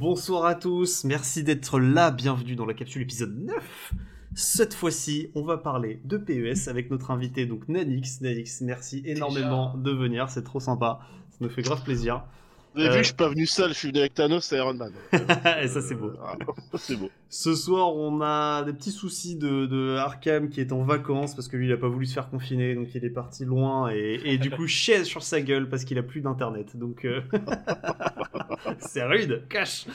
Bonsoir à tous, merci d'être là, bienvenue dans la capsule épisode 9. Cette fois-ci, on va parler de PES avec notre invité, donc Nanix. Nanix, merci énormément de venir, c'est trop sympa, ça nous fait grave plaisir. Vous avez Euh. vu, je suis pas venu seul, je suis venu avec Thanos et Iron Man. Et ça c'est beau. Ah, c'est beau. Ce soir, on a des petits soucis de, de Arkham qui est en vacances parce que lui, il a pas voulu se faire confiner, donc il est parti loin et, et du coup, chiaise sur sa gueule parce qu'il a plus d'internet. Donc, euh, c'est rude, cache.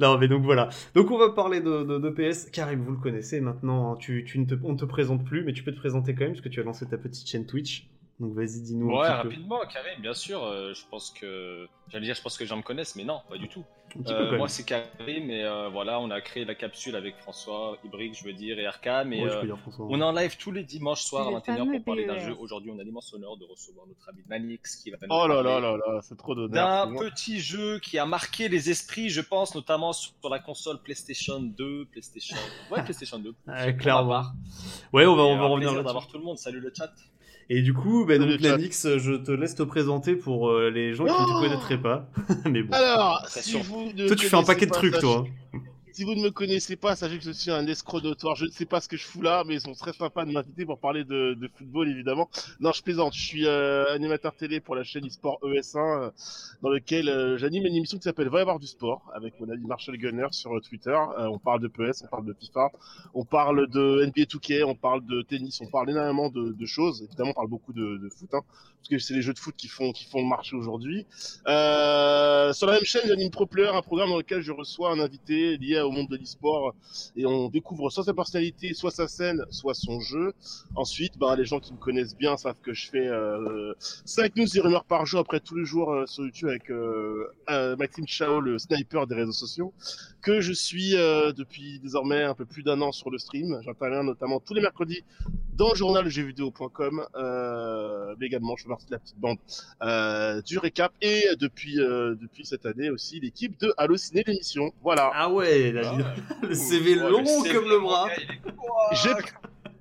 Non, mais donc voilà. Donc, on va parler de, de, de PS. Karim, vous le connaissez maintenant. hein. Tu, tu ne te, on ne te présente plus, mais tu peux te présenter quand même parce que tu as lancé ta petite chaîne Twitch. Donc, vas-y, dis-nous Ouais, un petit peu. rapidement, Karim, bien sûr. euh, je pense que. J'allais dire, je pense que les gens me connaissent, mais non, pas du tout. Un petit Euh, moi, c'est Karim, et euh, voilà, on a créé la capsule avec François, Ibrick, je veux dire, et Arkham. Et Ouais, euh, on est en live tous les dimanches soirs à Le 21h fameux pour parler d'un PES. jeu. Aujourd'hui, on a l'immense honneur de recevoir notre ami Manix qui va nous Oh là parler là là là, c'est trop d'honneur. d'un petit jeu qui a marqué les esprits, je pense, notamment sur la console PlayStation 2, PlayStation. Ouais, PlayStation 2. Ouais, pour clairement. Ouais, on va, on va revenir là-dessus. d'avoir tout le monde. Salut le chat. Et du coup, bah, donc, chat. Nanix, je te laisse te présenter pour euh, les gens qui ne te connaîtraient pas. mais bon. Alors, si vous ne Toi, tu fais un paquet de trucs, toi. Si vous ne me connaissez pas, sachez que je suis un escroc notoire. Je ne sais pas ce que je fous là, mais ils sont très sympas de m'inviter pour parler de, football, évidemment. Non, je plaisante. Je suis euh, animateur télé pour la chaîne eSport ES1, euh, dans lequel euh, j'anime une émission qui s'appelle Va y avoir du sport, avec mon ami Marshall Gunner sur Twitter. On parle de PES, on parle de FIFA, on parle de NBA 2K, on parle de tennis, on parle énormément de, choses. Évidemment, on parle beaucoup de, foot, hein, parce que c'est les jeux de foot qui font, qui font le marché aujourd'hui. Sur la même chaîne, j'anime Pro Player, un programme dans lequel je reçois un invité lié au monde de l'e-sport et on découvre soit sa personnalité, soit sa scène, soit son jeu. Ensuite, bah, les gens qui me connaissent bien savent que je fais euh, 5 news et rumeurs par jour après tous les jours euh, sur YouTube avec euh, euh, Maxime Chao, le sniper des réseaux sociaux, que je suis depuis désormais un peu plus d'un an sur le stream. J'interviens notamment tous les mercredis dans le journal jeuxvideo.com, mais également je fais partie de la petite bande du récap et depuis depuis cette année aussi l'équipe de Allociné l'émission. Voilà. Ah ouais, Ah, le CV Ouais, long CV, comme le bras. J'ai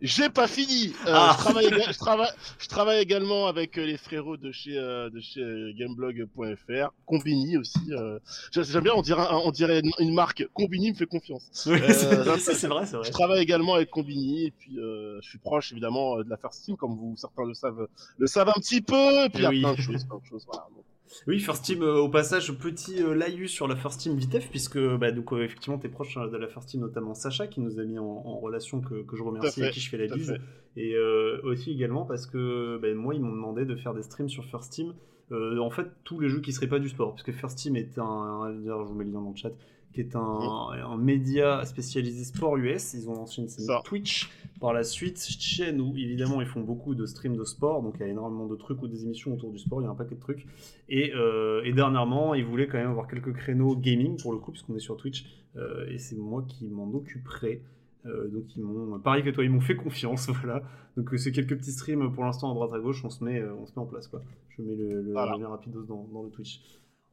j'ai pas fini. Euh, Ah. je, travaille, éga- je, travaille, je travaille également avec euh, les frérots de chez euh, de chez gameblog.fr, Combini aussi. Euh, J'a- J'aime bien, on dirait un- on dirait une, marque. Combini me fait confiance. Oui, Euh, c'est vrai, c'est vrai. Je travaille également avec Combini et puis euh, je suis proche évidemment de la First Team, comme vous certains le savent, le savent un petit peu. Et puis il y a Oui. plein de choses, plein de choses. Voilà. Donc, Oui, First Team, euh, au passage, petit euh, laïus sur la First Team Vitef, puisque bah, donc, euh, effectivement, t'es proche euh, de la First Team, notamment Sacha, qui nous a mis en, en relation, que, que je remercie, fait, qui je fais la bise. Et euh, aussi également parce que bah, moi, ils m'ont demandé de faire des streams sur First Team. En fait, tous les jeux qui seraient pas du sport, parce que First Team est un, je vous mets le lien dans le chat, qui est un, un média spécialisé sport US. Ils ont lancé une scène. Twitch par la suite, chaîne où évidemment ils font beaucoup de streams de sport, donc il y a énormément de trucs ou des émissions autour du sport, il y a un paquet de trucs. Et, euh, et dernièrement, ils voulaient quand même avoir quelques créneaux gaming pour le coup, puisqu'on est sur Twitch, euh, et c'est moi qui m'en occuperai. Euh, donc ils m'ont, pareil que toi, ils m'ont fait confiance, voilà. Donc c'est quelques petits streams pour l'instant à droite à gauche, on se met, on se met en place quoi. Je mets le, le Voilà. rapidos dans, dans le Twitch.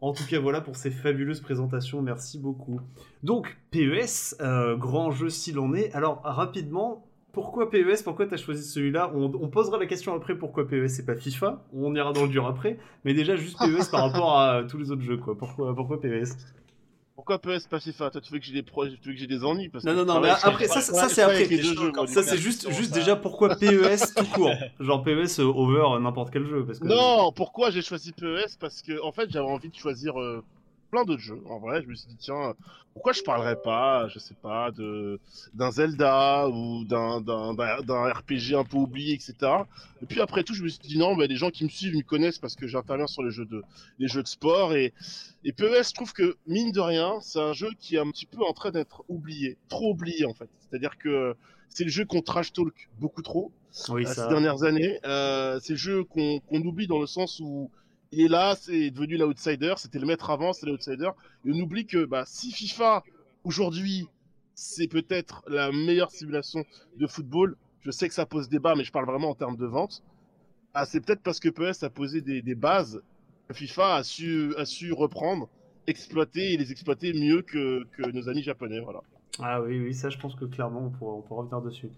En tout cas, voilà pour ces fabuleuses présentations, merci beaucoup. Donc, PES, euh, grand jeu s'il en est. Alors, rapidement, pourquoi PES Pourquoi tu as choisi celui-là? On, on posera la question après pourquoi PES et pas FIFA. On ira dans le dur après. Mais déjà, juste PES par rapport à tous les autres jeux, quoi. Pourquoi, pourquoi PES Pourquoi PES pas FIFA? Toi, tu veux que j'ai des pro... tu veux que j'ai des ennuis parce Non, que non, non, mais après, ça, c'est après. les deux jeux, moi, Ça, c'est juste, juste déjà pourquoi PES tout court. Genre PES over n'importe quel jeu. Parce que... Non, pourquoi j'ai choisi PES Parce que en fait, j'avais envie de choisir euh, plein d'autres jeux. En vrai, je me suis dit tiens, pourquoi je parlerais pas, je sais pas, de d'un Zelda ou d'un d'un d'un- d'un RPG un peu oublié, etc. Et puis après tout, je me suis dit non, bah, les gens qui me suivent me connaissent parce que j'interviens sur les jeux de les jeux de sport et et PES, je trouve que mine de rien, c'est un jeu qui est un petit peu en train d'être oublié, trop oublié en fait. C'est-à-dire que c'est le jeu qu'on trash talk beaucoup trop Oui, euh, ça. ces dernières années. Euh, c'est le jeu qu'on qu'on oublie dans le sens où il est là, c'est devenu l'outsider, c'était le maître avant, c'est l'outsider. Et on oublie que bah, si FIFA, aujourd'hui, c'est peut-être la meilleure simulation de football, je sais que ça pose débat, mais je parle vraiment en termes de vente, ah, c'est peut-être parce que PES a posé des, bases que FIFA a su, a su reprendre, exploiter et les exploiter mieux que, que nos amis japonais. Voilà. Ah oui, oui, ça je pense que clairement on pourra, on pourra revenir dessus.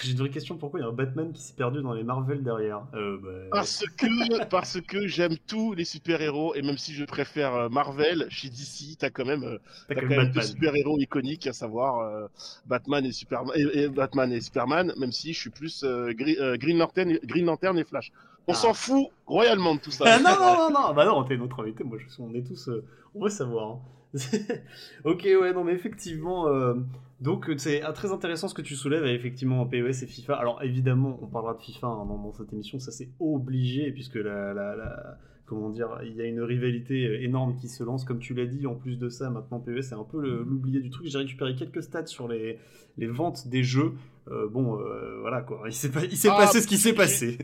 J'ai une vraie question, pourquoi il y a un Batman qui s'est perdu dans les Marvel derrière? Euh, bah... Parce que, parce que j'aime tous les super-héros, et même si je préfère euh, Marvel, chez DC, t'as quand même, euh, T'as quand même deux super-héros iconiques, à savoir euh, Batman, et Superman, et, et Batman et Superman, même si je suis plus euh, Green, Lantern, et- Green Lantern et Flash. On Ah. s'en fout royalement de tout ça. Ah, non, non, non, non, bah non, t'es notre invité, moi je suis, on est tous, euh, on veut savoir. hein. ok, ouais, non, mais effectivement, euh, donc euh, c'est ah, très intéressant ce que tu soulèves, et effectivement, PES et FIFA. Alors évidemment, on parlera de FIFA hein, dans, dans cette émission, ça c'est obligé, puisque la, la, la- comment dire, il y a une rivalité euh, énorme qui se lance, comme tu l'as dit, en plus de ça, maintenant PES c'est un peu l'oublié du truc. J'ai récupéré quelques stats sur les, les ventes des jeux. Euh, bon, euh, voilà quoi, il s'est pas- il s'est Ah, passé ce qui s'est passé.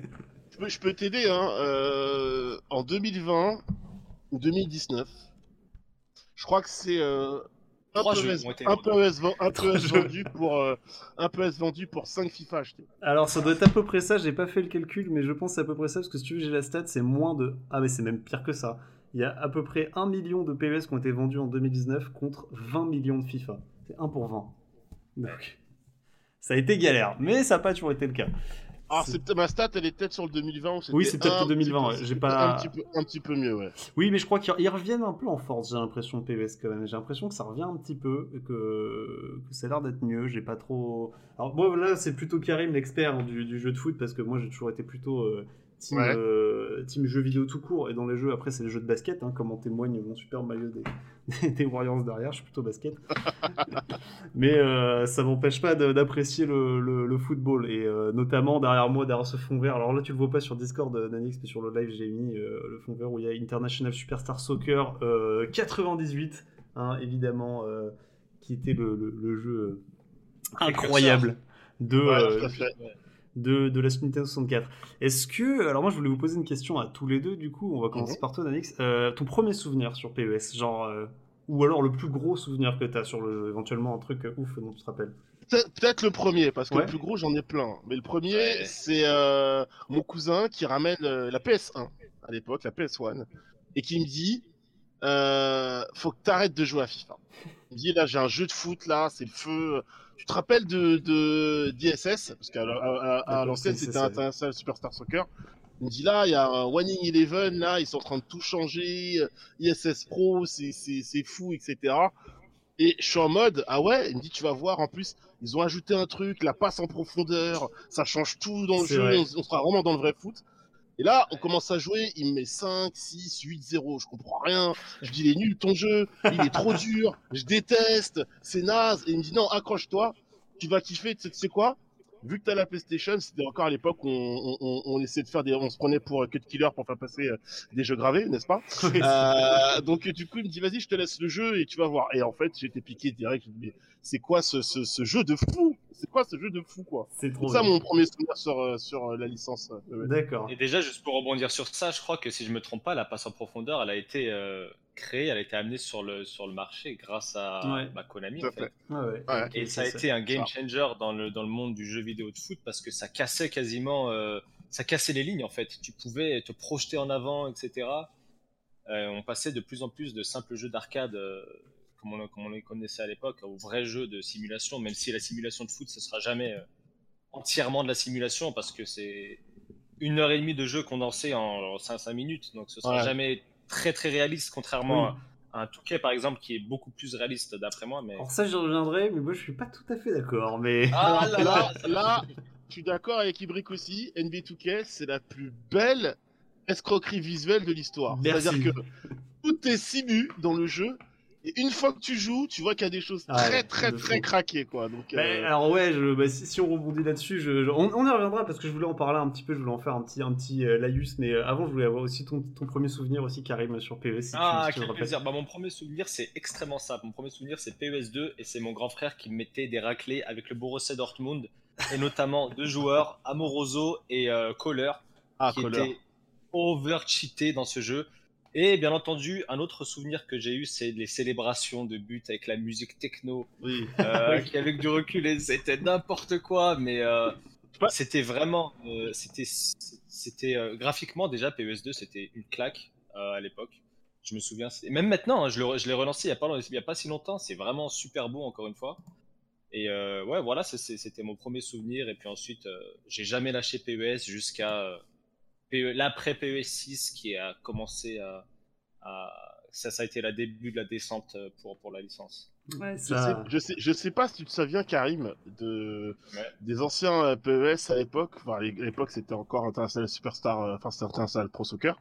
Je peux, t'aider, hein. euh, en 2020 ou 2019, je crois que c'est euh, un un peu vendu pour euh, un peu S vendu pour 5 FIFA achetés. Alors ça doit être à peu près ça, j'ai pas fait le calcul, mais je pense que c'est à peu près ça, parce que si tu veux, j'ai la stat, c'est moins de... Ah mais c'est même pire que ça. Il y a à peu près 1 million de PES qui ont été vendus en 2019 contre 20 millions de FIFA. C'est 1 pour 20. Donc, ça a été galère, mais ça n'a pas toujours été le cas. Alors, C'est- c'est ma stat, elle est peut-être sur le 2020. ou c'était Oui, c'est peut-être le 2020, petit ouais, peu- j'ai pas- Un petit, peu, un petit peu mieux, ouais. Oui, mais je crois qu'ils ils reviennent un peu en force, j'ai l'impression, PES quand même. J'ai l'impression que ça revient un petit peu, que, que ça a l'air d'être mieux. J'ai pas trop. Alors, moi, là, c'est plutôt Karim, l'expert du, du jeu de foot, parce que moi, j'ai toujours été plutôt euh, team, Ouais. euh, team jeux vidéo tout court. Et dans les jeux, après, c'est les jeux de basket, hein, comme en témoigne mon super maillot des, des Warriors derrière. Je suis plutôt basket. mais euh, ça m'empêche pas d'apprécier le, le- le football. Et euh, notamment derrière moi, derrière ce fond vert. Alors là, tu le vois pas sur Discord, euh, Nanix, mais sur le live, j'ai mis le fond vert où il y a International Superstar Soccer euh, 98, hein, évidemment, qui était le, jeu incroyable de, Ouais, de, de la Nintendo 64. Est-ce que. Alors, moi, je voulais vous poser une question à tous les deux, du coup. On va commencer par toi, Nanix. Euh, ton premier souvenir sur PES, genre. euh, ou alors le plus gros souvenir que tu as sur le éventuellement un truc euh, ouf dont tu te rappelles? Peut-être le premier, parce que Ouais. le plus gros, j'en ai plein. Mais le premier, Ouais. c'est euh, mon cousin qui ramène la PS1 à l'époque, la PS1, et qui me dit Faut que t'arrêtes de jouer à FIFA. Il me dit Là, j'ai un jeu de foot, là, c'est le feu. Tu te rappelles de, de d'ISS Parce qu'à la- à, à- à D'accord, l'ancienne, c'était International Superstar Soccer. Il me dit là, il y a un Winning Eleven, là, ils sont en train de tout changer. ISS Pro, c'est c'est- c'est fou, etc. Et je suis en mode, ah ouais, il me dit, tu vas voir, en plus, ils ont ajouté un truc, la passe en profondeur, ça change tout dans le jeu, vrai. on sera vraiment dans le vrai foot. Et là, on commence à jouer, il me met 5, 6, 8, 0, je comprends rien. Je dis, il est nul ton jeu, il est trop dur, je déteste, c'est naze. Et il me dit, non, accroche-toi, tu vas kiffer, tu sais- tu sais quoi? Vu que t'as la PlayStation, c'était encore à l'époque où on, on, on, on essayait de faire des, on se prenait pour euh, cut killer pour faire passer euh, des jeux gravés, n'est-ce pas? Euh, donc du coup, il me dit vas-y, je te laisse le jeu et tu vas voir. Et en fait, j'étais piqué direct. Je me dis, mais c'est quoi ce, ce, ce jeu de fou? C'est quoi ce jeu de fou quoi C'est trop ça bien. mon premier souvenir sur, euh, sur euh, la licence. euh, D'accord. Et déjà, juste pour rebondir sur ça, je crois que si je me trompe pas, la passe en profondeur, elle a été euh, créée, elle a été amenée sur le, sur le marché grâce à Ouais. bah, Konami. Tout à en fait. fait. Ouais, ouais. Ouais. Et ça a été un game changer dans le, dans le monde du jeu vidéo de foot parce que ça cassait quasiment, euh, ça cassait les lignes en fait. Tu pouvais te projeter en avant, etc. Euh, on passait de plus en plus de simples jeux d'arcade, euh, comme, on, comme on les connaissait à l'époque, aux vrais jeux de simulation, même si la simulation de foot, ce sera jamais euh, entièrement de la simulation parce que c'est une heure et demie de jeu condensé en 5, minutes, donc ce sera Ouais. jamais très très réaliste, contrairement Oui. à un Touquet par exemple qui est beaucoup plus réaliste d'après moi. Mais... Alors ça, j'y reviendrai, mais moi, je suis pas tout à fait d'accord. Mais. Ah là là là, je suis d'accord avec Ibrick aussi. NBA 2K, c'est la plus belle escroquerie visuelle de l'histoire. C'est-à-dire que tout est simu dans le jeu. Et une fois que tu joues, tu vois qu'il y a des choses Ouais, très très très craquées quoi. Donc, Bah, euh, alors ouais, je, bah, si, si on rebondit là-dessus, je, je- on, on y reviendra parce que je voulais en parler un petit peu, je voulais en faire un petit, un petit euh, laïus, mais euh, avant je voulais avoir aussi ton, ton premier souvenir aussi Karim sur PES. Si Ah, si tu le quel plaisir. Bah, mon premier souvenir, c'est extrêmement simple. Mon premier souvenir, c'est PES 2 et c'est mon grand frère qui me mettait des raclés avec le Borussia Dortmund et notamment deux joueurs, Amoroso et euh, Kohler, ah, qui Kohler. étaient over-cheatés dans ce jeu. Et bien entendu, un autre souvenir que j'ai eu, c'est les célébrations de but avec la musique techno, Oui. euh, qui avec du recul, et c'était n'importe quoi, mais euh, c'était vraiment, euh, c'était, c'était euh, graphiquement déjà PES2, c'était une claque euh, à l'époque. Je me souviens, même maintenant, hein, je, l'ai relancé il y a pas, long- il y a pas si longtemps, c'est vraiment super beau encore une fois. Et euh, ouais, voilà, c'était mon premier souvenir. Et puis ensuite, j'ai jamais lâché PES jusqu'à PE, l'après PES 6 qui a commencé à, ça, ça a été le début de la descente pour, pour la licence. Ouais, je, sais, je, sais, je sais pas si tu te souviens, Karim, de, des anciens PES à l'époque. Enfin, à l'époque, c'était encore International Superstar, enfin, c'était International Pro Soccer.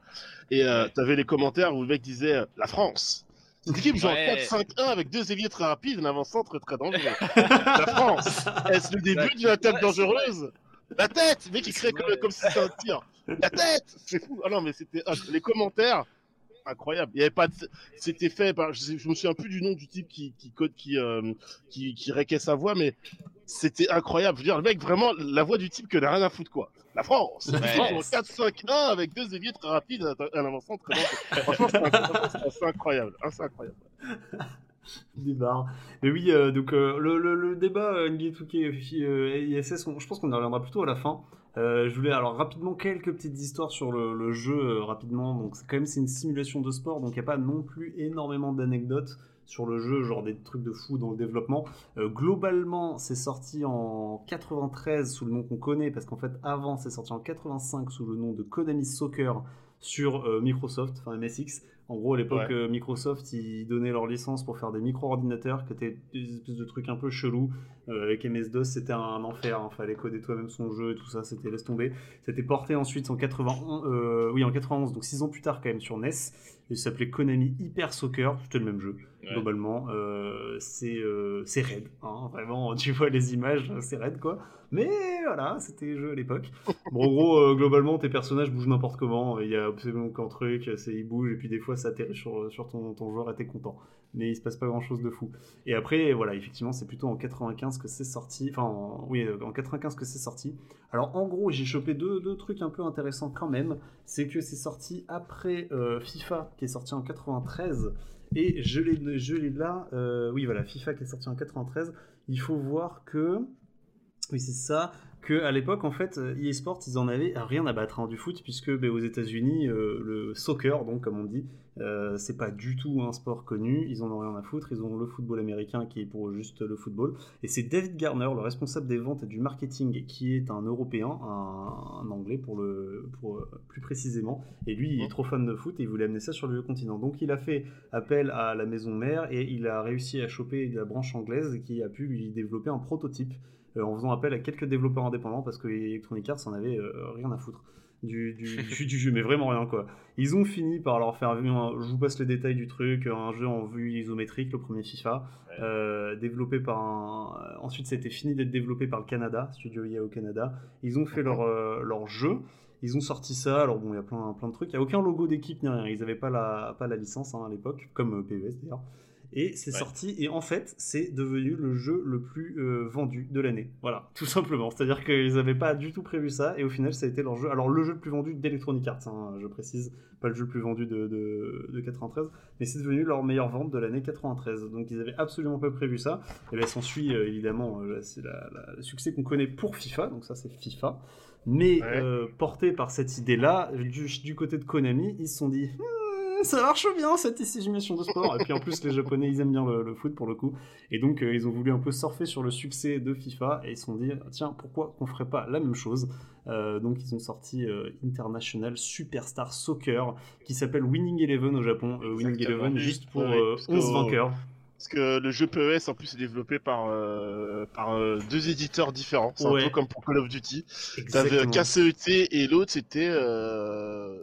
Et euh, t'avais les commentaires où le mec disait La France, cette équipe joue en 4-5-1 avec deux ailiers très rapides, un avant-centre très dangereux. la France, est-ce le début d'une attaque dangereuse? La tête! Le mec, il crée comme, comme si c'était un tir. La tête C'est fou. Ah non, mais c'était. les commentaires incroyable. Il y avait pas c'était fait par je, me souviens plus du nom du type qui qui code qui euh, qui, qui réquait sa voix mais c'était incroyable. Je veux dire le mec vraiment la voix du type que n'a rien à foutre quoi. La France, ouais. 4-5-1 avec deux ailiers très rapides, un avançant très bon. Franchement, c'est incroyable, c'est incroyable. débat. Mais oui, euh, donc euh, le, le, le, débat euh, NBA 2K euh, ISS, je pense qu'on y reviendra plutôt à la fin. Euh, je voulais alors rapidement quelques petites histoires sur le, jeu euh, rapidement. Donc quand même c'est une simulation de sport, donc il n'y a pas non plus énormément d'anecdotes sur le jeu, genre des trucs de fou dans le développement. Euh, globalement, c'est sorti en 93 sous le nom qu'on connaît, parce qu'en fait avant c'est sorti en 85 sous le nom de Konami Soccer sur euh, Microsoft, enfin MSX. En gros, à l'époque, Ouais. euh, Microsoft, ils donnaient leur licence pour faire des micro-ordinateurs qui étaient des espèces de trucs un peu chelous. Euh, avec MS-DOS, c'était un enfer. Il fallait coder toi-même son jeu et tout ça, c'était laisse tomber. C'était porté ensuite en 91, euh, oui, en 91, donc 6 ans plus tard quand même sur NES. Il s'appelait Konami Hyper Soccer, c'était le même jeu Globalement. Euh, c'est euh, raide, hein, vraiment. Tu vois les images, c'est raide quoi. Mais voilà, c'était le jeu à l'époque. Bon, en gros, euh, globalement, tes personnages bougent n'importe comment. Il y a absolument qu'un truc, ils bougent et puis des fois ça atterrit sur, sur ton, ton joueur et t'es content. Mais il se passe pas grand chose de fou. Et après, voilà, effectivement, c'est plutôt en 95 que c'est sorti. Enfin, en- oui, euh, en 95 que c'est sorti. Alors, en gros, j'ai chopé deux, deux trucs un peu intéressants quand même. C'est que c'est sorti après FIFA, qui est sorti en 93. Et je l'ai là. euh, oui, voilà, FIFA qui est sorti en 93. Il faut voir que. Oui, c'est ça. Que à l'époque, en fait, euh, EA Sports, ils en avaient rien à battre hein, du foot, puisque ben, aux États-Unis, euh, le soccer, donc comme on dit, euh, c'est pas du tout un sport connu. Ils en ont rien à foutre. Ils ont le football américain qui est pour juste le football. Et c'est David Garner, le responsable des ventes et du marketing, qui est un Européen, un, un Anglais pour le, pour euh, plus précisément. Et lui, il est trop fan de foot et il voulait amener ça sur le vieux continent. Donc il a fait appel à la maison mère et il a réussi à choper la branche anglaise qui a pu lui développer un prototype euh, en faisant appel à quelques développeurs indépendants parce que Electronic Arts en avait euh, rien à foutre. Du, du, du, du jeu, mais vraiment rien quoi. Ils ont fini par leur faire, un- je vous passe les détails du truc, un jeu en vue isométrique, le premier FIFA, Ouais. euh, développé par un. Ensuite, ça a été fini d'être développé par le Canada, Studio IA au Canada. Ils ont fait leur, euh, leur jeu. Ils ont sorti ça. Alors bon, il y a plein, plein de trucs. Il n'y a aucun logo d'équipe ni rien. Ils n'avaient pas la, pas la licence hein, à l'époque, comme euh, PES d'ailleurs. Et c'est Ouais. sorti. Et en fait, c'est devenu le jeu le plus euh, vendu de l'année. Voilà, tout simplement. C'est-à-dire qu'ils n'avaient pas du tout prévu ça. Et au final, ça a été leur jeu. Alors, le jeu le plus vendu d'Electronic Arts, hein, je précise. Pas le jeu le plus vendu de, de, de 93. Mais c'est devenu leur meilleure vente de l'année 93. Donc, ils avaient absolument pas prévu ça. Et bien, s'ensuit euh, évidemment euh, c'est la- la- le succès qu'on connaît pour FIFA. Donc, ça, c'est FIFA. Mais Ouais. euh, porté par cette idée-là, du, du côté de Konami, ils se sont dit Hmm, ça marche bien cette simulation de sport. Et puis en plus, les Japonais, ils aiment bien le, le foot pour le coup. Et donc, euh, ils ont voulu un peu surfer sur le succès de FIFA et ils se sont dit tiens, pourquoi qu'on ferait pas la même chose? Euh, Donc, ils ont sorti euh, International Superstar Soccer qui s'appelle Winning Eleven au Japon. Euh, Winning. Eleven juste pour Ouais, euh, parce que- 11 vainqueurs. Parce que le jeu PES en plus est développé par, euh, par euh, deux éditeurs différents. C'est Ouais. un peu comme pour Call of Duty. T'avais. KCET et l'autre c'était. Euh...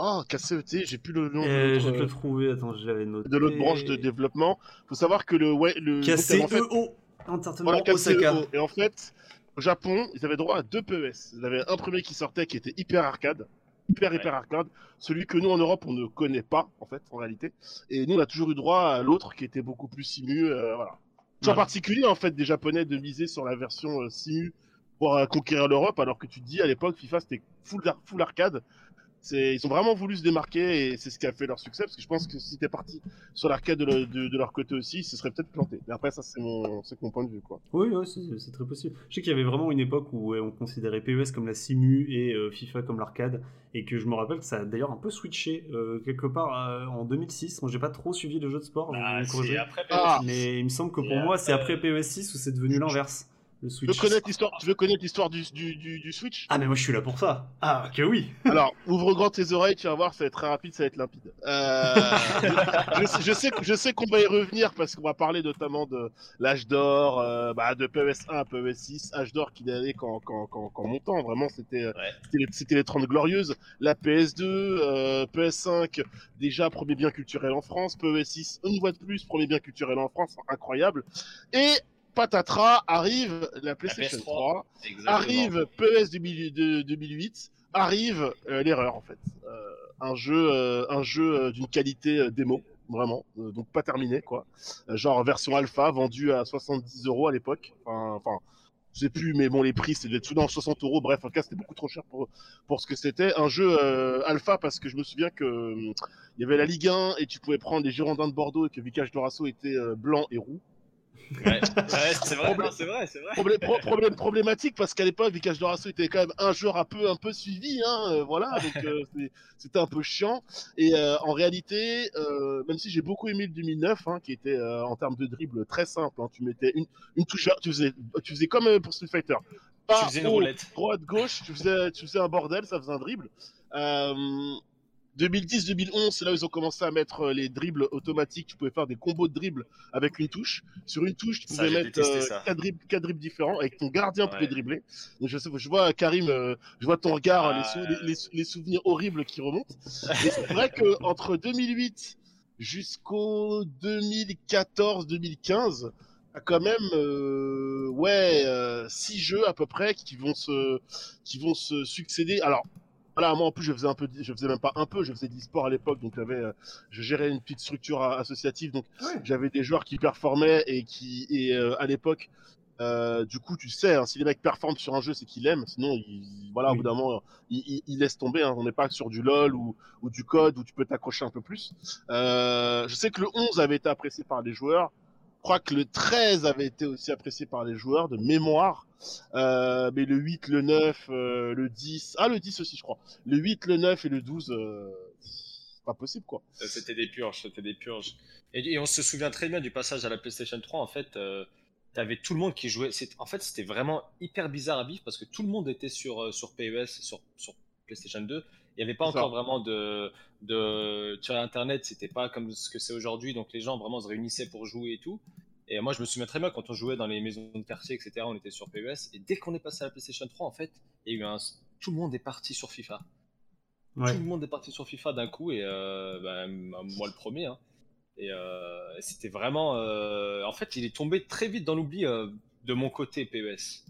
Oh, KCET, j'ai plus le nom Euh, de je vais te l'autre le trouver, attends, je l'avais noté. de l'autre branche de développement. Faut savoir que le. Ouais, le donc, en fait, KCEO Entertainment Voilà, Osaka. KCEO. Et en fait, au Japon, ils avaient droit à deux PES. Ils avaient un premier qui sortait qui était hyper arcade. Hyper, hyper arcade. Celui que nous en Europe, on ne connaît pas, en fait, en réalité. Et nous, on a toujours eu droit à l'autre qui était beaucoup plus simu. euh, voilà. C'est en particulier, en fait, des Japonais de miser sur la version euh, simu pour euh, conquérir l'Europe, alors que tu te dis à l'époque, FIFA c'était full, ar- full arcade. Ils ont vraiment voulu se démarquer et c'est ce qui a fait leur succès parce que je pense que si t'es parti sur l'arcade de, le- de- de leur côté aussi, ce serait peut-être planté. Mais après, ça, c'est mon, point de vue, quoi. Oui, ouais, c'est très possible. Je sais qu'il y avait vraiment une époque où ouais, on considérait PES comme la simu et euh, FIFA comme l'arcade, et que je me rappelle que ça a d'ailleurs un peu switché euh, quelque part euh, en 2006. Moi, j'ai pas trop suivi les jeux de sport, Ah, après Ah. mais il me semble que pour moi, c'est après- après PES 6 où c'est devenu l'inverse. Le Tu veux connaître l'histoire, tu veux connaître l'histoire du, du, du, du Switch Ah, mais moi, je suis là pour ça. Ah, que oui. Alors, ouvre grand tes oreilles, tu vas voir, ça va être très rapide, ça va être limpide. Euh, je, sais- je sais, que- je sais qu'on va y revenir parce qu'on va parler notamment de l'âge d'or, euh, bah, de PES 1 à PES 6, âge d'or qui allait qu'en qu'en- qu'en- qu'en montant. Vraiment, c'était euh, Ouais. c'était les, c'était les 30 glorieuses. La PS2, euh, PS5, déjà premier bien culturel en France. PES 6, une fois de plus, premier bien culturel en France, incroyable. Et patatras, arrive la PlayStation PS3. 3 Exactement. arrive PES 2000 de- 2008, arrive euh, l'erreur en fait. Euh, un jeu, euh, un jeu d'une qualité démo, vraiment, donc pas terminé quoi. Genre version alpha vendu à 70 euros à l'époque. Enfin, je sais plus, mais bon, les prix c'était tout dans 60 euros. Bref, en tout cas, c'était beaucoup trop cher pour pour ce que c'était. Un jeu alpha parce que je me souviens que euh, il y avait la Ligue 1 et tu pouvais prendre les Girondins de Bordeaux et que Vicage Dorasso était blanc et roux. Ouais, Ouais, c'est vrai, c'est vrai, c'est vrai. Problème, pro- problème problématique parce qu'à l'époque, Vicage Dorasso était quand même un joueur un peu, un peu suivi, hein, euh, voilà, donc euh, c'était un peu chiant. Et euh, en réalité, même si j'ai beaucoup aimé le 2009, hein, qui était en termes de dribble très simple, hein, tu mettais une, une touche, tu faisais, tu faisais comme pour Street Fighter. Pas Tu faisais une haut, roulette. droite, gauche, tu faisais, tu faisais un bordel, ça faisait un dribble. Euh, 2010-2011, c'est là où ils ont commencé à mettre euh, les dribbles automatiques. Tu pouvais faire des combos de dribbles avec une touche. Sur une touche, tu pouvais mettre euh, quatre, dribbles, quatre dribbles différents. Avec ton gardien, pouvait Ouais. dribbler. Donc je, sais, je vois Karim, euh, je vois ton regard, Ah, les, sou- ouais. les, les- les souvenirs horribles qui remontent. Et c'est vrai que entre 2008 jusqu'au 2014-2015, a quand même euh, ouais six jeux à peu près qui vont se qui vont se succéder. Alors voilà, moi en plus je faisais un peu, je faisais même pas un peu, je faisais de l'e-sport à l'époque, donc j'avais, euh, je gérais une petite structure associative, donc Ouais. j'avais des joueurs qui performaient et qui et euh, à l'époque. euh, du coup, tu sais, hein, si les mecs performent sur un jeu, c'est qu'ils l'aiment. Sinon, ils, voilà, au Oui. bout d'un moment, ils, ils- ils laissent tomber. Hein. On n'est pas sur du LOL ou, ou du code où tu peux t'accrocher un peu plus. Euh, je sais que le 11 avait été apprécié par les joueurs. Crois que le 13 avait été aussi apprécié par les joueurs de mémoire. Euh, mais le 8, le 9, euh, le 10. Ah, le 10 aussi, je crois. Le 8, le 9 et le 12, euh, pas possible, quoi. Euh, C'était des purges, c'était des purges. Et, on se souvient très bien du passage à la PlayStation 3. En fait, t'avais tout le monde qui jouait. En fait, c'était vraiment hyper bizarre à vivre parce que tout le monde était sur, sur PES, sur, sur PlayStation 2. Il n'y avait pas ça. encore vraiment de, de. Sur Internet, c'était pas comme ce que c'est aujourd'hui. Donc les gens vraiment se réunissaient pour jouer et tout. Et moi, je me souviens très bien quand on jouait dans les maisons de quartier, etc. On était sur PES. Et dès qu'on est passé à la PlayStation 3, en fait, il y a eu un. Tout le monde est parti sur FIFA. Ouais. Tout le monde est parti sur FIFA d'un coup et euh, bah, moi le premier. hein. Et euh, c'était vraiment. euh, en fait, il est tombé très vite dans l'oubli de mon côté PES.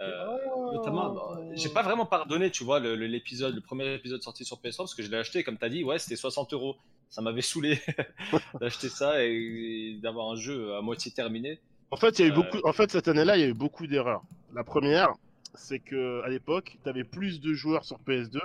Euh, notamment, bah, j'ai pas vraiment pardonné, tu vois, le- le- l'épisode, le, premier épisode sorti sur PS3 parce que je l'ai acheté, comme t'as dit, ouais, c'était 60 euros. Ça m'avait saoulé d'acheter ça et, et d'avoir un jeu à moitié terminé. En fait, il y a eu Euh, beaucoup. En fait, cette année-là, il y a eu beaucoup d'erreurs. La première, c'est que à l'époque, tu avais plus de joueurs sur PS2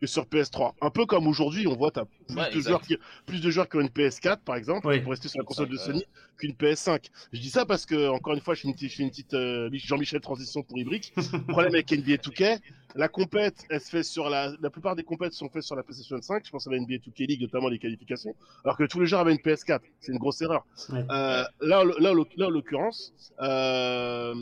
que sur PS3. Un peu comme aujourd'hui, on voit, tu as plus, Ouais, de joueurs qui... plus de joueurs qui ont une PS4, par exemple, pour rester sur la console de. Sony, qu'une PS5. Je dis ça parce que, encore une fois, je fais une petite, je fais une petite euh, Jean-Michel transition pour Ibrick. Le problème avec NBA 2K, la compète, elle se fait sur la. La plupart des compètes sont faites sur la PlayStation 5. Je pense à la NBA 2K League, notamment les qualifications. Alors que tous les joueurs avaient une PS4. C'est une grosse erreur. Ouais. Euh, là, là, là, en l'occurrence, euh,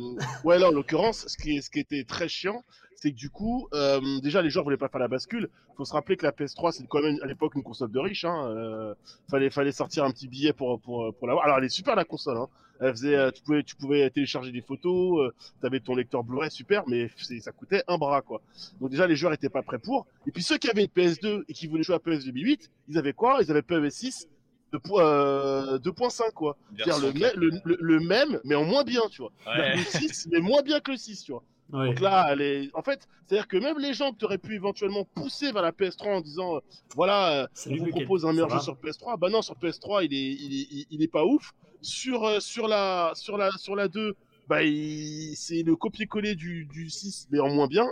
ouais, là, en l'occurrence, ce qui, ce qui était très chiant, c'est que du coup, euh, déjà, les joueurs voulaient pas faire la bascule. Faut se rappeler que la PS3, c'est quand même à l'époque une console de riche. Hein. Euh, fallait, fallait sortir un petit billet pour pour pour l'avoir. Alors, elle est super la console. Hein. Elle faisait, euh, tu pouvais, tu pouvais télécharger des photos. tu avais ton lecteur Blu-ray, super, mais ça coûtait un bras, quoi. Donc déjà, les joueurs étaient pas prêts pour. Et puis ceux qui avaient une PS2 et qui voulaient jouer à PS 2008, ils avaient quoi? Ils avaient PES 6 de po- euh, 2.5, quoi. Le, le, le- le même, mais en moins bien, tu vois. Ouais. Le 6, mais moins bien que le 6, tu vois. Donc là, elle est... en fait, c'est-à-dire que même les gens que tu aurais pu éventuellement pousser vers la PS3 en disant, euh, voilà, euh, Salut, on vous propose un meilleur jeu sur PS3, bah non, sur PS3, il est, il est, il- il est pas ouf. Sur, euh, sur, la, sur, la, sur la 2, bah, il- c'est le copier-coller du, du 6, mais en moins bien.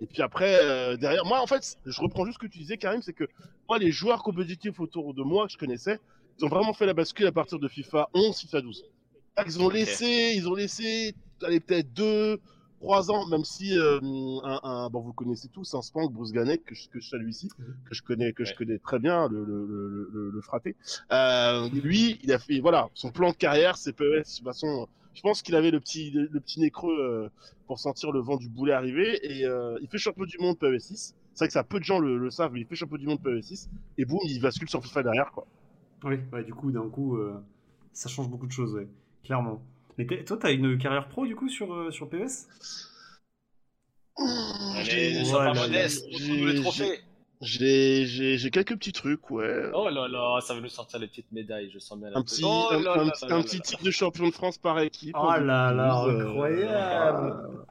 Et puis après, euh, derrière, moi, en fait, je reprends juste ce que tu disais, Karim, c'est que moi, les joueurs compétitifs autour de moi que je connaissais, ils ont vraiment fait la bascule à partir de FIFA 11, FIFA 12. Ils ont laissé, ils ont laissé, allez, peut-être deux, trois ans, même si euh, un, un- bon, vous connaissez tous, un Spank, Bruce Ganek, que je, que je salue ici, que je connais, que je connais très bien, le, le, le, le, le fraté. Euh, lui, il a fait, voilà, son plan de carrière, c'est PES. De toute façon, je pense qu'il avait le petit, le, le petit nez creux euh, pour sentir le vent du boulet arriver, et euh, il fait champion du monde PES 6. C'est vrai que ça, peu de gens le, le savent, mais il fait champion du monde PES 6, et boum, il bascule sur FIFA derrière, quoi. Oui, ouais, du coup, d'un coup, euh, ça change beaucoup de choses, ouais, clairement. Mais t'es- toi, t'as une carrière pro, du coup, sur, euh, sur PES Allez, pas Voilà, modeste, j'ai- le trophée. Quelques petits trucs, ouais. Oh là là, ça va nous sortir les petites médailles, je sens bien la Un petite- petit, Oh un, là un là un là petit là. titre de champion de France par équipe. Oh là là, 2012, euh, incroyable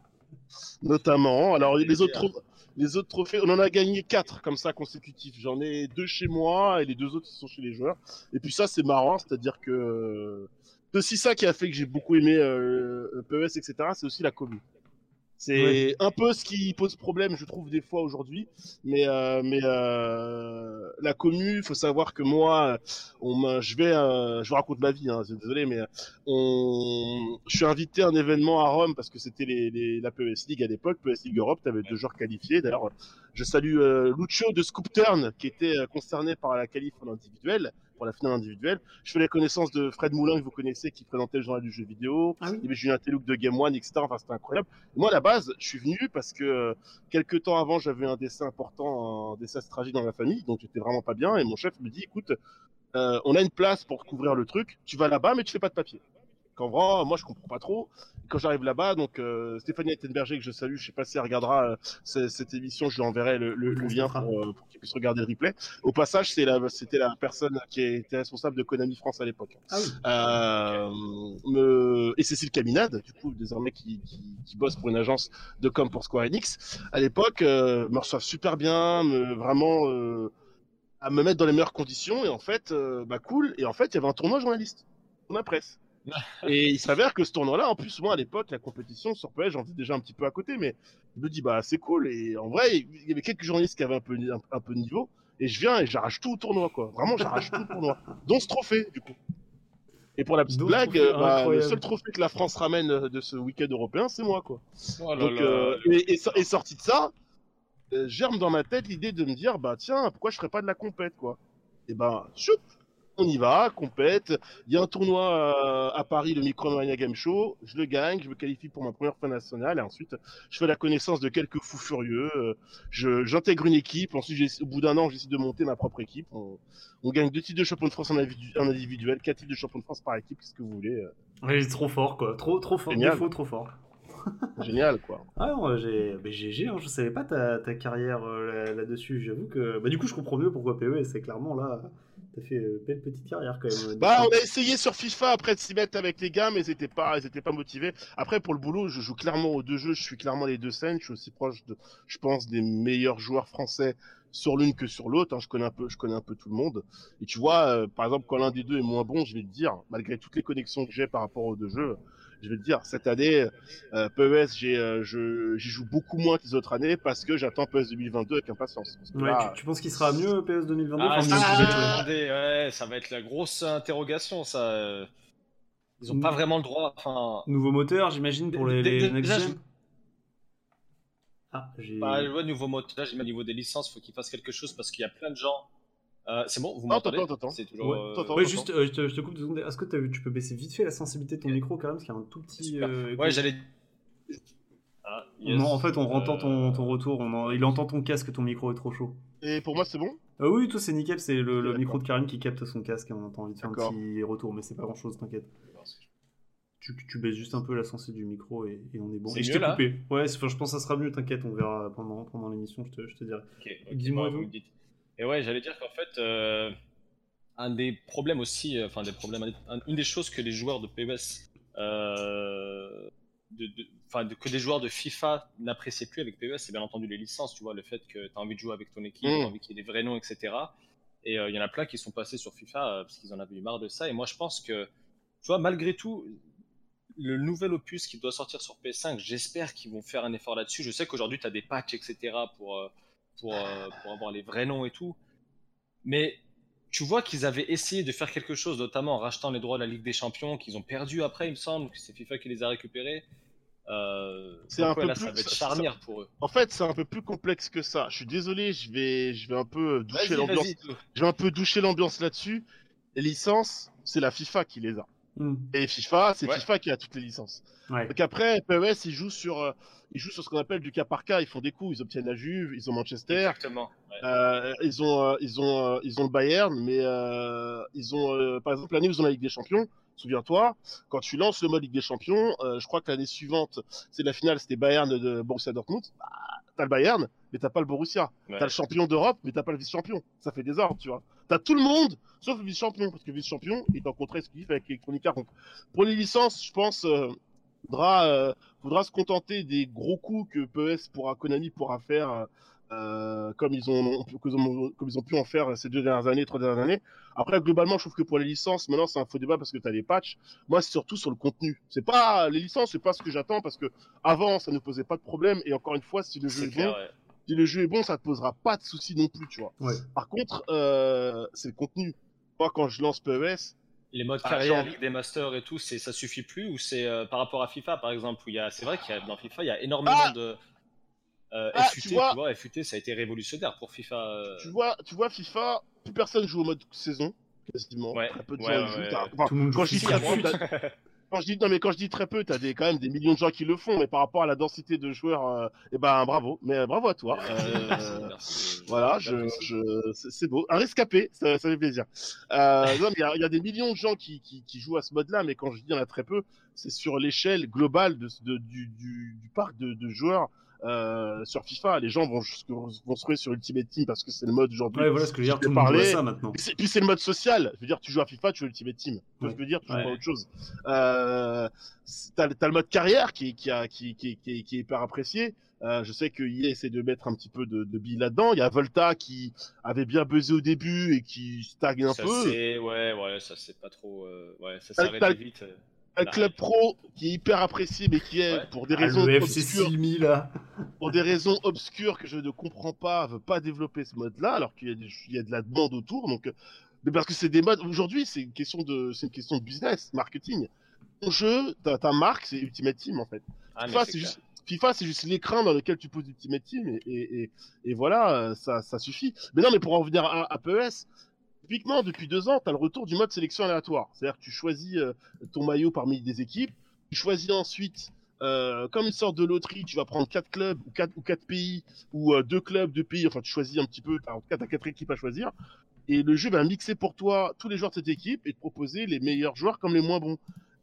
Notamment. Alors, les autres, les autres trophées, on en a gagné quatre comme ça consécutifs. J'en ai deux chez moi et les deux autres sont chez les joueurs. Et puis ça, c'est marrant, c'est-à-dire que c'est aussi ça qui a fait que j'ai beaucoup aimé euh, PES, etc. C'est aussi la commune. C'est un peu ce qui pose problème, je trouve, des fois aujourd'hui. Mais, euh, mais euh, la commu, il faut savoir que moi, on je vais, euh, je vous raconte ma vie, hein, désolé, mais on, je suis invité à un événement à Rome parce que c'était les, les- la PES League à l'époque, PES League Europe, tu avais deux joueurs qualifiés. D'ailleurs, je salue euh, Lucio de Scoop Turn qui était euh, concerné par la qualif en individuel, pour la finale individuelle. Je fais la connaissance de Fred Moulin, que vous connaissez, qui présentait le journal du jeu vidéo. Ah oui Il y avait Julien Telouk de Game One, etc. Enfin, c'était incroyable. Moi, à la base, je suis venu parce que euh, quelques temps avant, j'avais un décès important, un décès tragique dans ma famille, donc j'étais vraiment pas bien. Et mon chef me dit, écoute, euh, on a une place pour couvrir le truc. Tu vas là-bas, mais tu fais pas de papier. Qu'en vrai, moi, je comprends pas trop. Quand j'arrive là-bas, donc euh, Stéphanie Ettenberger, que je salue, je sais pas si elle regardera euh, ce- cette émission, je lui enverrai le, le- le lien pour, euh, pour qu'il puisse regarder le replay. Au passage, c'est la, c'était la personne qui était responsable de Konami France à l'époque. Ah oui Euh, me... et Cécile Caminade, du coup, désormais qui, qui, qui bosse pour une agence de com pour Square Enix, à l'époque, euh, me reçoivent super bien, me, vraiment euh, à me mettre dans les meilleures conditions, et en fait, euh, bah cool, et en fait, il y avait un tournoi journaliste, on a presse. et il s'avère que ce tournoi-là, en plus, moi, à l'époque, la compétition sur PS, j'en faisais déjà un petit peu à côté, mais je me dis, bah c'est cool, et en vrai, il y avait quelques journalistes qui avaient un peu, un, un peu de niveau, et je viens et j'arrache tout au tournoi, quoi. Vraiment, j'arrache tout au tournoi, dont ce trophée, du coup. Et pour la petite Donc, blague, euh, bah, le seul trophée que la France ramène euh, de ce week-end européen, c'est moi, quoi. Oh là Donc, là. euh, et, et, so- et sorti de ça, euh, germe dans ma tête l'idée de me dire, bah tiens, pourquoi je ferais pas de la compète, quoi. Et ben, choup, on y va, compète. Il y a un tournoi euh, à Paris, le Micromania Game Show. Je le gagne, je me qualifie pour ma première fin nationale. Et ensuite, je fais la connaissance de quelques fous furieux. euh, J'intègre une équipe. Ensuite, au bout d'un an, j'essaie de monter ma propre équipe. On, on gagne deux titres de champion de France en, individu- en individuel, quatre titres de champion de France par équipe, qu'est-ce que vous voulez. euh, Ouais, il est trop fort, quoi. Trop, trop fort. Génial. Défaut, trop fort. génial, quoi. Ah non, j'ai... GG, hein, je savais pas ta, ta carrière euh, là- là-dessus. J'avoue que... Bah, du coup, je comprends mieux pourquoi PE, c'est clairement là... T'as fait euh, belle petite carrière, quand même. Bah, on a essayé sur FIFA après de s'y mettre avec les gars, mais ils étaient pas, ils étaient pas motivés. Après, pour le boulot, je joue clairement aux deux jeux, je suis clairement les deux scènes, je suis aussi proche de, je pense, des meilleurs joueurs français sur l'une que sur l'autre. hein. Je connais un peu, je connais un peu tout le monde. Et tu vois, euh, par exemple, quand l'un des deux est moins bon, je vais te dire, malgré toutes les connexions que j'ai par rapport aux deux jeux, je vais te dire, cette année, euh, PES, j'ai, euh, je, j'y joue beaucoup moins que les autres années parce que j'attends PES 2022 avec impatience. Ouais, là, tu, tu penses qu'il sera mieux PS 2022 Ah, Enfin, ça, ouais. ça va être la grosse interrogation, ça. Ils ont Mm. pas vraiment le droit. Enfin, Nouveau moteur, j'imagine, pour les, les next gen Ah, j'ai... bah, ouais, nouveau moteur, au niveau des licences, faut qu'ils fassent quelque chose parce qu'il y a plein de gens. Euh, c'est bon, vous m'entendez? t'entends, t'entends. C'est toujours. Ouais, euh, t'entends. Ouais, juste, euh, je, te, je te coupe deux secondes. Est-ce que tu peux baisser vite fait la sensibilité de ton micro, quand même, parce qu'il y a un tout petit... Super. euh, Ouais, j'allais. Ah, yes. Non, en fait, on entend ton, ton retour. On en- Il entend ton casque, ton micro est trop chaud. et pour moi, c'est bon? Ah oui, toi, c'est nickel. C'est le, micro de Karim qui capte son casque et on entend envie de faire un petit retour, mais c'est pas grand-chose, t'inquiète. Tu, tu baisses juste un peu la sensibilité du micro et, et on est bon. C'est Et je t'ai coupé. Ouais, je pense que ça sera mieux, t'inquiète, on verra pendant, pendant l'émission, je te, je te dirai. Ok, ok, Dis-moi bah, tout. vous me dites. Et ouais, j'allais dire qu'en fait, euh, un des problèmes aussi, euh, enfin des problèmes, un- une des choses que les joueurs de PES, euh, de, de- enfin de- que des joueurs de FIFA n'appréciaient plus avec PES, c'est bien entendu les licences, tu vois, le fait que tu as envie de jouer avec ton équipe, Mm. tu as envie qu'il y ait des vrais noms, etc. Et euh, il y en a plein qui sont passés sur FIFA parce qu'ils en avaient eu marre de ça. Et moi, je pense que, tu vois, malgré tout, le nouvel opus qui doit sortir sur PS5, j'espère qu'ils vont faire un effort là-dessus. Je sais qu'aujourd'hui, tu as des patchs, etc. pour, pour, euh, pour avoir les vrais noms et tout. Mais tu vois qu'ils avaient essayé de faire quelque chose, notamment en rachetant les droits de la Ligue des Champions, qu'ils ont perdu après, il me semble, que c'est FIFA qui les a récupérés. Euh, C'est un peu là, plus- ça va être ça- charnière pour eux. En fait, c'est un peu plus complexe que ça. Je suis désolé, je vais, je vais un peu doucher l'ambiance. Je vais un peu doucher l'ambiance là-dessus. Les licences, c'est la FIFA qui les a. Hmm. Et FIFA, c'est Ouais. FIFA qui a toutes les licences. Ouais. Donc après, PES, ils jouent sur, euh, ils jouent sur ce qu'on appelle du cas par cas. Ils font des coups. Ils obtiennent la Juve, ils ont Manchester, Exactement. ouais. euh, ils ont, euh, ils ont, euh, ils ont le Bayern, mais ils ont, par exemple, l'année où ils ont la Ligue des Champions. Souviens-toi, quand tu lances le mode Ligue des Champions, je crois que l'année suivante, c'est la finale, c'était Bayern de Borussia Dortmund. Bah, t'as le Bayern, mais t'as pas le Borussia. Ouais. T'as le champion d'Europe, mais t'as pas le vice-champion. Ça fait des ordres, tu vois. T'as tout le monde, sauf le vice-champion, parce que le vice-champion est en contrat exclusif avec Electronic Arts. Pour les licences, je pense, faudra, euh, se contenter des gros coups que PES pourra, Konami pourra faire, euh, comme ils ont, comme ils ont, pu en faire ces deux dernières années, trois dernières années. Après, globalement, je trouve que pour les licences, maintenant, c'est un faux débat parce que t'as des patchs. Moi, c'est surtout sur le contenu. C'est pas les licences, c'est pas ce que j'attends parce que avant, ça ne posait pas de problème. Et encore une fois, si le jeu est clair, bon, ouais. si le jeu est bon, ça te posera pas de soucis non plus, tu vois. Ouais. Par contre, euh, c'est le contenu. Moi, quand je lance PES, Les modes Ah, carrière, genre- des Masters et tout, c'est ça suffit plus ou c'est euh, par rapport à FIFA par exemple où il y a, c'est vrai qu'il y a dans FIFA il y a énormément Ah de euh, Ah, FUT, tu tu vois- vois, FUT ça a été révolutionnaire pour FIFA. euh, tu vois, tu vois FIFA, plus personne joue au mode saison, quasiment. Ouais, Très peu de ouais, gens ouais, jouent. enfin, Tout le monde quand joue je dis FIFA. très peu, quand je dis non mais quand je dis très peu, t'as des quand même des millions de gens qui le font, mais par rapport à la densité de joueurs, euh, eh ben bravo, mais euh, bravo à toi. Euh. Voilà, je, J'apprécie. je, c'est beau. Un rescapé, ça, ça fait plaisir. Euh, non, mais il y a- il y, a des millions de gens qui, qui, qui jouent à ce mode-là, mais quand je dis il y en a très peu, c'est sur l'échelle globale de, de- du, du, du parc de, de joueurs euh, sur FIFA. Les gens vont, vont se trouver sur Ultimate Team parce que c'est le mode aujourd'hui. Ouais, voilà ce que je veux dire, tout t'ai le monde joue à parlé. ça maintenant. Puis c'est- Puis c'est le mode social. Je veux dire, tu joues à FIFA, tu joues Ultimate Team. Je veux dire, tu joues Ouais. pas à autre chose. Euh, t'as, t'as le mode carrière qui, est- qui, a, qui, qui, qui, est- qui est hyper apprécié. Euh, je sais que EA essaie de mettre un petit peu de, de billes là-dedans. Il y a Volta qui avait bien buzzé au début et qui stagne un Ça, peu. c'est- ouais, ouais, ça c'est pas trop. euh, ouais, ça s'arrête vite. Euh. Un club pro qui est hyper apprécié, mais qui est Ouais. pour des Ah, raisons obscures, 6000 là. pour des raisons obscures que je ne comprends pas, veut pas développer ce mode-là, alors qu'il y, a y de la demande autour. Donc, euh, mais parce que c'est des modes. Aujourd'hui, c'est une question de, c'est une question de business, marketing. Ton jeu, ta, ta marque, c'est Ultimate Team en fait. Ah, FIFA, c'est juste, FIFA, c'est juste l'écran dans lequel tu poses Ultimate Team et, et, et, et voilà, euh, ça, ça suffit. Mais non, mais pour en revenir à, à PES, typiquement, depuis deux ans, tu as le retour du mode sélection aléatoire. C'est-à-dire que tu choisis euh, ton maillot parmi des équipes, tu choisis ensuite, euh, comme une sorte de loterie, tu vas prendre quatre clubs ou quatre, ou quatre pays ou euh, deux clubs, deux pays, enfin tu choisis un petit peu, en tout cas tu as quatre équipes à choisir. Et le jeu va mixer pour toi tous les joueurs de cette équipe et te proposer les meilleurs joueurs comme les moins bons.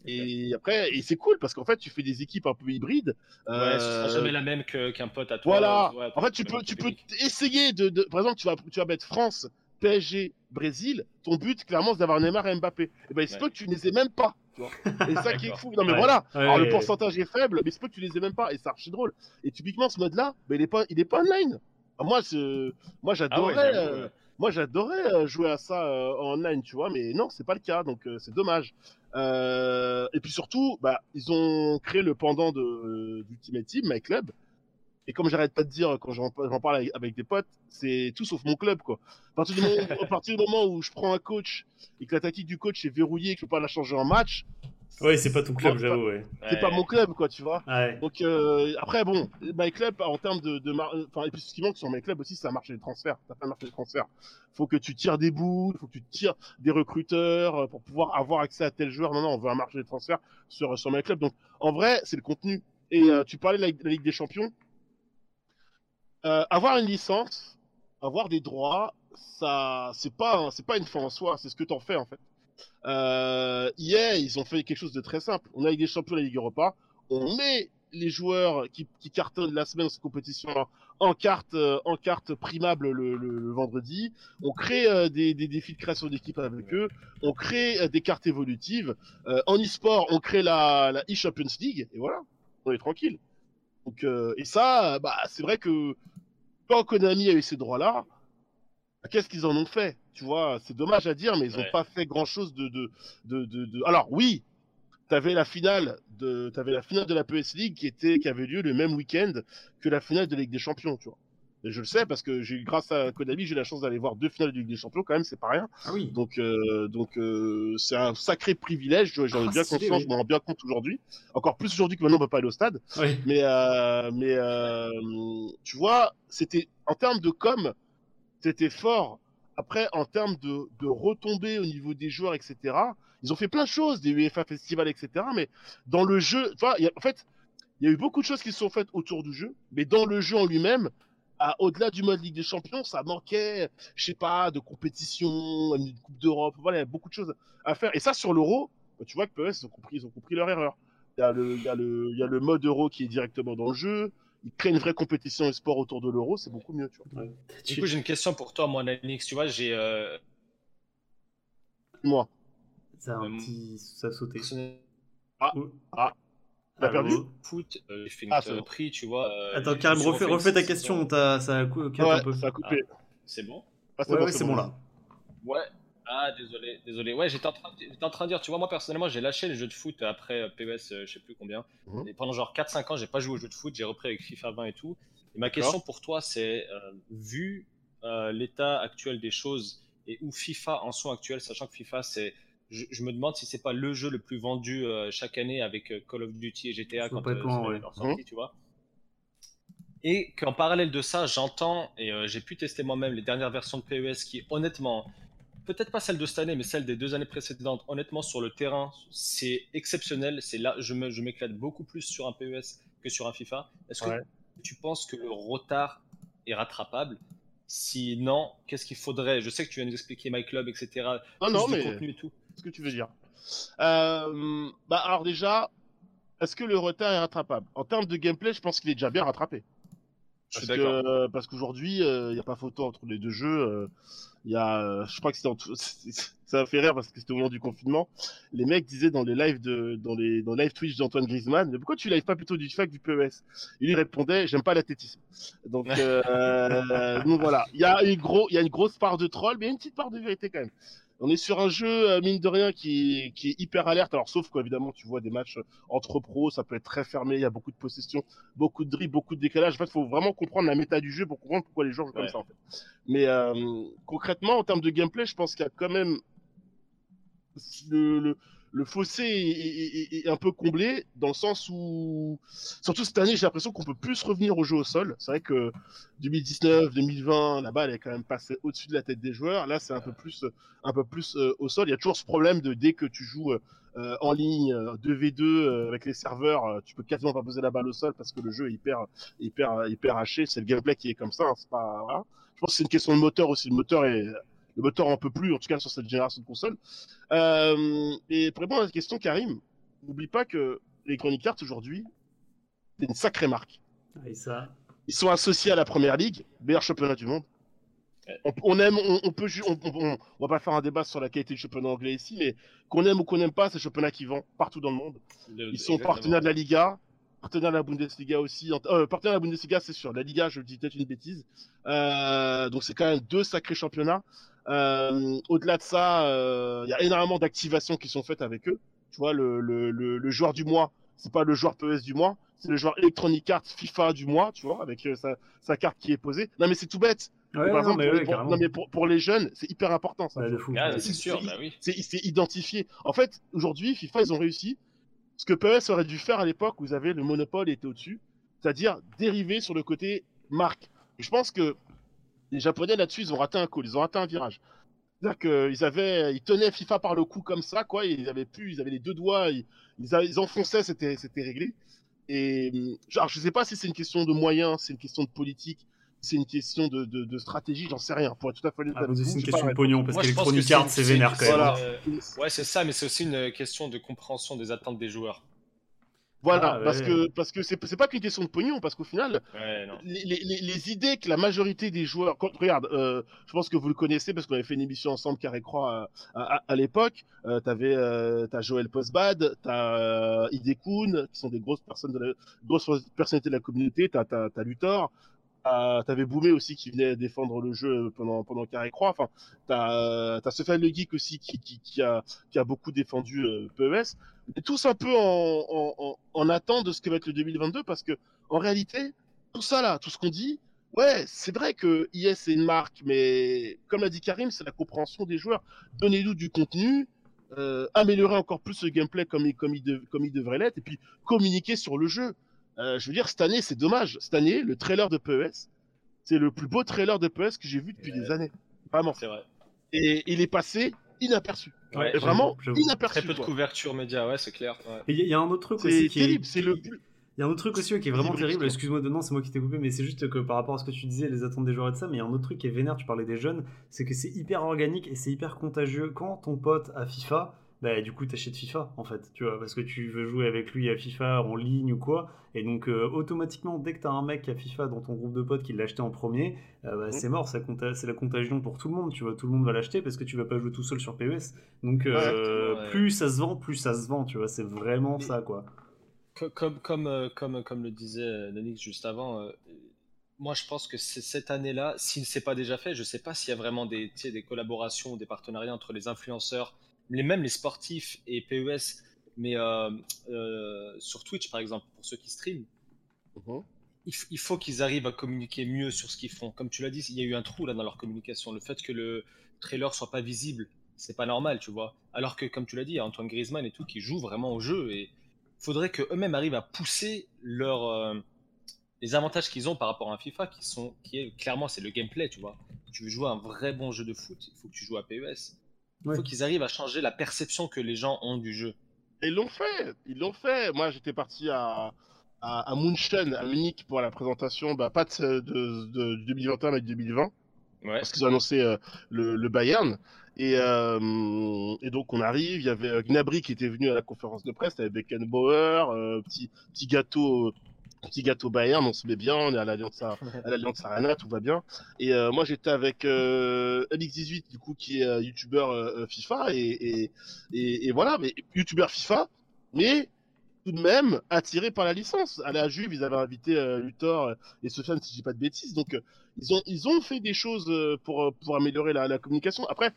Et après, et c'est cool parce qu'en fait, tu fais des équipes un peu hybrides. Ouais, ce sera Euh, jamais la même qu'un pote à toi. voilà. Ouais, en fait, tu peux, tu peux essayer de, de- par exemple, tu vas, tu vas mettre France, PSG, Brésil. Ton but, clairement, c'est d'avoir Neymar et Mbappé. Et ben, il se Ouais. peut que tu ne les aies même pas. Tu vois. Et c'est ça qui est fou. Non, mais Ouais. voilà. Ouais, Alors, le ouais. pourcentage est faible, mais il se peut que tu les aies même pas. Et c'est archi drôle. Et typiquement, ce mode-là, ben, il est pas, il est pas online. Ah, Moi, moi, Ah j'adorais, euh, moi, j'adorais euh, jouer à ça euh, en online, tu vois, mais non, c'est pas le cas, donc euh, c'est dommage. Euh, et puis surtout, bah, ils ont créé le pendant de d'Ultimate Team, My Club. Et comme j'arrête pas de dire quand j'en parle avec, avec des potes, c'est tout sauf mon club, quoi. À partir, du moment, à partir du moment où je prends un coach et que la tactique du coach est verrouillée et que je peux pas la changer en match, Ouais, c'est pas ton club, j'avoue, ouais. c'est Ouais. pas mon club, quoi, tu vois. Ouais. Donc euh, après bon, My Club en termes de, de mar- enfin et puis ce qui manque sur My Club aussi, c'est un marché des transferts. T'as pas un marché des transferts. Faut que tu tires des bouts, faut que tu tires des recruteurs euh, pour pouvoir avoir accès à tel joueur. Non non, on veut un marché des transferts sur sur My Club. Donc en vrai, c'est le contenu. Et euh, tu parlais de la, de la Ligue des Champions. Euh, avoir une licence, avoir des droits, ça c'est pas c'est pas une fin en soi, c'est ce que t'en fais en fait. Euh, hier, ils ont fait quelque chose de très simple. On a Ligue des Champions, la Ligue Europa. On met les joueurs qui, qui cartonnent la semaine dans cette compétition en carte, euh, en carte primable le, le- le vendredi. On crée euh, des, des défis de création d'équipe avec eux. On crée euh, des cartes évolutives. Euh, en e-sport, on crée la, la e-Champions League. Et voilà, on est tranquille. Donc, et ça, bah, c'est vrai que quand Konami a eu ces droits-là, qu'est-ce qu'ils en ont fait Tu vois, c'est dommage à dire, mais ils n'ont Ouais. pas fait grand-chose de, de, de, de, de- Alors oui, t'avais la finale de, t'avais la finale de la PS League qui était, qui avait lieu le même week-end que la finale de la Ligue des Champions, tu vois. Et je le sais parce que j'ai, grâce à Konami, j'ai eu la chance d'aller voir deux finales de Ligue des Champions, quand même, c'est pas rien. Ah oui. Donc, euh, donc euh, c'est un sacré privilège. J'en ai Ah, bien conscience, oui. je m'en rends bien compte aujourd'hui. Encore plus aujourd'hui que maintenant on peut pas aller au stade. Oui. Mais, euh, mais euh, tu vois, c'était en termes de com, c'était fort. Après, en termes de, de retombées au niveau des joueurs, etc., ils ont fait plein de choses, des UEFA Festival, etc. Mais dans le jeu, a- en fait, il y a eu beaucoup de choses qui se sont faites autour du jeu, mais dans le jeu en lui-même, au-delà du mode Ligue des Champions, ça manquait, je sais pas, de compétition, une Coupe d'Europe, voilà, il y a beaucoup de choses à faire. Et ça, sur l'Euro, bah, tu vois que PES, ils ont compris, ils ont compris leur erreur. Il y, y il y a le mode Euro qui est directement dans le jeu. Ils créent une vraie compétition et sport autour de l'Euro, c'est beaucoup mieux, tu vois. Du coup, j'ai une question pour toi, moi, Nix. Tu vois, j'ai euh, Moi, Ça a un petit. Ça a sauté. Oh. Ah. T'as perdu? Foot, euh, j'ai fait une Ah, c'est bon. prix, tu vois. euh, Attends, Karim, refais, ta question, ça a cou- capte un Ouais, peu. ça a coupé. C'est bon? Ah, Ouais, ouais, c'est bon là. Ouais. Ah, désolé, désolé. Ouais, j'étais en, train de- j'étais en train de dire, tu vois, moi personnellement, j'ai lâché les jeux de foot après euh, PES, euh, je sais plus combien. Mhm. Et pendant genre 4-5 ans, j'ai pas joué aux jeux de foot, j'ai repris avec FIFA 20 et tout. Et ma question pour toi, c'est, euh, vu euh, l'état actuel des choses et où FIFA en son actuel, sachant que FIFA, c'est. Je, je me demande si c'est pas le jeu le plus vendu euh, chaque année avec euh, Call of Duty et GTA quand euh, c'est ouais. leur sortie, tu vois. Et qu'en parallèle de ça, j'entends, et euh, j'ai pu tester moi-même les dernières versions de PES qui, honnêtement, peut-être pas celle de cette année, mais celle des deux années précédentes, honnêtement, sur le terrain, c'est exceptionnel. C'est là, je m'éclate beaucoup plus sur un PES que sur un FIFA. Est-ce que tu penses que le retard est rattrapable? Si non, qu'est-ce qu'il faudrait? Je sais que tu viens nous expliquer My Club, etc. Non, non, mais contenu et tout. ce que tu veux dire. Euh, bah alors déjà, est-ce que le retard est rattrapable? En termes de gameplay, je pense qu'il est déjà bien rattrapé. Parce que euh, parce qu'aujourd'hui, il n'y a pas photo entre les deux jeux. Il y a, euh, je crois que c'était en tout- ça a fait rire parce que c'était au moment du confinement. Les mecs disaient dans les lives de dans les dans les live Twitch d'Antoine Griezmann, mais pourquoi tu lives pas plutôt du que du PES Il lui répondait, j'aime pas l'athlétisme. Donc, euh, donc voilà, il y a une gros, il y a une grosse part de troll, mais y a une petite part de vérité quand même. On est sur un jeu, euh, mine de rien, qui est, qui est hyper alerte. Alors, sauf qu'évidemment, tu vois des matchs entre pros, ça peut être très fermé, il y a beaucoup de possession, beaucoup de dribbles, beaucoup de décalage. En fait, il faut vraiment comprendre la méta du jeu pour comprendre pourquoi les gens jouent comme ça, en fait. Mais euh, concrètement, en termes de gameplay, je pense qu'il y a quand même le, le, le fossé est, un peu comblé dans le sens où, surtout cette année, j'ai l'impression qu'on peut plus revenir au jeu au sol. C'est vrai que 2019, 2020, la balle est quand même passée au-dessus de la tête des joueurs. Là, c'est un peu plus, un peu plus euh, au sol. Il y a toujours ce problème de dès que tu joues euh, en ligne euh, 2v2 euh, avec les serveurs, tu peux quasiment pas poser la balle au sol parce que le jeu est hyper, hyper, hyper haché. C'est le gameplay qui est comme ça. hein. C'est pas. Je pense que c'est une question de moteur aussi. Le moteur est, le moteur en peut plus, en tout cas sur cette génération de consoles. Euh, et pour répondre à la question, Karim, n'oublie pas que les Chronic Arts aujourd'hui, c'est une sacrée marque. Ah, Et ça. Ils sont associés à la Première Ligue, meilleur championnat du monde. On, on aime, on, on peut, on, on- on va pas faire un débat sur la qualité du championnat anglais ici, mais qu'on aime ou qu'on n'aime pas, c'est le championnat qui vend partout dans le monde. Ils sont exactement. partenaires de la Liga, partenaires de la Bundesliga aussi. En- Euh, partenaires de la Bundesliga, c'est sûr. La Liga, je dis peut-être une bêtise. Euh, donc c'est quand même deux sacrés championnats. Euh, Au-delà de ça, euh, il y a énormément d'activations qui sont faites avec eux. Tu vois, le, le, le, le joueur du mois, c'est pas le joueur PES du mois, c'est le joueur Electronic Arts FIFA du mois, tu vois, avec euh, sa, sa carte qui est posée. Non mais c'est tout bête. Ouais, Par non, exemple, mais pour, ouais, les, non, mais pour, pour les jeunes, c'est hyper important ça. Ouais. Ah, c'est sûr, bah oui. C'est identifié. En fait, aujourd'hui, FIFA, ils ont réussi ce que PES aurait dû faire à l'époque vous avez le monopole était au-dessus, c'est-à-dire dériver sur le côté marque. Je pense que les Japonais là-dessus, ils ont raté un coup, ils ont raté un virage. C'est-à-dire qu'ils avaient, ils tenaient FIFA par le cou comme ça, quoi. Ils avaient pu, ils avaient les deux doigts, ils, enfonçaient, c'était, réglé. Et hum, genre, je sais pas si c'est une question de moyens, c'est une question de politique, c'est une question de, de, de stratégie, j'en sais rien. Pour être tout à fait honnête Ah, c'est une question de pognon, parce qu'Electronic que Arts, c'est vénère quand même. Voilà. euh, Ouais, c'est ça, mais c'est aussi une question de compréhension des attentes des joueurs. Voilà, Ah, ouais. parce que parce que c'est c'est pas qu'une question de pognon, parce qu'au final, Ouais, les, les- idées que la majorité des joueurs, quand, regarde, euh, je pense que vous le connaissez parce qu'on avait fait une émission ensemble Carré Croix à, à, à l'époque. Euh, t'avais euh, t'as Joël Postbad, t'as euh, Idekun, qui sont des grosses personnes de la, grosses personnalités de la communauté. T'as t'as t'as Luthor. T'avais Boumé aussi qui venait défendre le jeu pendant, pendant Carré Croix. Enfin, t'as as Sofiane Le Geek aussi qui, qui, a, qui a beaucoup défendu euh, PES. Est tous un peu en, en, en, en attente de ce que va être le 2022 parce que, en réalité, tout ça là, tout ce qu'on dit, ouais, c'est vrai que IS c'est une marque, mais comme l'a dit Karim, c'est la compréhension des joueurs. Donnez-nous du contenu, euh, améliorer encore plus le gameplay comme il, comme il, de- comme il devrait l'être, et puis communiquer sur le jeu. Euh, je veux dire, cette année, c'est dommage. Cette année, le trailer de PES, c'est le plus beau trailer de PES que j'ai vu depuis Ouais. des années. Vraiment. C'est vrai. Et il est passé inaperçu. Ouais, vraiment inaperçu. Très peu de couverture média, ouais, c'est clair. ouais. Il y, a- il y a un autre truc aussi qui est. terrible. C'est le. Il y a un autre truc aussi qui est vraiment terrible. Excuse-moi de non, c'est moi qui t'ai coupé, mais c'est juste que par rapport à ce que tu disais, les attentes des joueurs et de ça, mais il y a un autre truc qui est vénère. Tu parlais des jeunes, c'est que c'est hyper organique et c'est hyper contagieux. Quand ton pote a FIFA, bah du coup t'achètes FIFA en fait, tu vois, parce que tu veux jouer avec lui à FIFA en ligne ou quoi. Et donc euh, automatiquement, dès que t'as un mec a FIFA dans ton groupe de potes qui l'a acheté en premier, euh, bah, Mhm. c'est mort, c'est la contagion pour tout le monde. Tu vois, tout le monde va l'acheter parce que tu vas pas jouer tout seul sur PES. Donc euh, ouais. plus ça se vend, plus ça se vend. Tu vois, c'est vraiment Mais- ça quoi. Co- Comme, comme, comme, comme le disait Nonix juste avant, moi je pense que cette année-là, s'il ne s'est pas déjà fait, je ne sais pas s'il y a vraiment des, des collaborations ou des partenariats entre les influenceurs, les, même les sportifs et PES, mais euh, euh, sur Twitch par exemple, pour ceux qui streament, Mhm. il, faut qu'ils arrivent à communiquer mieux sur ce qu'ils font. Comme tu l'as dit, il y a eu un trou là dans leur communication. Le fait que le trailer soit pas visible, c'est pas normal, tu vois. Alors que, comme tu l'as dit, il y a Antoine Griezmann et tout qui jouent vraiment au jeu et il faudrait qu'eux-mêmes arrivent à pousser leur, euh, les avantages qu'ils ont par rapport à un FIFA qui sont, qui est clairement, c'est le gameplay, tu vois. Tu veux jouer à un vrai bon jeu de foot, il faut que tu joues à PES. Il faut qu'ils arrivent à changer la perception que les gens ont du jeu. Et Ils l'ont fait, ils l'ont fait. Moi, j'étais parti à, à, à München, à Munich, pour la présentation, bah, pas de, de, de 2021, mais de 2020, Ouais. parce qu'ils ont annoncé euh, le, le Bayern. Et, euh, et donc, on arrive, il y avait Gnabry qui était venu à la conférence de presse, avec Beckenbauer, euh, petit, petit gâteau. Petit gâteau Bayern, on se met bien, on est à l'Alliance à l'Alliance Arena, tout va bien. Et euh, moi j'étais avec euh, MX18 du coup qui est euh, youtubeur euh, FIFA et, et, et, et voilà, mais youtubeur FIFA, mais tout de même attiré par la licence. À la Juve, ils avaient invité euh, Luthor et Sofiane, si je dis pas de bêtises. Donc, euh, ils, ont, ils ont fait des choses euh, pour, euh, pour améliorer la, la communication. Après,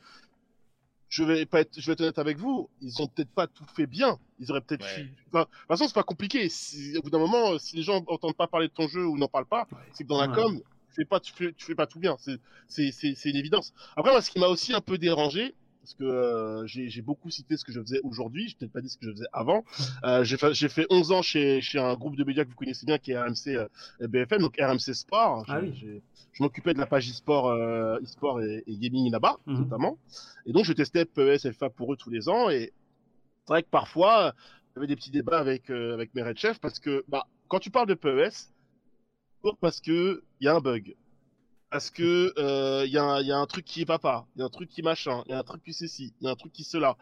je vais, pas être, je vais être honnête avec vous, ils ont peut-être pas tout fait bien. Ils auraient peut-être Ouais. Enfin, de toute façon, c'est pas compliqué. Si, au bout d'un moment, euh, si les gens entendent pas parler de ton jeu ou n'en parlent pas, c'est que dans la Ouais. com, tu fais pas, tu fais, tu fais pas tout bien. C'est, c'est, c'est, c'est une évidence. Après, moi, ce qui m'a aussi un peu dérangé, parce que euh, j'ai, beaucoup cité ce que je faisais aujourd'hui, j'ai peut-être pas dit ce que je faisais avant. Euh, j'ai, fait, j'ai fait 11 ans chez, chez un groupe de médias que vous connaissez bien, qui est RMC euh, BFM, donc RMC Sport. Ah oui. je m'occupais de la page e-sport, e-sport et, et gaming là-bas, Mhm. notamment. Et donc, je testais PES, FA pour eux tous les ans. Et c'est vrai que parfois, j'avais des petits débats avec, avec mes red chefs parce que, bah, quand tu parles de PES, toujours parce que il y a un bug. Parce que euh, il y, a un- il y a un truc qui va pas, il y a un truc qui machin, il y a un truc qui ceci, il y a un truc qui cela.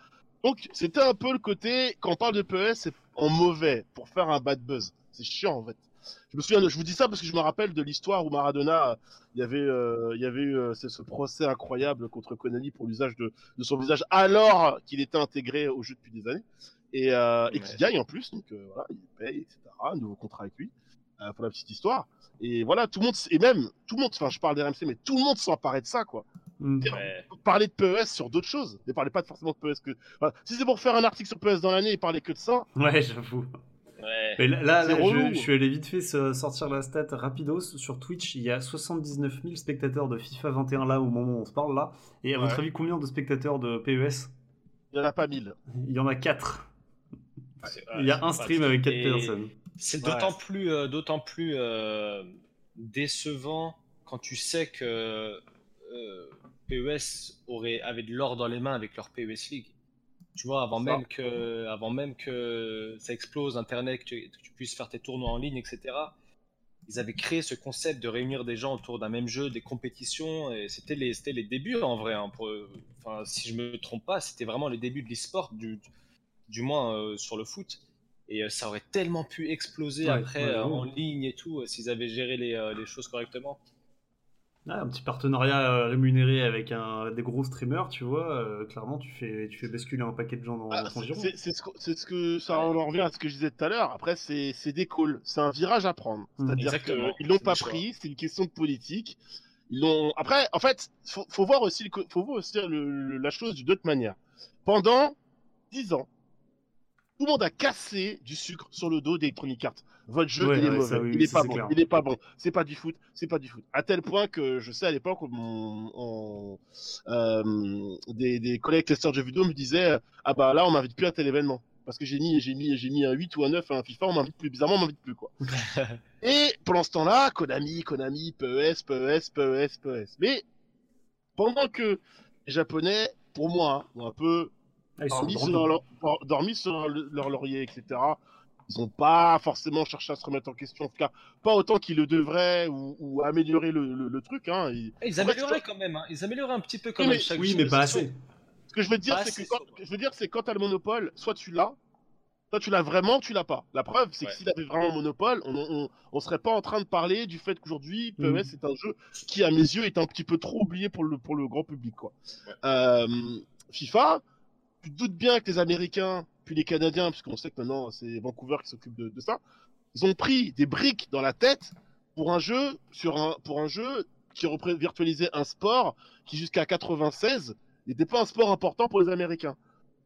Donc c'était un peu le côté quand on parle de PES, c'est en mauvais pour faire un bad buzz. C'est chiant en fait. Je me souviens, je vous dis ça parce que je me rappelle de l'histoire où Maradona, euh, il y avait, euh, il y avait eu euh, ce procès incroyable contre Konami pour l'usage de, de son visage alors qu'il était intégré au jeu depuis des années et, euh, et qu'il Ouais. gagne en plus. Donc euh, voilà, il paye, etc. Un nouveau contrat avec lui euh, pour la petite histoire. Et voilà, tout le monde, et même tout le monde, enfin je parle d'RMC, mais tout le monde s'emparait de ça quoi. Mm. Ouais. Parler de PES sur d'autres choses, ne parlez pas forcément de PES que. enfin, si c'est pour faire un article sur PES dans l'année et parler que de ça, Ouais, j'avoue. Ouais. Mais là, là, C'est là, je, relou. je suis allé vite fait sortir la stat rapidos. Sur Twitch, il y a 79 000 spectateurs de FIFA 21 là au moment où on se parle là. Et à votre avis, combien de spectateurs de PES il n'y en a pas mille. Il y en a 4. C'est- Il y a un stream avec 4 Et personnes. C'est d'autant plus, euh, d'autant plus euh, décevant quand tu sais que euh, PES aurait, avait de l'or dans les mains avec leur PES League. Tu vois, avant même, que, avant même que ça explose, Internet, que tu, que tu puisses faire tes tournois en ligne, etc. Ils avaient créé ce concept de réunir des gens autour d'un même jeu, des compétitions, et c'était les, c'était les débuts en vrai. hein, pour, enfin, si je me trompe pas, c'était vraiment les débuts de l'e-sport, du, du moins euh, sur le foot. Et euh, ça aurait tellement pu exploser Ouais, après ouais, euh, en ligne et tout, euh, s'ils avaient géré les, euh, les choses correctement. un petit partenariat euh, rémunéré avec un, des gros streamers, tu vois, euh, clairement tu fais, tu fais basculer un paquet de gens dans, Ah, dans ton c'est giron. c'est- c'est ce, que- c'est ce que ça en revient à ce que je disais tout à l'heure. Après, c'est c'est des calls, c'est un virage à prendre. Mm. C'est-à-dire Exactement, qu'ils l'ont c'est pas pris, c'est une question de politique. Ils l'ont. Après, en fait, faut, faut voir aussi, le faut voir aussi le- le- la chose d'une autre manière. Pendant 10 ans, tout le monde a cassé du sucre sur le dos d'Electronic Arts. Votre jeu, Ouais, il est ouais, mauvais, ça, oui, il est ça, pas c'est bon, clair. il est pas bon, c'est pas du foot, c'est pas du foot. À tel point que je sais à l'époque, euh, des, des collègues testeurs de jeux vidéo me disaient ah bah là on m'invite plus à tel événement. Parce que j'ai mis j'ai mis j'ai mis un 8 ou un 9 à un FIFA on m'invite plus. Bizarrement on m'invite plus quoi. Et pendant ce temps-là Konami Konami PES PES PES PES mais pendant que les japonais pour moi hein, ont un peu Ah, ils dormi sur, leur, leur- dormi sur le- leur laurier etc ils ont pas forcément cherché à se remettre en question en tout cas pas autant qu'ils le devraient ou, ou améliorer le, le- le truc hein. Ils- fait, amélioraient quand même, hein. ils amélioraient un petit peu quand Oui, même mais- chaque Oui, mais pas assez. Ce que je veux dire, c'est que quand, je veux dire, c'est quand t'as le monopole, soit tu l'as, soit tu l'as vraiment, tu l'as pas. La preuve, c'est Ouais. que s'il avait vraiment le monopole, on, on, on serait pas en train de parler du fait qu'aujourd'hui, PES Mm. est un jeu qui, à mes yeux, est un petit peu trop oublié pour le, pour le grand public, quoi. Euh, FIFA, tu te doutes bien que les Américains, puis les Canadiens, puisqu'on sait que maintenant c'est Vancouver qui s'occupe de, ça, ils ont pris des briques dans la tête pour un jeu, sur un, pour un jeu qui virtualisait un sport qui jusqu'à 96 n'était pas un sport important pour les Américains.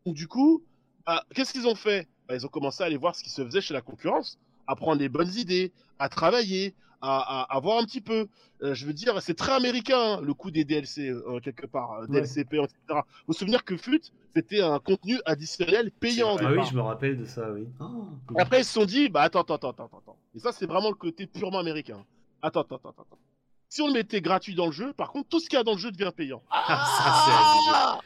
Donc du coup, bah, qu'est-ce qu'ils ont fait? Bah, Ils ont commencé à aller voir ce qui se faisait chez la concurrence, à prendre des bonnes idées, à travailler, à, à, à voir un petit peu. Euh, je veux dire, c'est très américain hein, le coup des DLC euh, quelque part, euh, Ouais. DLC payant, etc. Faut se souvenir que FUT, c'était un contenu additionnel payant. Ah oui, je me rappelle de ça, oui. Après, ils se sont dit, bah attends, attends, attends, attends, attends. Et ça, c'est vraiment le côté purement américain. Attends, attends, attends, attends. Si on le mettait gratuit dans le jeu, par contre, tout ce qu'il y a dans le jeu devient payant. Ah, ça,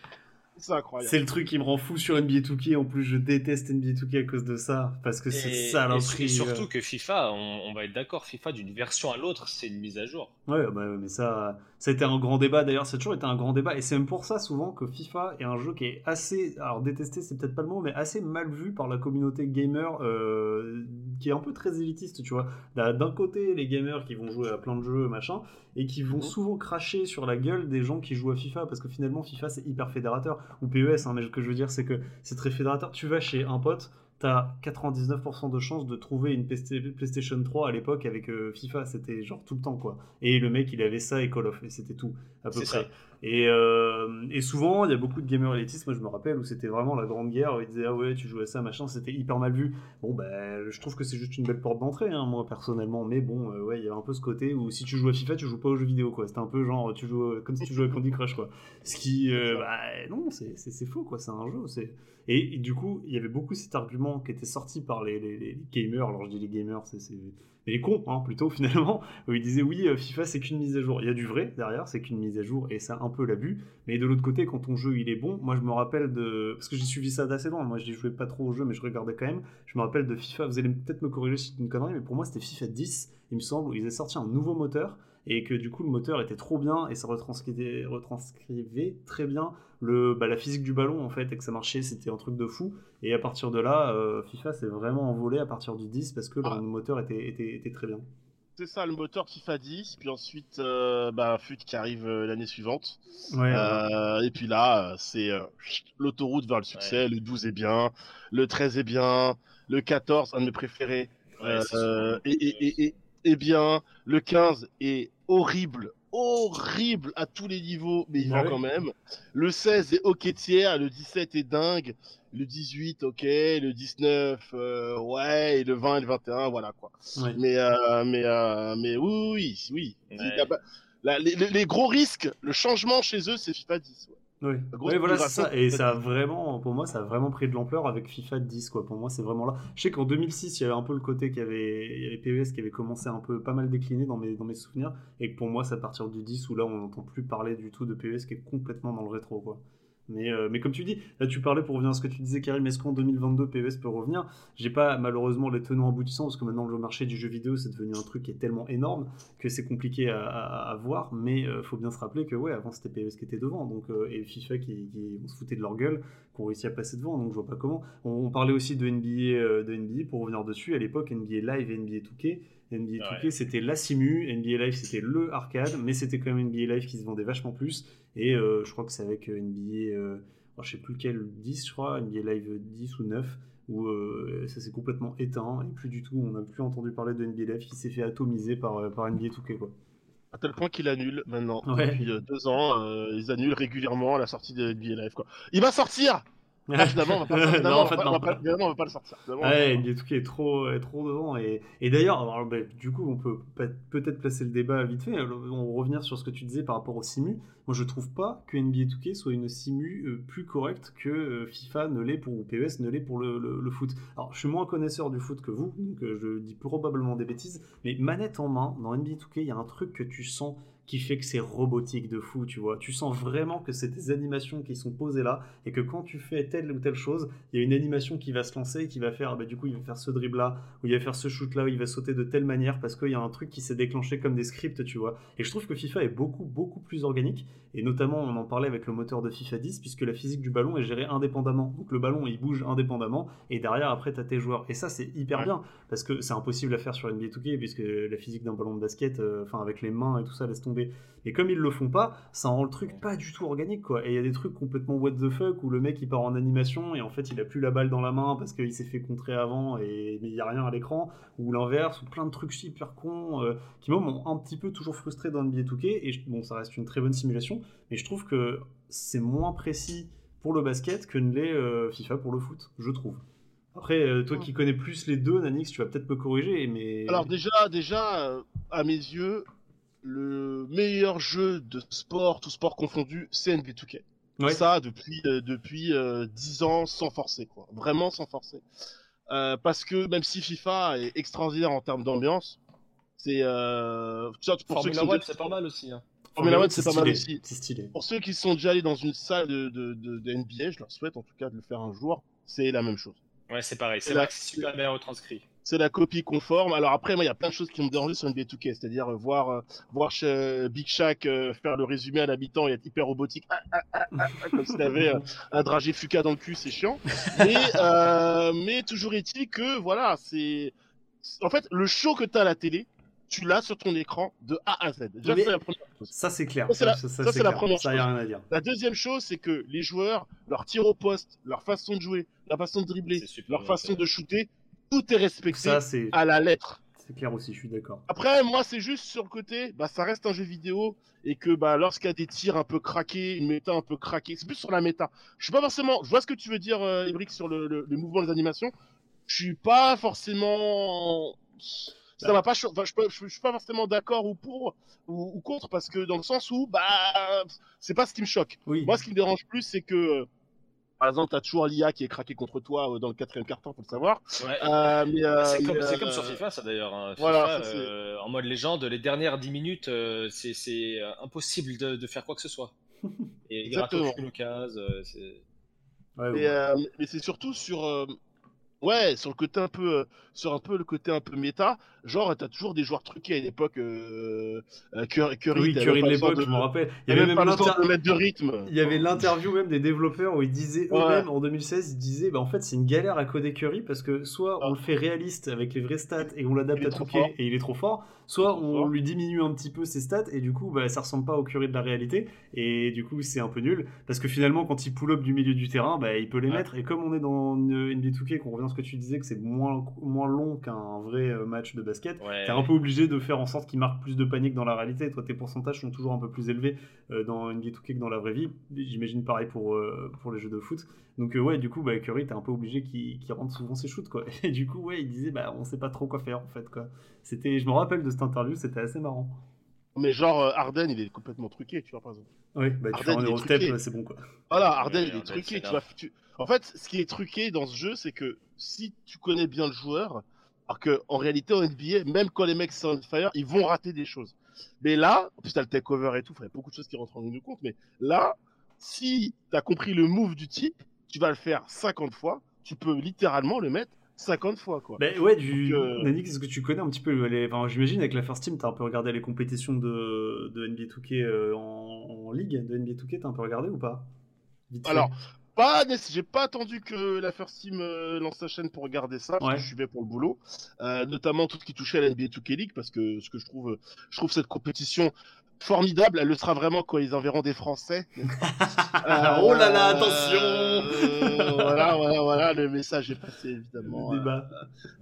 C'est incroyable. C'est le truc qui me rend fou sur NBA 2K. En plus, je déteste NBA 2K à cause de ça. Parce que c'est ça l'intrigue. et surtout que FIFA, on, on va être d'accord, FIFA d'une version à l'autre, c'est une mise à jour. Ouais, bah, ouais, mais ça, ça a été un grand débat d'ailleurs, ça a toujours été un grand débat, et c'est même pour ça souvent que FIFA est un jeu qui est assez, alors détesté c'est peut-être pas le mot, mais assez mal vu par la communauté gamer, euh, qui est un peu très élitiste, tu vois. D'un d'un côté, les gamers qui vont jouer à plein de jeux, machin, et qui vont Mhm. souvent cracher sur la gueule des gens qui jouent à FIFA, parce que finalement FIFA c'est hyper fédérateur, ou PES, hein, mais ce que je veux dire c'est que c'est très fédérateur. Tu vas chez un pote, t'as 99% de chances de trouver une PlayStation 3 à l'époque avec euh, FIFA, c'était genre tout le temps quoi. Et le mec il avait ça et Call of, et c'était tout, à peu près. ça. Et, euh, et souvent, il y a beaucoup de gamers élitistes, moi je me rappelle, où c'était vraiment la grande guerre, où ils disaient ah ouais, tu joues à ça, machin, c'était hyper mal vu. Bon, ben, je trouve que c'est juste une belle porte d'entrée, hein, moi personnellement, mais bon, euh, ouais, il y a un peu ce côté où si tu joues à FIFA, tu joues pas aux jeux vidéo, quoi. C'était un peu genre, tu joues comme si tu jouais à Candy Crush, quoi. Ce qui, euh, bah, non, c'est faux, quoi, c'est un jeu, c'est. Et, et du coup, il y avait beaucoup cet argument qui était sorti par les, les- les gamers, alors je dis les gamers, c'est. Mais les cons, hein, plutôt, finalement, où ils disaient oui, euh, FIFA c'est qu'une mise à jour. Il y a du vrai derrière, c'est qu'une mise à jour, et c'est un peu l'abus. Mais de l'autre côté, quand ton jeu il est bon, moi je me rappelle de. Parce que j'ai suivi ça d'assez loin, moi je jouais pas trop au jeu, mais je regardais quand même. Je me rappelle de FIFA, vous allez peut-être me corriger si c'est une connerie, mais pour moi c'était FIFA 10, il me semble, où ils avaient sorti un nouveau moteur, et que du coup le moteur était trop bien, et ça retranscrivait, retranscrivait très bien le, bah, la physique du ballon en fait, et que ça marchait, c'était un truc de fou. Et à partir de là, euh, FIFA s'est vraiment envolé à partir du 10 parce que Ah. le moteur était, était, était très bien. C'est ça, le moteur FIFA 10, puis ensuite, euh, bah, FUT qui arrive euh, l'année suivante. Ouais, Euh, et puis là, c'est euh, l'autoroute vers le succès. Le 12 est bien, le 13 est bien, le 14, un de mes préférés, Ouais, c'est euh, sûr. et, et, et, est bien, le 15 est horrible, horrible à tous les niveaux, mais il Ah vend ouais. quand même. Le 16 est ok tiers, le 17 est dingue, le 18 ok, le 19 euh, ouais, et le 20 et le 21 voilà quoi. ouais. Mais euh, mais euh, mais oui oui oui. Ouais. La- la- les, les- les gros risques, le changement chez eux, c'est FIFA 10. Oui, Ouais, voilà, c'est ça. Et ça a vraiment, pour moi, ça a vraiment pris de l'ampleur avec FIFA 10, quoi. Pour moi, c'est vraiment là. Je sais qu'en 2006, il y avait un peu le côté qu'il y avait, il y avait PES qui avait commencé un peu pas mal décliné dans mes, dans mes souvenirs. Et que pour moi, c'est à partir du 10 où là, on n'entend plus parler du tout de PES qui est complètement dans le rétro, quoi. Mais, euh, mais comme tu dis, là tu parlais pour revenir à ce que tu disais, Karim, est-ce qu'en 2022 PES peut revenir? J'ai pas malheureusement les tenants aboutissants parce que maintenant le marché du jeu vidéo c'est devenu un truc qui est tellement énorme que c'est compliqué à, à- à voir. Mais euh, faut bien se rappeler que ouais, avant c'était PES qui était devant, donc euh, et FIFA qui, qui on se foutait de leur gueule qu'on réussit à passer devant, donc je vois pas comment. On, on parlait aussi de NBA, euh, de NBA pour revenir dessus. À l'époque, NBA Live et NBA 2K. NBA 2K c'était la simu, NBA Live c'était le arcade, mais c'était quand même NBA Live qui se vendait vachement plus. Et euh, je crois que c'est avec euh, NBA, euh, alors, je sais plus lequel, 10 je crois, NBA Live 10 ou 9, où euh, ça s'est complètement éteint et plus du tout, on n'a plus entendu parler de NBA Live qui s'est fait atomiser par, par NBA 2K quoi. À tel point qu'il annule maintenant. Ouais. Depuis euh, deux ans, euh, ils annulent régulièrement la sortie de NBA Live. Quoi. Il va sortir Ah, Finalement, on va pas, Non, en fait, on va pas- on va pas le sortir. Ouais, 2K est trop, est trop devant. Et, et d'ailleurs, bah, du coup, on peut peut- peut-être placer le débat vite fait. On va revenir sur ce que tu disais par rapport au simu. Moi, je trouve pas que NBA 2K soit une simu euh, plus correcte que euh, FIFA ne l'est pour ou PES ne l'est pour le, le- le foot. Alors, je suis moins connaisseur du foot que vous, donc euh, je dis probablement des bêtises. Mais manette en main, dans NBA 2K, il y a un truc que tu sens qui fait que c'est robotique de fou, tu vois. Tu sens vraiment que c'est des animations qui sont posées là et que quand tu fais telle ou telle chose, il y a une animation qui va se lancer et qui va faire, bah, du coup, il va faire ce dribble là, ou il va faire ce shoot là, ou il va sauter de telle manière parce qu'il y a un truc qui s'est déclenché comme des scripts, tu vois. Et je trouve que FIFA est beaucoup, beaucoup plus organique. Et notamment, on en parlait avec le moteur de FIFA 10, puisque la physique du ballon est gérée indépendamment. Donc le ballon, il bouge indépendamment, et derrière, après, tu as tes joueurs. Et ça, c'est hyper Ouais. bien, parce que c'est impossible à faire sur NBA 2K, puisque la physique d'un ballon de basket, euh, enfin, avec les mains et tout ça, laisse tomber. Et comme ils le font pas, ça rend le truc pas du tout organique, quoi. Et il y a des trucs complètement what the fuck, où le mec, il part en animation, et en fait, il a plus la balle dans la main, parce qu'il s'est fait contrer avant, et mais il y a rien à l'écran, ou l'inverse, ou plein de trucs hyper cons, euh, qui moi m'ont un petit peu toujours frustré dans NBA 2K, et je- bon, ça reste une très bonne simulation, mais je trouve que c'est moins précis pour le basket que ne l'est euh, FIFA pour le foot, je trouve. Après, euh, toi qui connais plus les deux, Nanix, tu vas peut-être me corriger, mais... Alors déjà, déjà, à mes yeux, le meilleur jeu de sport, tout sport confondu, c'est NBA 2K. Ouais. Ça depuis euh, depuis euh, 10 ans sans forcer quoi, vraiment sans forcer. Euh, parce que même si FIFA est extraordinaire en termes d'ambiance, c'est euh, tu vois, pour ceux qui Formula sont One, déjà- c'est pas mal aussi. Hein. Formula One, c'est pas mal aussi. C'est stylé. Pour ceux qui sont déjà allés dans une salle de, de, de, de NBA, je leur souhaite en tout cas de le faire un jour, c'est la même chose. Ouais, c'est pareil. C'est là, que c'est super bien retranscrit. C'est la copie conforme. Alors après, moi, il y a plein de choses qui me dérangent sur NBA 2K, c'est-à-dire euh, voir, euh, voir euh, Big Shaq euh, faire le résumé à l'habitant et être hyper robotique, ah, ah, ah, ah, ah, comme s'il avait euh, un dragé Fuka dans le cul, c'est chiant. Mais, euh, mais toujours est-il que, voilà, c'est. En fait, le show que tu as à la télé, tu l'as sur ton écran de A à Z. Déjà, la première chose. Ça, c'est clair. Ça, c'est la- ça, ça, c'est la première Ça, y a chose. rien à dire. La deuxième chose, c'est que les joueurs, leur tir au poste, leur façon de jouer, leur façon de dribbler, leur façon fait. de shooter, tout est respecté Ça, à la lettre. c'est clair aussi, je suis d'accord. Après, moi, c'est juste sur le côté, bah, ça reste un jeu vidéo et que bah, lorsqu'il y a des tirs un peu craqués, une méta un peu craquée, c'est plus sur la méta. Je suis pas forcément, je vois ce que tu veux dire, euh, sur le, le, le mouvement des animations. Je suis pas forcément, ça va pas, cho- enfin, je, je suis pas forcément d'accord ou pour ou, ou contre parce que dans le sens où bah, c'est pas ce qui me choque. Oui. Moi, ce qui me dérange plus, c'est que par exemple, t'as toujours l'IA qui est craqué contre toi euh, dans le quatrième carton, faut le savoir. Ouais. Euh, euh, C'est comme, euh, sur FIFA, ça d'ailleurs. hein. voilà, euh, en mode légende, les dernières 10 minutes, euh, c'est, impossible de, de faire quoi que ce soit. Et Exactement. aucune occasion. Ouais, Mais, ouais. euh, mais c'est surtout sur, euh, ouais, sur le côté un peu, euh, sur un peu le côté un peu méta. Genre, t'as toujours des joueurs truqués à l'époque. Euh, euh, Curry, oui, Curry de l'époque, je me rappelle. Il y avait même pas de mettre de rythme. Il y avait l'interview même des développeurs où ils disaient Ouais. eux-mêmes en 2016, ils disaient bah en fait c'est une galère à coder Curry parce que soit on le fait réaliste avec les vraies stats et on l'adapte à trop 2K fort. et il est trop fort, soit trop on fort. lui diminue un petit peu ses stats et du coup bah ça ressemble pas au Curry de la réalité et du coup c'est un peu nul parce que finalement quand il pull up du milieu du terrain bah il peut les Ouais. mettre et comme on est dans une NBA 2K qu'on revient à ce que tu disais que c'est moins moins long qu'un vrai euh, match de basket, Ouais. T'es un peu obligé de faire en sorte qu'il marque plus de panique dans la réalité. Toi, tes pourcentages sont toujours un peu plus élevés euh, dans NBA 2K que dans la vraie vie. J'imagine pareil pour, euh, pour les jeux de foot. Donc, euh, ouais, du coup, bah, Curry, t'es un peu obligé qu'il qu'il rentre souvent ses shoots, quoi. Et du coup, ouais, il disait, bah, on sait pas trop quoi faire, en fait, quoi. C'était, je me rappelle de cette interview, c'était assez marrant. Mais genre, Arden, il est complètement truqué, tu vois, par exemple. Oui, bah, tu Arden, fais un c'est bon, quoi. Voilà, Arden, il est Arden, truqué, c'est tu vois. tu- En fait, ce qui est truqué dans ce jeu, c'est que si tu connais bien le joueur, alors que en réalité, en NBA, même quand les mecs sont on fire, ils vont rater des choses. Mais là, en plus, t'as le takeover et tout, il y a beaucoup de choses qui rentrent en ligne de compte, mais là, si t'as compris le move du type, tu vas le faire 50 fois, tu peux littéralement le mettre 50 fois, quoi. Bah, ouais, du. Euh, qu'est-ce que tu connais un petit peu les... enfin, J'imagine avec la First Team, t'as un peu regardé les compétitions de, de NBA 2K euh, en... en ligue de NBA 2K, t'as un peu regardé ou pas? Vite. Alors, pas, j'ai pas attendu que la First Team euh, lance sa chaîne pour regarder ça, parce Ouais. que je suivais pour le boulot, Euh, notamment tout ce qui touchait à la NBA 2K League, parce que ce que je trouve, je trouve cette compétition formidable. Elle le sera vraiment quand ils enverront des Français. oh là là, attention Euh, Voilà, voilà, voilà, le message est passé évidemment. Euh,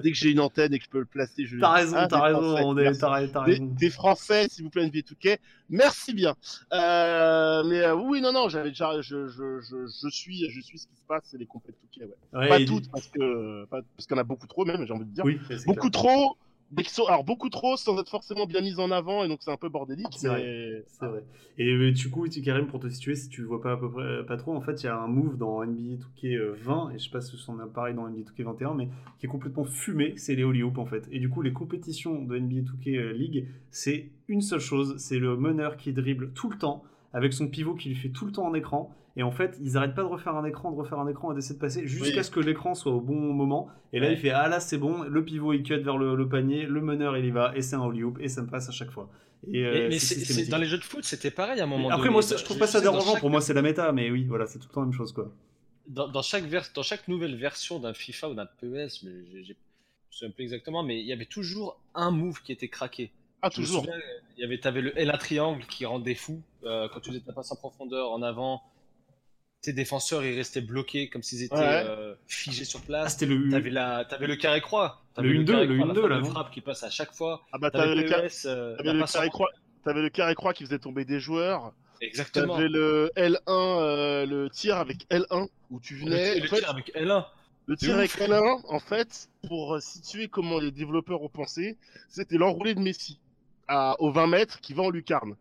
dès que j'ai une antenne et que je peux le placer, je T'as raison, Ah, t'as raison, on est- t'as Des, des Français, s'il vous plaît, NBA 2K. Merci bien. Euh, mais euh, oui, non, non, j'avais déjà, je, je, je, je suis, je suis ce qui se passe, c'est les compètes 2K, ouais. Ouais, pas toutes, parce que, pas- parce qu'il y en a beaucoup trop, même, j'ai envie de dire. Oui, beaucoup clair. trop, mais qui sont, alors beaucoup trop, sans être forcément bien mis en avant, et donc c'est un peu bordélique. C'est mais- C'est vrai. Et euh, du coup, tu- Karim, pour te situer, si tu vois pas à peu près, euh, pas trop, en fait, il y a un move dans NBA 2K 20, et je sais pas si c'en a pareil dans NBA 2K 21, mais qui est complètement fumé, c'est les Holy Hoop en fait. Et du coup, les compétitions de NBA 2K euh, League, c'est une seule chose, c'est le meneur qui dribble tout le temps, avec son pivot qui lui fait tout le temps en écran. Et en fait, ils arrêtent pas de refaire un écran, de refaire un écran, et d'essayer de passer jusqu'à Oui. ce que l'écran soit au bon moment. Et là, Ouais. il fait Ah là, c'est bon, le pivot il cut vers le, le panier, le meneur il y va, et c'est un Holy Hoop, et ça me passe à chaque fois. Et, euh, Mais, mais c'est c'est- c'est- systématique. dans les jeux de foot, c'était pareil à un moment Après, donné. moi, je trouve pas ça sais, dérangeant. chaque- Pour moi, c'est la méta, mais oui, voilà, c'est tout le temps la même chose, quoi. dans, dans chaque vers- dans chaque nouvelle version d'un FIFA ou d'un PES, mais j'ai- j'ai- je me souviens plus exactement, mais il y avait toujours un move qui était craqué. Ah, Je toujours. souviens, il y avait, t'avais le L1 triangle qui rendait fou euh, quand tu faisais ta passe en profondeur en avant. Tes défenseurs, ils restaient bloqués comme s'ils étaient Ouais. euh, figés sur Ah, place. c'était le. T'avais la, t'avais le carré croix. T'avais Le 1-2, carré le croix, la 1-2, frappe là, qui passe à chaque fois. Ah bah, T'avais t'avais le, le euh, t'avais le carré croix. T'avais le carré croix qui faisait tomber des joueurs. Exactement. T'avais le L1, euh, le tir avec L1 où tu venais. Le, le en fait, tir avec L1. Le tir avec ouf. L1, en fait, pour situer comment les développeurs ont pensé, c'était l'enroulé de Messi à, aux 20 mètres qui va en lucarne.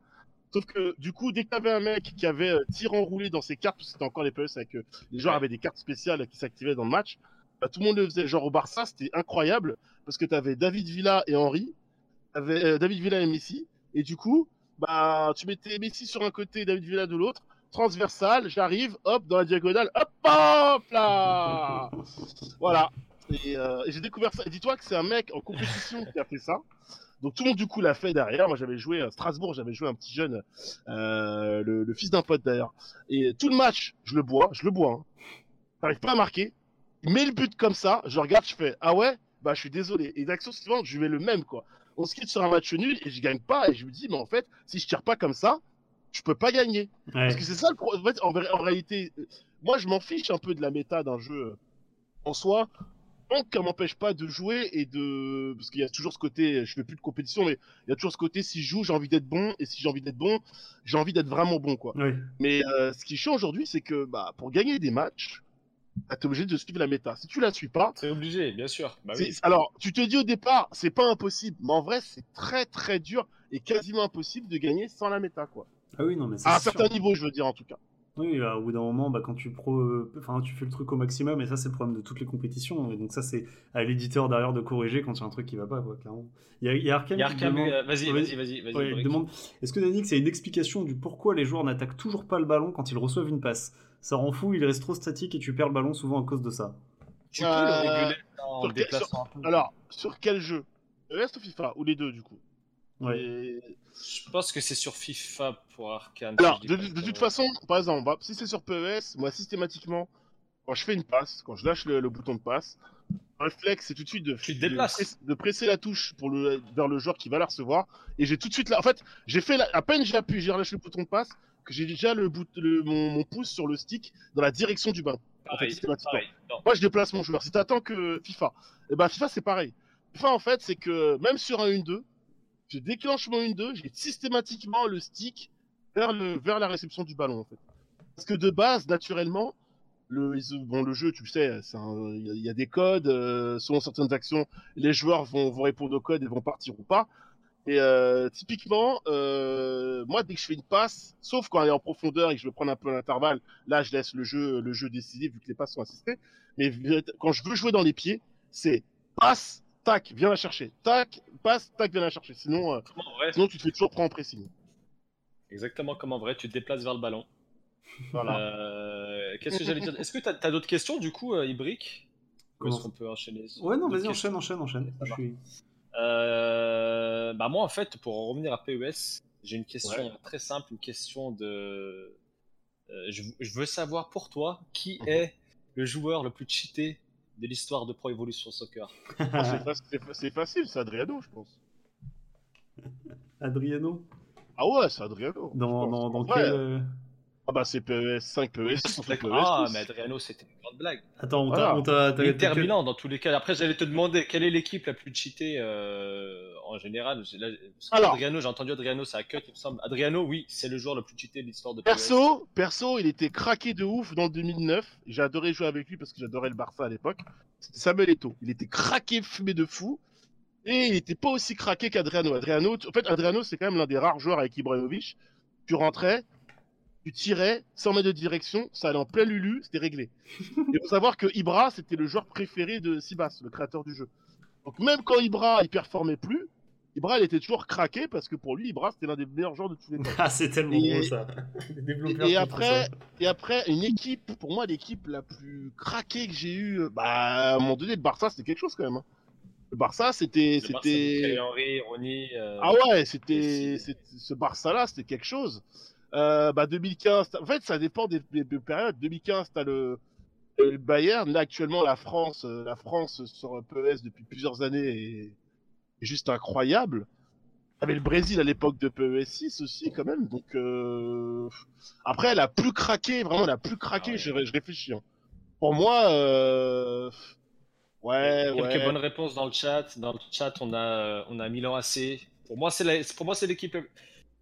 Sauf que du coup, dès que t'avais un mec qui avait euh, tir enroulé dans ses cartes, parce que c'était encore les PES avec euh, les joueurs avaient des cartes spéciales qui s'activaient dans le match, bah, tout le monde le faisait. Genre au Barça, c'était incroyable parce que t'avais David Villa et Henry, t'avais euh, David Villa et Messi, et du coup, bah tu mettais Messi sur un côté, David Villa de l'autre, transversal, j'arrive, hop, dans la diagonale, hop, hop là voilà. Et, euh, et j'ai découvert ça. Et dis-toi que c'est un mec en compétition qui a fait ça. Donc tout le monde du coup l'a fait derrière. Moi j'avais joué à Strasbourg, j'avais joué un petit jeune, euh, le, le fils d'un pote d'ailleurs. Et tout le match, je le bois, je le bois. Hein. J'arrive pas à marquer. Il met le but comme ça, je regarde, je fais ah ouais, bah je suis désolé. Et l'action suivante, je mets le même quoi. On se quitte sur un match nul et je gagne pas. Et je me dis mais en fait, si je tire pas comme ça, je peux pas gagner. Ouais. Parce que c'est ça le problème. En, fait, en, réalité, euh, moi je m'en fiche un peu de la méta d'un jeu euh, en soi. Donc, ça m'empêche pas de jouer et de. Parce qu'il y a toujours ce côté, je fais plus de compétition, mais il y a toujours ce côté, si je joue, j'ai envie d'être bon, et si j'ai envie d'être bon, j'ai envie d'être vraiment bon, quoi. Mais euh, ce qui est chiant aujourd'hui, c'est que bah, pour gagner des matchs, bah, t'es obligé de suivre la méta. Si tu la suis pas, C'est obligé, bien sûr. Bah oui. alors tu te dis au départ, c'est pas impossible, mais en vrai, c'est très très dur et quasiment impossible de gagner sans la méta, quoi. Ah oui, non, mais c'est À un certain niveau, je veux dire, en tout cas. Oui, au bout d'un moment, bah, quand tu pro, euh, enfin, tu fais le truc au maximum, et ça, c'est le problème de toutes les compétitions. Et donc ça, c'est à l'éditeur derrière de corriger quand il y a un truc qui va pas, quoi, clairement. Il y a, il y Arkham, demande- euh, vas-y, vas-y, vas-y. Ouais, demande est-ce que Danix a une explication du pourquoi les joueurs n'attaquent toujours pas le ballon quand ils reçoivent une passe? Ça rend fou, il reste trop statique et tu perds le ballon souvent à cause de ça. Tu peux Euh, le réguler en sur quel- déplaçant un peu. Alors, sur quel jeu? ES ou FIFA Ou les deux, du coup? Ouais. Et- Je pense que c'est sur FIFA pour Arkane. Alors, de, de toute façon, par exemple, bah, si c'est sur PES, moi, systématiquement, quand je fais une passe, quand je lâche le, le bouton de passe, un réflexe, c'est tout de suite de, Tu te de déplaces. press- de presser la touche pour le, vers le joueur qui va la recevoir. Et j'ai tout de suite là. En fait, j'ai fait la- à peine j'ai appuyé, j'ai relâché le bouton de passe, que j'ai déjà le, bout, le mon, mon pouce sur le stick dans la direction du ballon. en fait. Moi, je déplace mon joueur. Si t'attends que FIFA, et ben FIFA, c'est pareil. FIFA, en fait, c'est que même sur un 1-2, je déclenche mon 1-2, j'ai systématiquement le stick vers, le, vers la réception du ballon, en fait. Parce que de base, naturellement, le, bon, le jeu, tu le sais, il y, a- des codes, euh, selon certaines actions, les joueurs vont, vont répondre au code et vont partir ou pas. Et euh, typiquement, euh, moi, dès que je fais une passe, sauf quand elle est en profondeur et que je veux prendre un peu l'intervalle, là, je laisse le jeu, le jeu décider vu que les passes sont assistées. Mais quand je veux jouer dans les pieds, c'est passe, tac, viens la chercher, tac, passe, tac, viens la chercher. Sinon, euh, Comment en vrai sinon tu te fais toujours prendre en pressing. Exactement comme en vrai, tu te déplaces vers le ballon. Voilà. Euh, Qu'est-ce que j'allais dire? Est-ce que tu as, d'autres questions du coup, euh, Ibrick? Ou est-ce qu'on peut enchaîner? Ouais, non, vas-y, enchaîne, enchaîne, enchaîne. Je suis- Euh, bah moi en fait pour en revenir à PES j'ai une question très simple une question de euh, je, je veux savoir pour toi qui est le joueur le plus cheaté de l'histoire de Pro Evolution Soccer. Ah, c'est fac- c'est fa- c'est facile, c'est Adriano, je pense. Adriano? Ah ouais, c'est Adriano. Dans, dans, dans quel. Ah bah c'est PES 5, PES 6, PES Ah, 6. mais Adriano, c'était une grande blague. Attends, on Voilà. t'a. dans tous les cas. Après, j'allais te demander quelle est l'équipe la plus cheatée euh, en général? Là, Alors. Adriano, j'ai entendu Adriano, ça a cut, il me semble. Adriano, oui, c'est le joueur le plus cheaté de l'histoire de PES. Perso, perso, il était craqué de ouf dans le 2009. J'ai adoré jouer avec lui parce que j'adorais le Barça à l'époque. C'était Samuel Eto'o. Il était craqué, fumé de fou. Et il était pas aussi craqué qu'Adriano. Adriano, en fait, Adriano, c'est quand même l'un des rares joueurs avec Ibrahimovic. Tu rentrais, tu tirais, 100 mètres de direction, ça allait en plein lulu, c'était réglé. Il faut savoir que Ibra, c'était le joueur préféré de Sibas, le créateur du jeu. Donc même quand Ibra, il performait plus, Ibra, il était toujours craqué parce que pour lui, Ibra, c'était l'un des meilleurs joueurs de tous les temps. Ah, c'est tellement Et- beau ça. Les développeurs Et, après, ça. et après, une équipe, pour moi, l'équipe la plus craquée que j'ai eue, bah, à un moment donné, le Barça, c'était quelque chose quand même. hein. Le Barça, c'était. C'était... Henry, Ronny. euh, Ah ouais, c'était. Ce Barça-là, c'était quelque chose. Euh, bah, 2015, en fait, ça dépend des, des- des périodes. 2015, t'as le, le Bayern. Là, actuellement, la France, euh, la France sur PES depuis plusieurs années est, juste incroyable. T'avais le Brésil à l'époque de PES 6 aussi, quand même. Donc, euh... après, elle a plus craqué, vraiment, elle a plus craqué. Ah ouais. je, je réfléchis. hein. Pour moi, euh... ouais, Quelques ouais. bonnes réponses dans le chat. Dans le chat, on a, on a Milan AC. Pour moi, c'est la, pour moi, c'est l'équipe,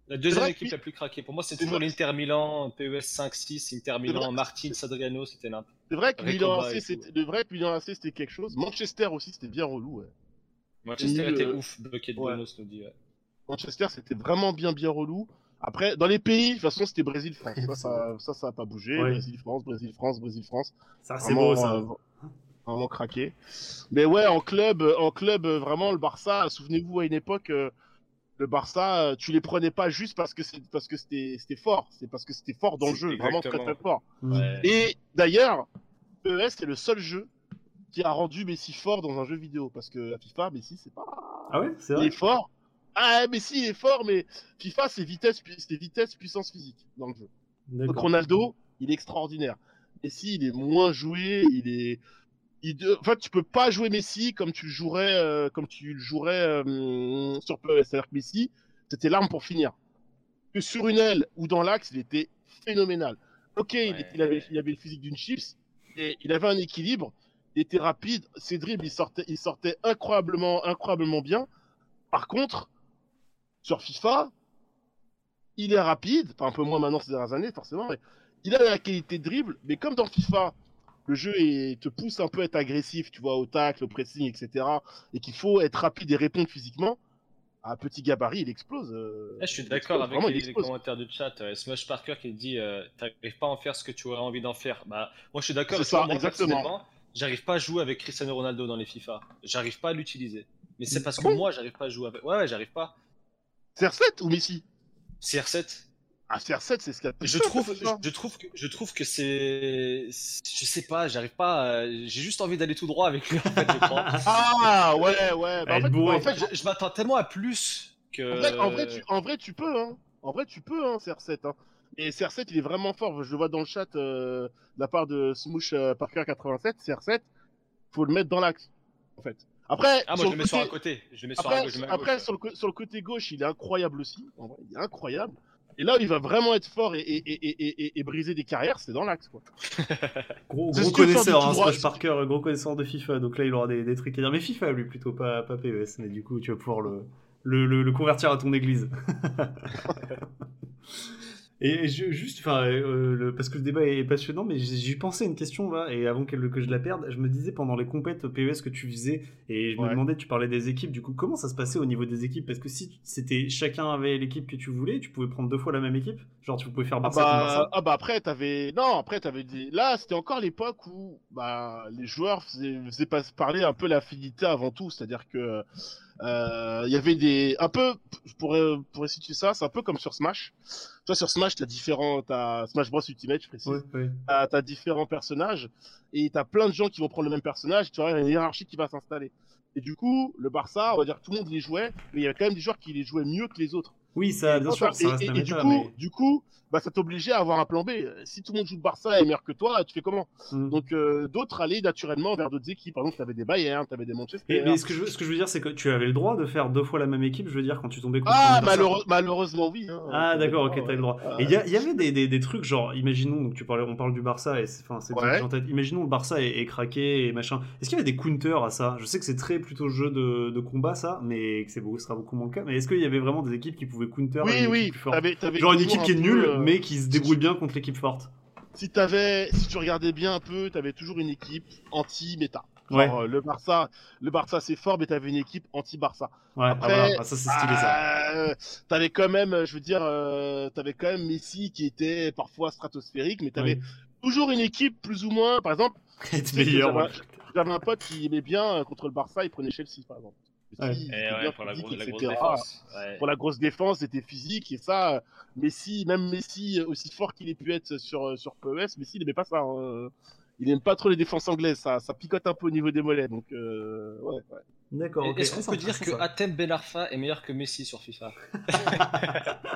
la- deuxième équipe la plus craquée. Pour moi, c'est toujours l'Inter Milan, PES 5-6, Inter Milan, vrai que Martins, Adriano, c'était n'importe C'est vrai que Milan AC, c'était tout. le vrai que Milan AC, c'était quelque chose. Manchester aussi, c'était bien relou. Ouais. Manchester était euh, ouf, ouais. bonus, nous dit. ouais. Manchester, c'était vraiment bien, bien relou. Après, dans les pays, de toute façon, c'était Brésil-France. Ça, ça, ça, ça a pas bougé. Ouais. Brésil-France, Brésil-France, Brésil-France. Ça, c'est beau ça. euh, vraiment craqué. Mais ouais, en club, en club, euh, vraiment, le Barça, souvenez-vous, à une époque, euh, le Barça, euh, tu les prenais pas juste parce que c'est parce que c'était c'était fort. C'est parce que c'était fort dans le jeu, vraiment très très fort. Ouais. Et d'ailleurs, PES, c'est le seul jeu qui a rendu Messi fort dans un jeu vidéo. Parce que la FIFA, Messi, c'est pas. Ah ouais, c'est Il vrai. est fort. Ah, Messi, il est fort, mais FIFA, c'est vitesse, pu- c'est vitesse, puissance physique dans le jeu. Donc. Ronaldo, il est extraordinaire. Messi, il est moins joué, il est. Il de- En fait, tu peux pas jouer Messi comme tu le jouerais, euh, comme tu le jouerais euh, sur PES. C'est-à-dire que Messi, c'était l'arme pour finir. Que sur une aile ou dans l'axe, il était phénoménal. Ok, il, avait, il avait le physique d'une chips, et il avait un équilibre, il était rapide, ses dribbles, il sortait, il sortait incroyablement, incroyablement bien. Par contre, sur FIFA, il est rapide, enfin un peu moins maintenant ces dernières années, forcément, mais il a la qualité de dribble, mais comme dans FIFA, le jeu est- te pousse un peu à être agressif, tu vois, au tacle, au pressing, etc., et qu'il faut être rapide et répondre physiquement, à petit gabarit, il explose. euh, Ah, je suis d'accord avec vraiment, les, commentaires du chat. Euh, Smush Parker qui dit euh, T'arrives pas à en faire ce que tu aurais envie d'en faire. Bah, moi je suis d'accord. Vois, ça, exactement. J'arrive pas à jouer avec Cristiano Ronaldo dans les FIFA. J'arrive pas à l'utiliser. Mais c'est parce Ah que bon? moi j'arrive pas à jouer avec. Ouais, ouais, j'arrive pas. CR7 ou Messi? CR7. Ah, CR7, c'est ce qu'il y a de Je trouve, ça. je trouve que, je trouve que c'est, je sais pas, j'arrive pas. à- J'ai juste envie d'aller tout droit avec lui en fait. Je crois. Ah, ouais, ouais. Bah, en, fait, bourré. en fait, je je m'attends tellement à plus que. En vrai, en vrai, tu, en vrai, tu peux, hein. En vrai, tu peux, hein, CR7. Hein. Et CR7, il est vraiment fort. Je le vois dans le chat euh, de la part de Smoosh euh, Parker 87. CR7, faut le mettre dans l'axe, en fait. Après, Ah, moi je le le mets sur un côté, côté. Je le mets sur après, un gauche, je mets à après gauche. sur, le, co- sur le côté gauche, il est incroyable aussi. En vrai, il est incroyable. Et là, où il va vraiment être fort et, et, et, et, briser des carrières, c'est dans l'axe, quoi. Gros, gros connaisseur, hein. Smash Parker, gros connaisseur de FIFA, donc là il aura des, des trucs à dire. Mais FIFA lui plutôt, pas, pas PES, mais du coup tu vas pouvoir le, le, le, le convertir à ton église. Et je, juste, enfin, euh, le- parce que le débat est passionnant, mais j'ai j'ai pensé à une question là, et avant que, que je la perde, je me disais pendant les compètes PES que tu faisais, et je me demandais, tu parlais des équipes, du coup, comment ça se passait au niveau des équipes? Parce que si c'était chacun avait l'équipe que tu voulais, tu pouvais prendre deux fois la même équipe? Genre tu pouvais faire Ah Barça contre bah, Barça? ah bah après t'avais non après t'avais des là c'était encore l'époque où bah les joueurs faisaient, parler un peu l'affinité avant tout. C'est-à-dire que euh, il y avait des un peu je pourrais pourrais situer ça c'est un peu comme sur Smash. Toi sur Smash t'as différents t'as Smash Bros Ultimate je précise. T'as t'as différents personnages et t'as plein de gens qui vont prendre le même personnage tu vois il y a une hiérarchie qui va s'installer. Et du coup le Barça on va dire que tout le monde les jouait mais il y avait quand même des joueurs qui les jouaient mieux que les autres Oui, ça, bien Et- sûr, ça reste et- un et du coup, mais... du coup, bah, ça t'obligeait à avoir un plan B. Si tout le monde joue le Barça et est meilleur que toi, tu fais comment? Hmm. Donc euh, d'autres allaient naturellement vers d'autres équipes. Par exemple, t'avais des Bayern, t'avais des Manchester. Mais, mais ce, que je, ce que je veux dire, c'est que tu avais le droit de faire deux fois la même équipe, je veux dire, quand tu tombais contre Ah, malheureusement, oui. hein. Ah d'accord, ok, Ouais. t'as le droit. Ouais. Et il y, avait des, des, des trucs genre, imaginons, donc tu parlais, on parle du Barça et c'est, enfin, c'est Ouais. en tête. Imaginons le Barça est, est craqué et machin. Est-ce qu'il y avait des counters à ça? Je sais que c'est très plutôt jeu de, de combat ça, mais que c'est beaucoup, ce sera beaucoup moins le cas. Mais est-ce qu'il y avait vraiment des équipes qui pouvaient counter Oui, une oui. plus forte Genre une équipe qui est nulle, euh, mais qui se débrouille bien contre l'équipe forte. si t'avais, si tu regardais bien un peu, t'avais toujours une équipe anti-méta. Ouais, euh, le Barça, le Barça c'est fort, mais t'avais une équipe anti-Barça. ouais. après, ah, voilà. Ah, ça c'est stylé ça. Ah, t'avais quand même, je veux dire, euh, t'avais quand même Messi qui était parfois stratosphérique, mais t'avais Ouais. toujours une équipe plus ou moins. Par exemple, j'avais- ouais. un pote qui aimait bien euh, contre le Barça, il prenait Chelsea par exemple. Ouais. Ouais, pour la, physique, grosse- la grosse etc. défense. Ouais. Pour la grosse défense, c'était physique et ça, Messi, même Messi, aussi fort qu'il ait pu être sur, euh, sur PES, Messi il aimait pas ça. hein. Il aime pas trop les défenses anglaises, ça, ça picote un peu au niveau des mollets. Donc, euh, ouais, ouais. D'accord. Est-ce qu'on peut dire que ça. Atem Ben Arfa est meilleur que Messi sur FIFA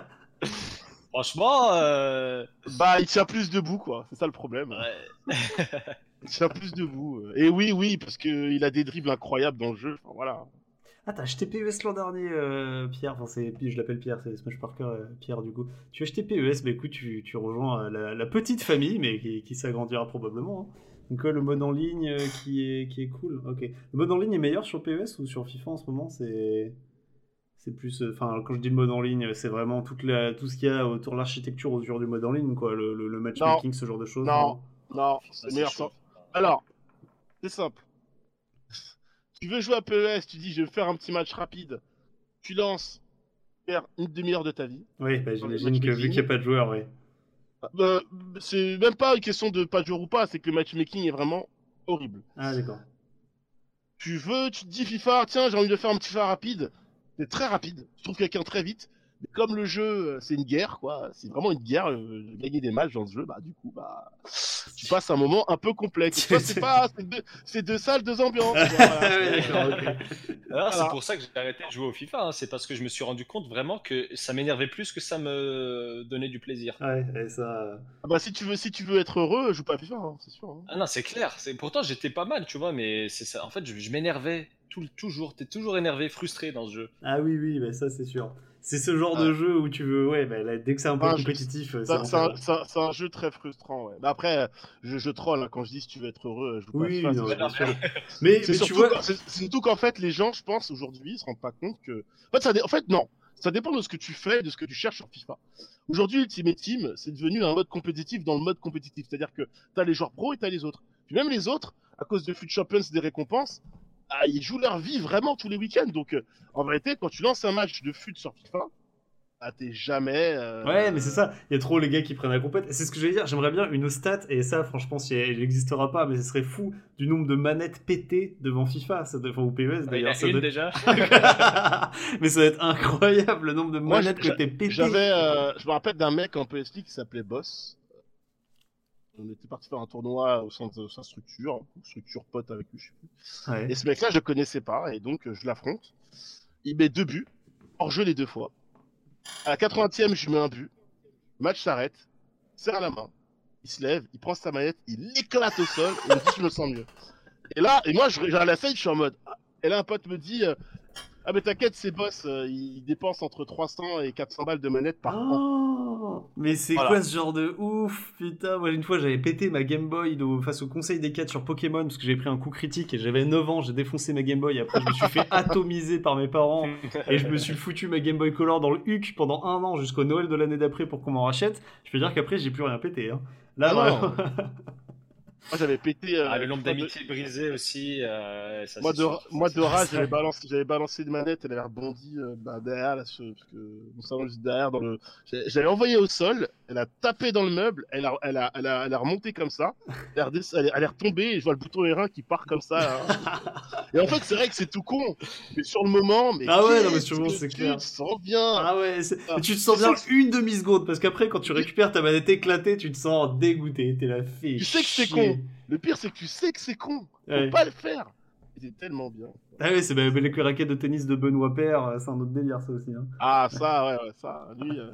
Franchement, euh, Bah, il tient plus debout, quoi. C'est ça le problème. ouais. Il tient plus debout. Et oui, oui, parce que il a des dribbles incroyables dans le jeu. Enfin, voilà. Ah, t'as acheté PES l'an dernier, euh, Pierre. Enfin, c'est, je l'appelle Pierre, c'est Smash Parker, euh, Pierre, du coup. Tu as acheté PES, bah écoute, tu, tu rejoins euh, la, la petite famille, mais qui, qui s'agrandira probablement. hein. Donc, ouais, le mode en ligne euh, qui, est, qui est cool. Ok. Le mode en ligne est meilleur sur PES ou sur FIFA en ce moment? C'est. C'est plus. euh, Enfin, quand je dis le mode en ligne, c'est vraiment toute la, tout ce qu'il y a autour de l'architecture autour du mode en ligne, quoi. Le, le, le matchmaking, ce genre de choses. Non. Non, Ça, c'est meilleur. Alors, c'est simple. Tu veux jouer à PES, tu dis je vais faire un petit match rapide. Tu lances, faire une demi-heure de ta vie. Oui, bah, j'imagine que vu qu'il n'y a pas de joueurs, oui. Euh, c'est même pas une question de pas de jouer ou pas, c'est que le matchmaking est vraiment horrible. Ah, d'accord. Tu veux, tu te dis FIFA, tiens, j'ai envie de faire un petit FIFA rapide. C'est très rapide. Tu trouves quelqu'un très vite. Mais comme le jeu, euh, c'est une guerre, quoi. C'est vraiment une guerre. euh, gagner des matchs dans ce jeu, bah, du coup, bah, tu passes un moment un peu complexe. Toi, c'est pas, c'est deux, c'est deux salles, deux ambiances. Voilà. Ouais, d'accord, ok. Alors, Voilà. C'est pour ça que j'ai arrêté de jouer au FIFA. hein. C'est parce que je me suis rendu compte vraiment que ça m'énervait plus que ça me donnait du plaisir. Ouais, et ça. euh, Ah bah, si tu veux, si tu veux être heureux, joue pas à FIFA, hein, c'est sûr. hein. Ah non, c'est clair. C'est pourtant j'étais pas mal, tu vois, mais c'est ça. En fait, je, je m'énervais tout, toujours. T'es toujours énervé, frustré dans ce jeu. Ah oui, oui, bah ça c'est sûr. C'est ce genre de jeu où tu veux, ouais, bah, là, dès que c'est un peu Ah, je- compétitif, euh, C'est un- un, jeu très frustrant. Ouais. Mais après, je, je troll hein, quand je dis si tu veux être heureux, pas à Oui, FIFA. non, bien sûr. Mais, tu surtout, vois, qu'en- c'est- surtout qu'en fait, les gens, je pense, aujourd'hui, se rendent pas compte que. En fait, ça en fait, non. Ça dépend de ce que tu fais, de ce que tu cherches sur FIFA. Aujourd'hui, Ultimate Team, c'est devenu un mode compétitif dans le mode compétitif. C'est-à-dire que tu as les joueurs pros et tu as les autres. Puis même les autres, à cause de Foot Champions, des récompenses, ah, ils jouent leur vie vraiment tous les week-ends. Donc, euh, en vérité, quand tu lances un match de foot sur FIFA, ah, t'es jamais. euh, ouais, mais c'est ça, il y a trop les gars qui prennent la compète. Et C'est ce que j'allais dire, j'aimerais bien une stat, et ça, franchement, si elle n'existera pas, mais ce serait fou, du nombre de manettes pétées devant FIFA, ça doit- enfin, ou PES Il y en d'ailleurs. a ça une doit- déjà. mais ça va être incroyable le nombre de manettes que t'es pétées. J'avais, euh, je me rappelle d'un mec en PSP qui s'appelait Boss. On était parti faire un tournoi au sein de sa structure, structure pote avec lui, je sais plus. Ouais. Et ce mec-là, je le connaissais pas, et donc euh, je l'affronte. Il met deux buts, hors jeu les deux fois. À la 80e, je mets un but. Le match s'arrête, il serre la main, il se lève, il prend sa manette, il l'éclate au sol, et il me dit je me sens mieux. Et là, et moi, je regarde la fête, je suis en mode. ah. Et là, un pote me dit euh, Ah, mais t'inquiète, c'est boss, euh, il dépense entre 300 et 400 balles de manette par an. Oh, mais c'est Voilà. quoi ce genre de ouf Putain, moi une fois j'avais pété ma Game Boy de- face au conseil des 4 sur Pokémon parce que j'ai pris un coup critique et j'avais 9 ans, j'ai défoncé ma Game Boy et après je me suis fait atomiser par mes parents et je me suis foutu ma Game Boy Color dans le huc pendant un an jusqu'au Noël de l'année d'après pour qu'on m'en rachète. Je peux dire qu'après j'ai plus rien pété. Hein. Là, Ah Moi, j'avais pété. euh, Ah, le nombre de- d'amitiés brisées aussi. euh, ça, Moi de, sûr. moi de rage, j'avais balancé, j'avais balancé une manette, elle avait rebondi euh, bah, derrière, là, ce- parce que mon salon juste derrière, dans le, j'avais envoyé au sol, elle a tapé dans le meuble, elle a, elle a, elle a, elle a remonté comme ça, elle, a elle, est- retombée, et je vois le bouton R1 qui part comme ça. hein. et en fait, c'est vrai que c'est tout con, mais sur le moment, mais Ah ouais, non, mais sur le moment, que c'est tu clair. te sens bien? Ah ouais, Ah. tu te sens Tu bien une demi-seconde parce qu'après quand tu récupères ta manette éclatée, tu te sens dégoûté. T'es la fille. Tu sais que c'est con. Le pire, c'est que tu sais que c'est con, faut Ouais. pas le faire. Était tellement bien. Ah oui, c'est bah, les raquettes de tennis de Benoît Père, euh, c'est un autre délire ça aussi. Hein. Ah ça, ouais, ouais ça. Lui, euh,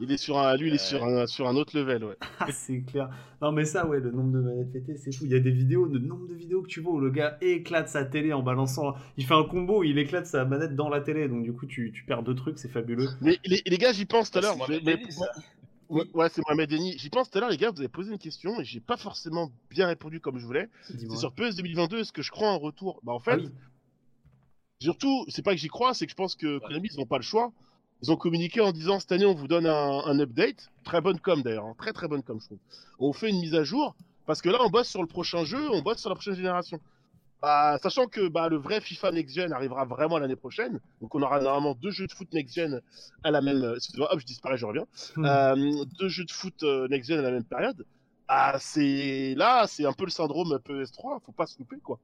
il est sur un, lui, il est sur un, sur un autre level, ouais. Ah, c'est clair. Non mais ça, ouais, le nombre de manettes pétées, c'est fou. Il y a des vidéos, le nombre de vidéos que tu vois où le gars éclate sa télé en balançant. Il fait un combo, il éclate sa manette dans la télé, donc du coup tu, tu perds deux trucs, c'est fabuleux. Mais les, les gars, j'y pense tout à l'heure. Ouais, c'est Mohamed Denis. J'y pense tout à l'heure, les gars, vous avez posé une question et j'ai pas forcément bien répondu comme je voulais. C'est sur PES 2022, est-ce que je crois en retour? Bah en fait, Ah oui. surtout, c'est pas que j'y crois, c'est que je pense que Konami, ils n'ont pas le choix. Ils ont communiqué en disant cette année, on vous donne un, un update. Très bonne com d'ailleurs, hein, très très bonne com, je trouve. On fait une mise à jour parce que là, on bosse sur le prochain jeu, on bosse sur la prochaine génération. Bah, sachant que bah, le vrai FIFA Next Gen arrivera vraiment l'année prochaine, donc on aura normalement deux jeux de foot Next Gen à la même. Excusez-moi, hop, je disparais, je reviens. Hmm. Euh, deux jeux de foot euh, Next Gen à la même période. Ah, c'est là, c'est un peu le syndrome PES3, faut pas se louper quoi.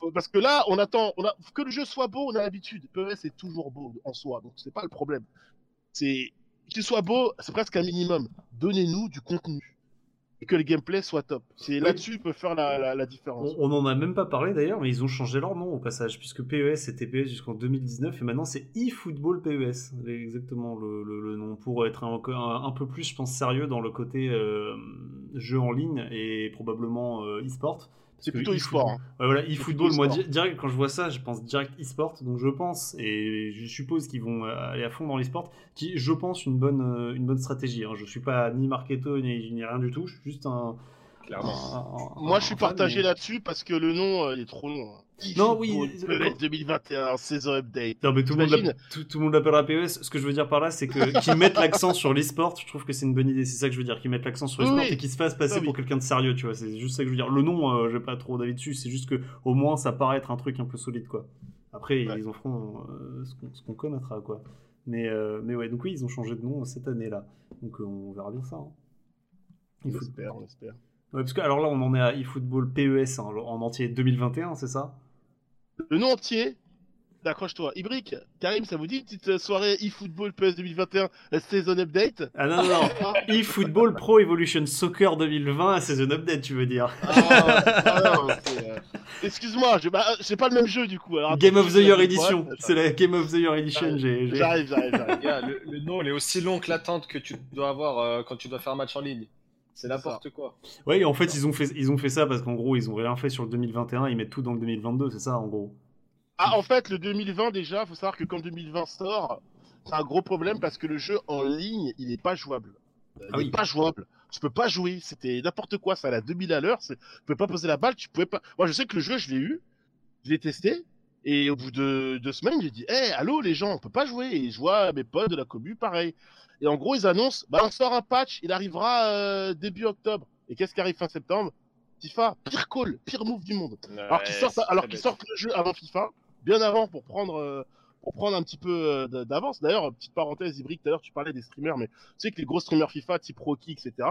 Faut- Parce que là, on attend, on a que le jeu soit beau, on a l'habitude. PES est toujours beau en soi, donc c'est pas le problème. C'est qu'il soit beau, c'est presque un minimum. Donnez-nous du contenu et que le gameplay soit top. C'est là-dessus peut faire la, la, la différence. On, on en a même pas parlé d'ailleurs, mais ils ont changé leur nom au passage, puisque PES c'était PES jusqu'en 2019 et maintenant c'est eFootball PES, exactement le, le- le nom, pour être un, un- un peu plus, je pense, sérieux dans le côté euh, jeu en ligne et probablement euh, e-sport. C'est plutôt e-sport. hein. Ouais, voilà, eFootball, moi di- direct quand je vois ça, je pense direct e-sport, donc je pense et je suppose qu'ils vont euh, aller à fond dans l'e-sport, qui je pense une bonne euh, une bonne stratégie. Hein. Je suis pas ni marketo ni, ni rien du tout, je suis juste un. Clairement. Moi, je suis partagé mais- là-dessus parce que le nom euh, il est trop long. hein. Non, oui, PES 2021 saison update. Non, mais tout le monde tout, tout le monde l'appellera PES. Ce que je veux dire par là, c'est que qu'ils mettent l'accent sur l'e-sport, je trouve que c'est une bonne idée. C'est ça que je veux dire, qu'ils mettent l'accent sur l'e-sport oui. et qu'ils se fassent passer Ah oui. pour quelqu'un de sérieux, tu vois. C'est juste ça que je veux dire. Le nom, euh, j'ai pas trop d'avis dessus. C'est juste que au moins ça paraît être un truc un peu solide, quoi. Après, Ouais. ils en feront euh, ce qu'on connaîtra, quoi. Mais, euh, mais ouais, donc oui, ils ont changé de nom cette année-là. Donc euh, on verra bien ça. hein. On espère, on espère. Ouais, parce que alors là, on en est à eFootball PES hein, en entier 2021, c'est ça? Le nom entier, accroche-toi. Ibrick, Karim, ça vous dit une petite euh, soirée eFootball PES 2021, la saison update? Ah non, non, non. eFootball Pro Evolution Soccer 2020, c'est un update, tu veux dire. Ah, ah, non, c'est, euh, Excuse-moi, j'ai bah, pas le même jeu du coup. Alors, Game of the Year Edition. C'est la Game of the Year Edition. J'arrive, j'arrive, j'arrive. Le, le nom, il est aussi long que l'attente que tu dois avoir euh, quand tu dois faire un match en ligne. C'est n'importe quoi. Ouais, en fait, ils ont fait, ils ont fait ça parce qu'en gros, ils ont rien fait sur le 2021. Ils mettent tout dans le 2022, c'est ça, en gros. Ah, en fait, le 2020 déjà, faut savoir que quand 2020 sort, c'est un gros problème parce que le jeu en ligne, il est pas jouable. Il Ah oui. est pas jouable. Tu peux pas jouer. C'était n'importe quoi. Ça allait à 2000 à l'heure. Tu pouvais pas poser la balle. Tu pouvais pas. Moi, je sais que le jeu, je l'ai eu. Je l'ai testé. Et au bout de deux semaines, j'ai dit, hé, allô les gens, on peut pas jouer. Et je vois mes potes de la commu, pareil. Et en gros, ils annoncent, bah on sort un patch, il arrivera euh, début octobre. Et qu'est-ce qui arrive fin septembre? FIFA, pire call, pire move du monde. Alors qu'ils sortent, alors qu'ils sortent le jeu avant FIFA, bien avant pour prendre, euh, pour prendre un petit peu euh, d'avance. D'ailleurs, petite parenthèse, Ibrick, tout à l'heure tu parlais des streamers, mais tu sais que les gros streamers FIFA, type Rocky, etc.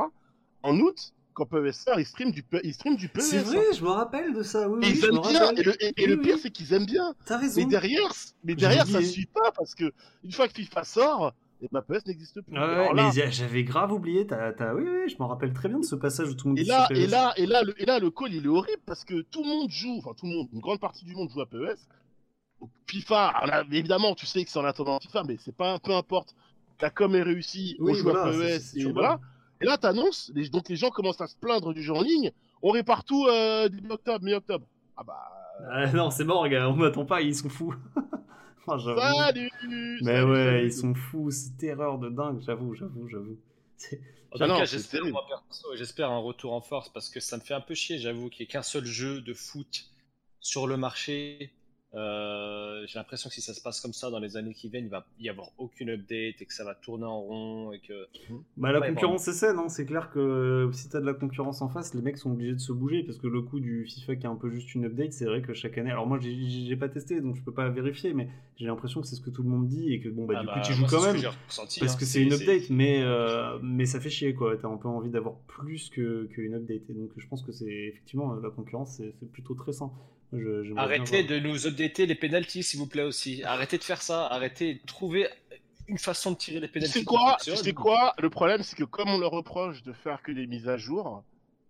En août, quand PES sort, ils streament du, P- ils streament du PES. C'est hein. vrai, je me rappelle de ça. Oui, Et oui, ils aiment bien. Et le, et- et Oui, le oui. pire, c'est qu'ils aiment bien. T'as raison. Mais derrière, mais derrière ça oublié. suit pas parce que une fois que FIFA sort, et bah, PES n'existe plus. Ah ouais, là- mais j'avais grave oublié. T'as- Oui, oui, je m'en rappelle très bien de ce passage où tout le monde Et là, et là, et là, le, et là, le call, il est horrible parce que tout le monde joue, enfin tout le monde, une grande partie du monde joue à PES. FIFA, on a- évidemment, tu sais que c'est en attendant FIFA, mais c'est pas, peu importe. Ta com est réussie, on Oui, joue voilà, à PES, c'est et voilà. Et là, t'annonces, les- donc les gens commencent à se plaindre du jeu en ligne. On répare tout euh, début octobre, mi-octobre. Ah bah, Ah, non, c'est mort, gars. On m'attend pas. Ils sont fous. J'avoue. salut Mais salut, ouais, salut. ils sont fous. C'est terreur de dingue. J'avoue, j'avoue, j'avoue. En tout cas, j'espère, terrible. moi, perso, j'espère un retour en force parce que ça me fait un peu chier, j'avoue, qu'il n'y ait qu'un seul jeu de foot sur le marché. Euh, j'ai l'impression que si ça se passe comme ça dans les années qui viennent, il va y avoir aucune update et que ça va tourner en rond et que Bah, la Ouais, concurrence c'est saine, hein. c'est clair que euh, si t'as de la concurrence en face, les mecs sont obligés de se bouger parce que le coup du FIFA qui est un peu juste une update, c'est vrai que chaque année. Alors moi j'ai- pas testé donc je peux pas vérifier, mais j'ai l'impression que c'est ce que tout le monde dit et que bon bah Ah du bah, coup tu joues quand même ressenti, parce hein. que c'est une update, mais euh, mais ça fait chier quoi. T'as un peu envie d'avoir plus que qu'une update et donc je pense que c'est effectivement la concurrence c'est c'est plutôt très sain. Je- Arrêtez de nous updater les penalties, s'il vous plaît aussi. Arrêtez de faire ça. Arrêtez de trouver une façon de tirer les Tu penalties. sais quoi, sais quoi? Le problème, c'est que comme on leur reproche de faire que des mises à jour,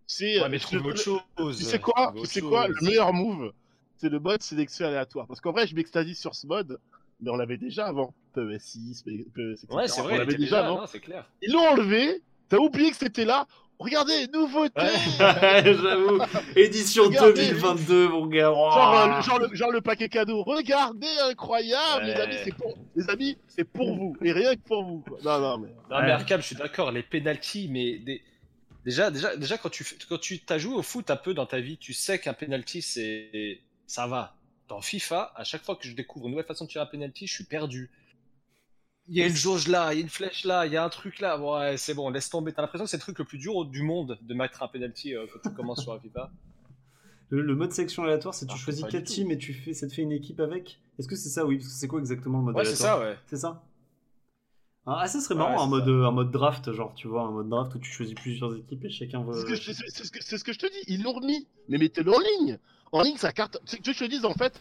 c'est. Ouais, mais je te- trouve autre chose. Sais quoi? Quoi? Le meilleur move, c'est le mode sélection aléatoire. Parce qu'en vrai, je m'extasie sur ce mode, mais on l'avait déjà avant. PES6, PES, etc. Ouais, c'est On vrai, il l'avait déjà déjà, avant. non, c'est clair. Ils l'ont enlevé, t'as oublié que c'était là. Regardez, nouveauté J'avoue. Édition Regardez. 2022, mon gars. Oh. genre, euh, genre, le, genre le paquet cadeau. Regardez, incroyable, les Ouais. amis, c'est pour, les amis, c'est pour vous et rien que pour vous. quoi. Non, non, mais Non, Ouais. mais Arkham, je suis d'accord, les penalties, mais des... déjà, déjà, déjà quand tu quand tu t'as joué au foot un peu dans ta vie, tu sais qu'un penalty, c'est ça va. Dans FIFA, à chaque fois que je découvre une nouvelle façon de tirer un penalty, je suis perdu. Il y a une jauge là, il y a une flèche là, il y a un truc là. Ouais, c'est bon, laisse tomber. T'as l'impression que c'est le truc le plus dur du monde de mettre un penalty euh, quand tu commences sur la FIFA. Le, le mode sélection aléatoire, c'est tu Ah, choisis pas 4 du tout. teams et tu fais, ça te fait une équipe avec? Est-ce que c'est ça, oui Parce que c'est quoi exactement le mode Ouais, c'est aléatoire? ça, ouais. C'est ça? Ah, ça serait Ouais, marrant, un, c'est mode, ça. un mode draft, genre, tu vois, un mode draft où tu choisis plusieurs équipes et chacun va. c'est ce, que je- c'est- c'est ce que- c'est ce que je te dis. Ils l'ont remis, mais mettez-le en ligne. En ligne, ça carte. C'est que je te dis, en fait,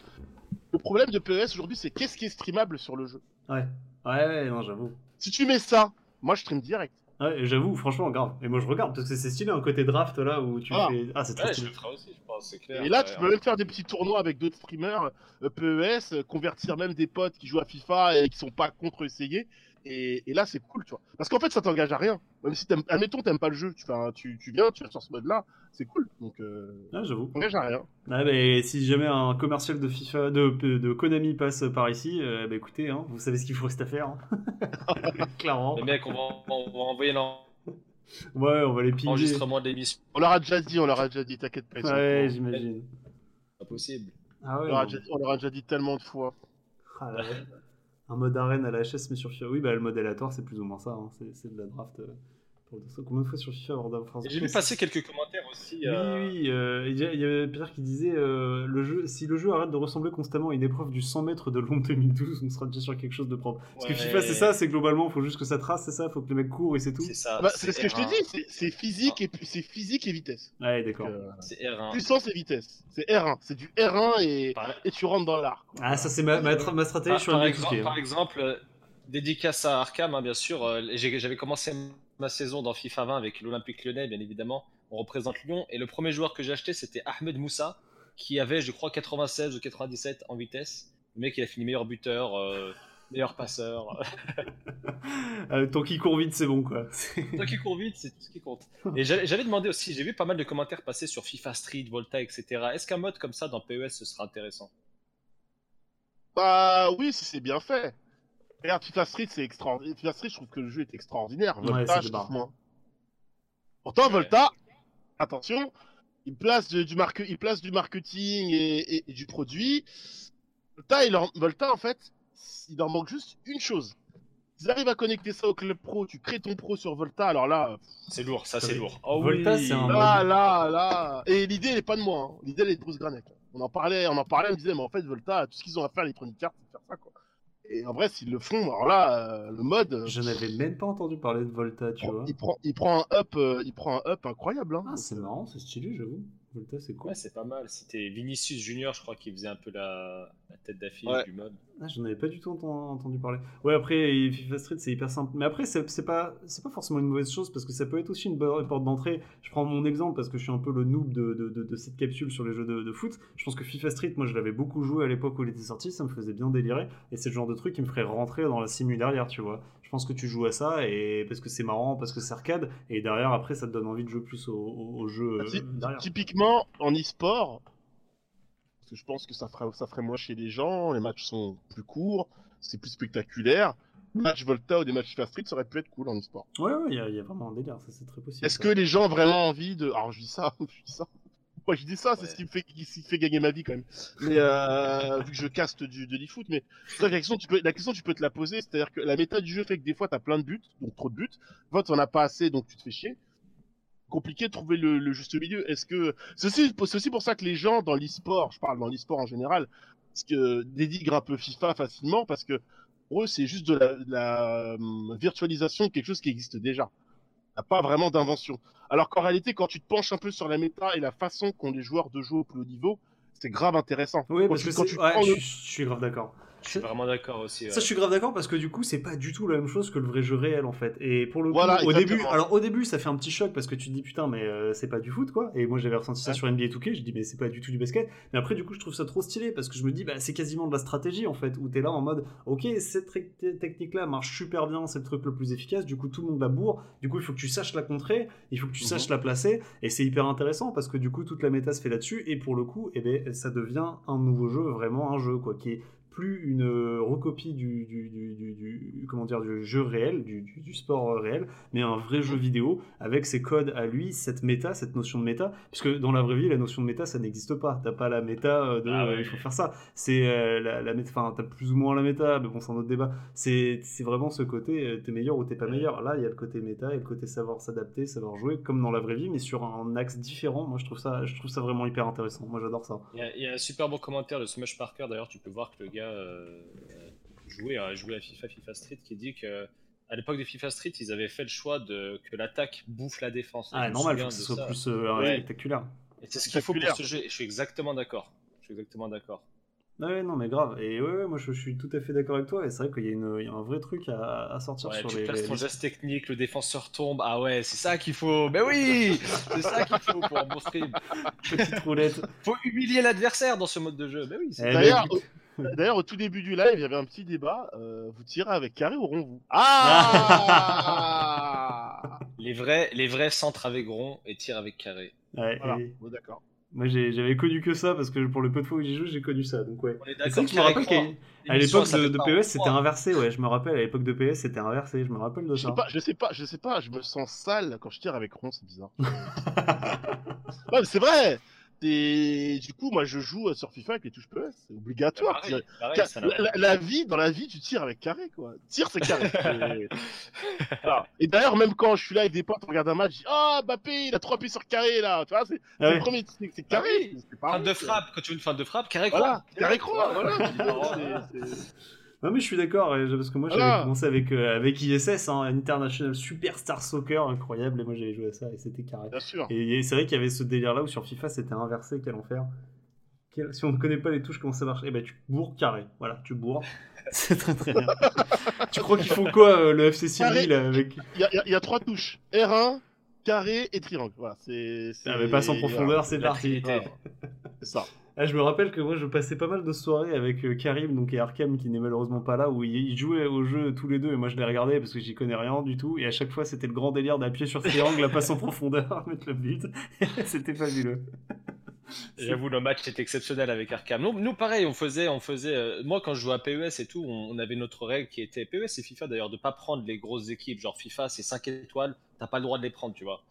le problème de PES aujourd'hui, c'est qu'est-ce qui est streamable sur le jeu. Ouais, ouais, ouais, non, j'avoue. Si tu mets ça, moi je stream direct. Ouais, j'avoue, franchement, grave. Et moi, je regarde parce que c'est stylé un côté draft là où tu Ah. fais. Ah, c'est Ouais, je stylé. le ferai aussi, je pense, c'est clair. Et là, Ouais, tu peux même faire des petits tournois avec d'autres streamers euh, PES, euh, convertir même des potes qui jouent à FIFA et qui sont pas contre essayer. Et, et là, c'est cool, tu vois. Parce qu'en fait, ça t'engage à rien. Même si, t'aimes- admettons, t'aimes pas le jeu, tu, fais un- tu, tu viens, tu vas sur ce mode-là, c'est cool. Donc, euh, Ah, j'avoue. t'engage à rien. Ah, mais si jamais un commercial de FIFA, de, de Konami passe par ici, euh, bah écoutez, hein, vous savez ce qu'il faut rester à faire. hein. Clairement. Les mecs, on va, on va envoyer Ouais, on va les piller. l'enregistrement de l'émission. On leur a déjà dit, on leur a déjà dit, t'inquiète pas. Ouais, j'imagine. Pas possible. Ah on, leur a déjà dit, on leur a déjà dit tellement de fois. Ah, ouais. Un mode arène à la HS, mais sur. Oui, bah le mode aléatoire, c'est plus ou moins ça. hein. C'est, de la draft. euh. Combien de fois sur FIFA avant d'avoir Et J'ai vu passer quelques commentaires aussi. Oui, euh, oui, euh, il y, il avait Pierre qui disait euh, le jeu, si le jeu arrête de ressembler constamment à une épreuve du 100 mètres de long 2012, on sera déjà sur quelque chose de propre. Parce que. FIFA, c'est ça, c'est globalement, faut juste que ça trace, c'est ça, faut que les mecs courent et c'est tout. C'est ça. Ah bah, c'est ce que je te R1. dis, c'est- physique, et, puis- c'est physique et vitesse. Ouais, d'accord. Euh, C'est R1. puissance et vitesse. C'est R1, c'est du R1 et, Par- et tu rentres dans l'art. Ah, ça, c'est ma, ma, ma stratégie Par, sur par le exemple, expliquer. par exemple, dédicace à Arkham, hein, bien sûr. euh, J'avais commencé ma saison dans FIFA 20 avec l'Olympique lyonnais, bien évidemment. On représente Lyon. Et le premier joueur que j'ai acheté, c'était Ahmed Moussa, qui avait, je crois, 96 ou 97 en vitesse. Le mec, il a fini meilleur buteur, euh, meilleur passeur. Euh, tant qu'il court vite, c'est bon, quoi. Toi qui cours vite, c'est tout ce qui compte. Et j'avais j'avais demandé aussi, j'ai vu pas mal de commentaires passer sur FIFA Street, Volta, etc. Est-ce qu'un mode comme ça dans PES ce sera intéressant? Bah oui, si c'est bien fait. Regarde, FIFA Street, c'est extraordinaire. FIFA Street, je trouve que le jeu est extraordinaire. Ouais, Volta, c'est je trouve moins. Pourtant, Ouais. Volta, attention, il place, de- du, marque- il place du marketing et, et- et du produit. Volta, il leur- Volta, en fait, il leur manque juste une chose. Ils arrivent à connecter ça au club pro, tu crées ton pro sur Volta, alors là, C'est lourd, ça c'est Ouais. lourd. Oh Volta, oui. c'est un- là, là, là. Et l'idée, elle est pas de moi. hein. L'idée, elle est de Bruce Granek. On en parlait, on en parlait, on me disait, mais en fait, Volta, tout ce qu'ils ont à faire, les Arts, c'est faire ça, quoi. Et en vrai, s'ils le font, alors là, euh, le mode, euh, Je n'avais même pas entendu parler de Volta, tu vois. il prend, il prend un up, euh, il prend un up incroyable. Hein. Ah, c'est marrant, c'est stylé, j'avoue. Volta, c'est cool. Ouais, c'est pas mal. C'était Vinicius Junior, je crois, qui faisait un peu la, la tête d'affiche Ouais. du mode. Ah, j'en avais pas du tout enten- entendu parler. Ouais, après, FIFA Street, c'est hyper simple. Mais après, c'est pas, pas forcément une mauvaise chose parce que ça peut être aussi une bonne porte d'entrée. Je prends mon exemple parce que je suis un peu le noob de, de, de- de cette capsule sur les jeux de, foot. Je pense que FIFA Street, moi, je l'avais beaucoup joué à l'époque où il était sorti, ça me faisait bien délirer. Et c'est le genre de truc qui me ferait rentrer dans la simu derrière, tu vois. Je pense que tu joues à ça et parce que c'est marrant, parce que c'est arcade. Et derrière, après, ça te donne envie de jouer plus au, au- au jeu euh, derrière. Typiquement, en e-sport, parce que je pense que ça ferait, ça ferait moins chez les gens, les matchs sont plus courts, c'est plus spectaculaire. Des matchs Volta ou des matchs FIFA Street, ça aurait pu être cool en e-sport. Ouais, ouais, il y, a- il y a vraiment un délire, ça c'est très possible. Est-ce que les gens ont vraiment envie de. Alors, je dis ça, je dis ça. Moi, je dis ça, c'est Ouais. ce qui me fait, qui, qui fait gagner ma vie quand même. Mais euh, vu que je caste du, de l'e-foot, mais la question, tu peux, la question, tu peux te la poser, c'est-à-dire que la méta du jeu fait que des fois, t'as plein de buts, donc trop de buts. Fois, t'en as pas assez, donc tu te fais chier. Compliqué de trouver le, le juste milieu. Est-ce que c'est aussi, c'est aussi pour ça que les gens dans l'e-sport, je parle dans l'e-sport en général, parce que dénigrent un peu FIFA facilement parce que pour eux, c'est juste de la, de la, hum, virtualisation de quelque chose qui existe déjà. T'as pas vraiment d'invention. Alors qu'en réalité, quand tu te penches un peu sur la méta et la façon qu'ont les joueurs de jouer au plus haut niveau, c'est grave intéressant. Oui, Quand parce tu- que quand tu ouais, prends je, je suis grave d'accord. Je suis vraiment d'accord aussi. Ça, je suis grave d'accord parce que du coup, c'est pas du tout la même chose que le vrai jeu réel en fait. Et pour le coup, Voilà, au début, alors au début, ça fait un petit choc parce que tu te dis putain, mais euh, c'est pas du foot quoi. Et moi, j'avais ressenti ça Ouais. sur NBA 2K. Je dis mais c'est pas du tout du basket. Mais après, du coup, je trouve ça trop stylé parce que je me dis bah c'est quasiment de la stratégie en fait où t'es là en mode ok cette tec- technique là marche super bien, c'est le truc le plus efficace. Du coup, tout le monde la bourre. Du coup, il faut que tu saches la contrer, il faut que tu Mhm. saches la placer. Et c'est hyper intéressant parce que du coup, toute la méta se fait là-dessus. Et pour le coup, eh ben, ça devient un nouveau jeu, vraiment un jeu quoi, qui est plus une euh, recopie du, du, du, du- du- comment dire, du jeu réel, du, sport euh, réel, mais un vrai jeu vidéo avec ses codes à lui, cette méta, cette notion de méta, puisque dans la vraie vie, la notion de méta, ça n'existe pas. T'as pas la méta euh, de Ah ouais. il faut faire ça. C'est euh, la, la méta, enfin, t'as plus ou moins la méta, mais bon, c'est un autre débat. C'est vraiment ce côté, t'es meilleur ou t'es pas meilleur. Là, il y a le côté méta et le côté savoir s'adapter, savoir jouer, comme dans la vraie vie, mais sur un axe différent. Moi, je trouve ça, je trouve ça vraiment hyper intéressant. Moi, j'adore ça. Il y, a, il y a un super bon commentaire de Smash Parker, d'ailleurs, tu peux voir que le gars euh, jouait, a joué à FIFA, FIFA Street, qui dit que à l'époque de FIFA Street, ils avaient fait le choix de que l'attaque bouffe la défense. Et Ah, normal, faut que ce soit ça. plus euh, Ouais. spectaculaire. Et c'est ce qu'il faut pour ce jeu. Je suis exactement d'accord. Je suis exactement d'accord. Ah Ouais, non, mais grave. Et ouais, ouais, moi je, je suis tout à fait d'accord avec toi. Et c'est vrai qu'il y, a y un vrai truc à, à sortir Ouais, sur tu les. places ton geste technique, le défenseur tombe. Ah ouais, c'est ça qu'il faut. Mais oui, c'est ça qu'il faut pour un bon stream. petites roulettes. Faut humilier l'adversaire dans ce mode de jeu. Mais oui, c'est Eh, D'ailleurs, mais- au, d'ailleurs, au tout début du live, il y avait un petit débat. euh, vous tirez avec carré ou rond vous Ah les vrais, les vrais centrent avec rond et tirent avec carré. Ouais, Voilà, et bon, d'accord. moi j'ai- j'avais connu que ça parce que pour le peu de fois où j'y joue, j'ai connu ça. Donc ouais. On est d'accord. je me rappelle qu'à l'époque de, de PES en c'était inversé. Ouais, je me rappelle à l'époque de PES c'était inversé. Je me rappelle de Je ça. sais pas, je sais pas, je sais pas, je me sens sale quand je tire avec rond, c'est bizarre. ouais, mais c'est vrai. Et du coup, moi, je joue sur FIFA avec les touches PS, c'est obligatoire. Pareil, pareil, Ca- ça n'a la, la- la vie, dans la vie, tu tires avec carré, quoi. Tire, c'est carré. Et- Voilà. Et d'ailleurs, même quand je suis là avec des potes, on regarde un match, je dis Ah, Mbappé, il a 3 pieds sur carré, là. Tu vois, c'est Ah ouais. le premier, c'est c'est Ah carré. oui. pas Fin de quoi. frappe, quand tu veux une fin de frappe, carré croix. Voilà, carré croix, voilà. Non mais je suis d'accord parce que moi j'avais Voilà. commencé avec euh, avec ISS, hein, International Superstar Soccer, incroyable. Et moi j'avais joué à ça et c'était carré. Bien sûr. Et c'est vrai qu'il y avait ce délire là où sur FIFA c'était inversé, quel enfer. Quel- Si on ne connaît pas les touches, comment ça marche? Eh ben tu bourres carré, voilà, tu bourres. C'est très très bien. tu crois qu'ils font quoi euh, le FC Sylvie là avec? Il y a, il y a- il y a trois touches R1, carré et triangle. Voilà, c'est. Ah mais pas sans voilà, profondeur, c'est parti. C'est ça. Ah, je me rappelle que moi je passais pas mal de soirées avec euh, Karim donc et Arkham qui n'est malheureusement pas là où ils, jouaient au jeu tous les deux et moi je les regardais parce que j'y connais rien du tout et à chaque fois c'était le grand délire d'appuyer sur triangle, la passe en profondeur, mettre le but. c'était fabuleux. J'avoue, le match était exceptionnel avec Arkham. Nous, nous, pareil, on faisait, on faisait. euh, moi, quand je jouais à PES et tout, on, on avait notre règle qui était PES et FIFA d'ailleurs de pas prendre les grosses équipes. Genre FIFA, c'est 5 étoiles, t'as pas le droit de les prendre, tu vois.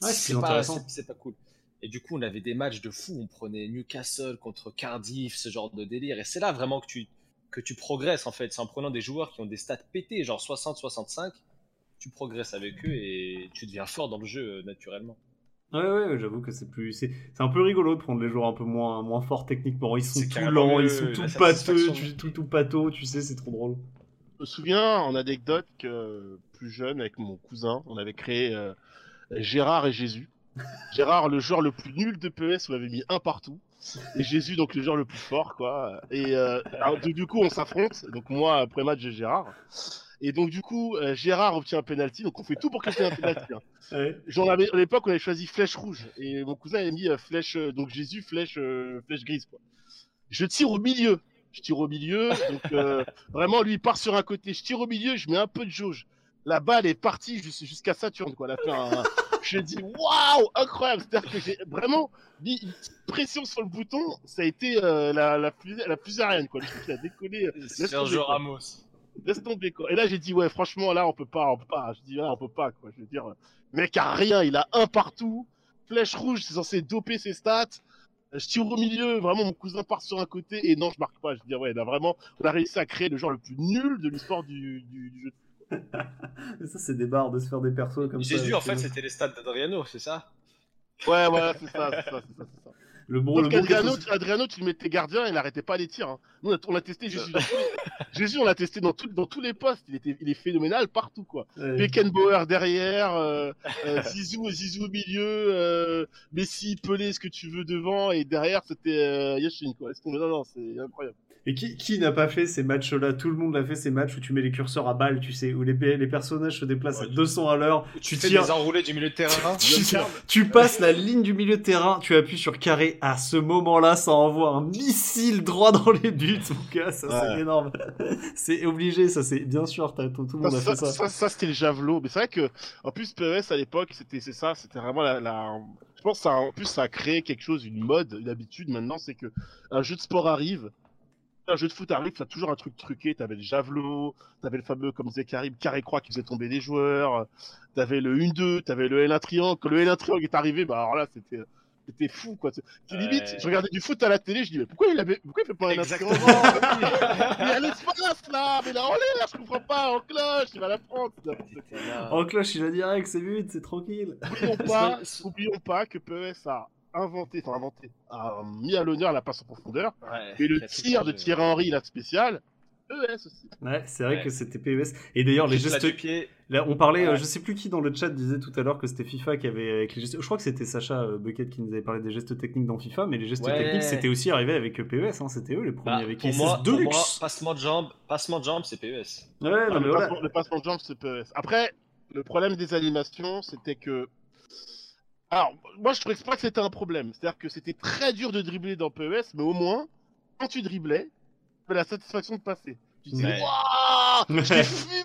Ouais, c'est pas, intéressant. c'est pas cool. Et du coup, on avait des matchs de fou. On prenait Newcastle contre Cardiff, ce genre de délire. Et c'est là vraiment que tu, que tu progresses en fait. C'est en prenant des joueurs qui ont des stats pétés, genre 60-65, tu progresses avec eux et tu deviens fort dans le jeu euh, naturellement. Ouais, ouais, j'avoue que c'est plus. C'est un peu rigolo de prendre les joueurs un peu moins, moins forts techniquement. Ils sont tout lents, ils sont tout pâteux, tu, tout, tout pâteau, tu sais, c'est trop drôle. Je me souviens en anecdote que plus jeune, avec mon cousin, on avait créé euh, Gérard et Jésus. Gérard, le joueur le plus nul de PES, on avait mis un partout. Et Jésus, donc le joueur le plus fort, quoi. Et euh, alors, du coup, on s'affronte. Donc moi, après match de Gérard. Et donc du coup, euh, Gérard obtient un penalty. Donc on fait tout pour qu'il un penalty. hein. Ouais. J'en avais à l'époque, on avait choisi flèche rouge. Et mon cousin avait mis euh, flèche, euh, donc Jésus flèche, flèche grise. Quoi. Je tire au milieu. Je tire au milieu. Donc vraiment, lui il part sur un côté. Je tire au milieu. Je mets un peu de jauge. La balle est partie jus- jusqu'à Saturne. Quoi. Elle a fait un- Je dis waouh, incroyable. C'est-à-dire que j'ai vraiment mis une pression sur le bouton. Ça a été euh, la, la, fusée, la fusée Ariane. Quoi. Le truc il a décollé. euh, Sergio. Ramos. Laisse tomber quoi. Et là j'ai dit ouais franchement là on peut pas, on peut pas. Je dis là on peut pas quoi. Je veux dire, euh, mec a rien, il a un partout. Flèche rouge, c'est censé doper ses stats. Euh, Je tire au milieu, vraiment mon cousin part sur un côté et non je marque pas. Je veux dire ouais là vraiment on a réussi à créer le genre le plus nul de l'histoire du, du, du jeu. Mais ça, c'est des barres de se faire des persos comme ça. Jésus, en fait, c'était les stats d'Adriano, c'est ça? Ouais ouais c'est ça, c'est ça, c'est ça, c'est ça. Le bon, qu'Adriano, tu- Adriano, tu le mettais gardien, il arrêtait pas les tirs. hein. Nous, on a, on a testé Jésus. dans tous les- Jésus, on l'a testé dans, tout- dans tous les postes. Il, était, il est phénoménal partout, quoi. Ouais. Beckenbauer derrière, euh, euh, Zizou, Zizou au milieu, euh, Messi, Pelé, ce que tu veux devant, et derrière c'était euh, Yashin, quoi. Est-ce qu'on- Non, non, c'est incroyable. Et qui, qui n'a pas fait ces matchs-là? Tout le monde a fait ces matchs où tu mets les curseurs à balles, tu sais, où les, les personnages se déplacent Ouais, à tu- 200 à l'heure. Tu, Tu fais tires, des enroulés du milieu de terrain. tu, tu passes la ligne du milieu de terrain, tu appuies sur carré. À ce moment-là, ça envoie un missile droit dans les buts, mon gars. Ça, c'est énorme. c'est obligé, ça, c'est bien sûr. t'as- tout, tout le monde a ça, fait ça. ça, ça, c'était le javelot. Mais c'est vrai que, en plus, PES à l'époque, c'était c'est ça, c'était vraiment la, la- Je pense que ça, a- en plus, ça a créé quelque chose, une mode, une habitude maintenant, c'est que un jeu de sport arrive, un jeu de foot arrive, t'as toujours un truc truqué. T'avais le javelot, t'avais le fameux, comme disait Karim, carré croix qui faisait tomber les joueurs, t'avais le 1-2, t'avais le L1 triangle. Quand le L1 triangle est arrivé, bah alors là, c'était. C'était fou quoi. C'est- limite, Ouais. je regardais du foot à la télé, je dis mais pourquoi il avait, pourquoi il fait pas un Exactement. triangle Mais à l'espace là, mais là en l'air, je comprends pas, en cloche, il va la prendre. En cloche, il a direct, c'est but, c'est tranquille. Oublions pas, oublions pas que PES a inventé, enfin inventé, a mis à l'honneur la passe en profondeur. Ouais, Et le tir de. Thierry Henry, la spéciale, PES aussi. Ouais, c'est vrai Ouais. que c'était PES. Et d'ailleurs, les là gestes. du pied. Là, on parlait, euh, Ouais. je sais plus qui dans le chat disait tout à l'heure que c'était FIFA qui avait avec les gestes. Je crois que c'était Sacha euh, Bucket qui nous avait parlé des gestes techniques dans FIFA, mais les gestes Ouais. techniques c'était aussi arrivé avec euh, PES. Hein, c'était eux les premiers Bah, avec pour ISS moi, pour moi, Deluxe. passement de jambes, passement de jambes, c'est E PES. Ouais, Ah, non, mais le, voilà. passement, le passement de jambes, c'est PES. Après, le problème des animations, c'était que. Alors, moi, je trouvais pas que c'était un problème. C'est-à-dire que c'était très dur de dribbler dans PES, mais au moins, quand tu driblais, tu avais la satisfaction de passer. Tu disais, Ouais. waouh, je l'ai fumé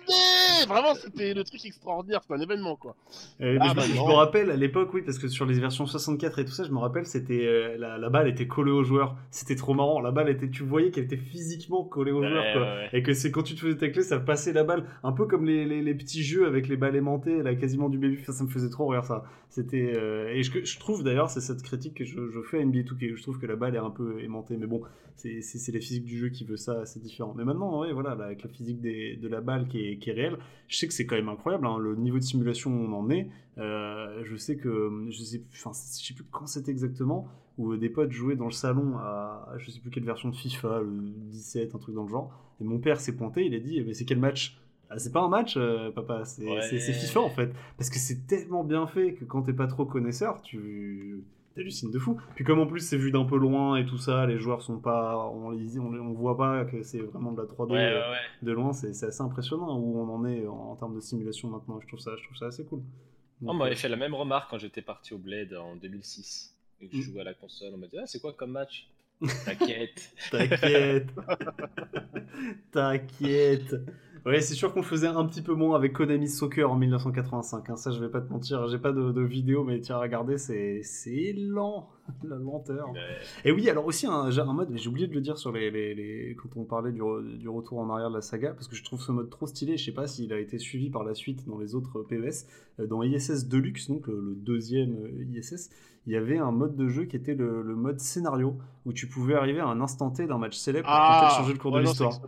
Vraiment, c'était le truc extraordinaire, c'était un événement, quoi. Euh, Ah, je, me- bah je me rappelle à l'époque, oui, parce que sur les versions 64 et tout ça, je me rappelle, c'était euh, la, la balle était collée au joueur. C'était trop marrant. La balle était, tu voyais qu'elle était physiquement collée au Ouais, joueur, quoi. ouais, ouais. Et que c'est quand tu te faisais tacler, ça passait la balle. Un peu comme les, les, les petits jeux avec les balles aimantées, là, quasiment du baby. Ça, ça me faisait trop rire, ça. C'était, euh, et je, je trouve d'ailleurs, c'est cette critique que je, je fais à NBA 2K. Je trouve que la balle est un peu aimantée. Mais bon, c'est, la physique du jeu qui veut ça, c'est différent. Mais maintenant, ouais, voilà, là, avec la physique des, de la balle qui est, qui est réelle, je sais que c'est quand même incroyable, hein, le niveau de simulation où on en est. Euh, je sais que, je sais, enfin, je sais plus quand c'était exactement, où des potes jouaient dans le salon à, je sais plus quelle version de FIFA, le 17, un truc dans le genre. Et mon père s'est pointé, il a dit, mais c'est quel match? Ah, c'est pas un match, euh, papa, c'est Ouais. c'est- c'est FIFA en fait. Parce que c'est tellement bien fait que quand t'es pas trop connaisseur, tu t'hallucines de fou. Puis comme en plus c'est vu d'un peu loin et tout ça, les joueurs sont pas, on, les- on, les- on voit pas que c'est vraiment de la 3D Ouais, euh, ouais, ouais. de loin, c'est assez impressionnant où on en est en, en termes de simulation maintenant. Je trouve ça, je trouve ça assez cool. On Donc, m'avait euh, fait la même remarque quand j'étais parti au Bled en 2006 et que je Mm. jouais à la console. On m'a dit ah, c'est quoi comme match? T'inquiète. T'inquiète. T'inquiète. Ouais, c'est sûr qu'on faisait un petit peu moins avec Konami Soccer en 1985. hein. Ça, je vais pas te mentir. J'ai pas de, de vidéo, mais tiens, regardez, c'est c'est lent. La lenteur. Et oui, alors aussi un, un mode, j'ai oublié de le dire sur les, les, les- quand on parlait du, re- du retour en arrière de la saga, parce que je trouve ce mode trop stylé. Je sais pas s'il a été suivi par la suite dans les autres PES. Euh, Dans ISS Deluxe, donc le, le deuxième euh, ISS, il y avait un mode de jeu qui était le, le mode scénario, où tu pouvais arriver à un instant T d'un match célèbre pour peut-être changer le cours ouais, de l'histoire.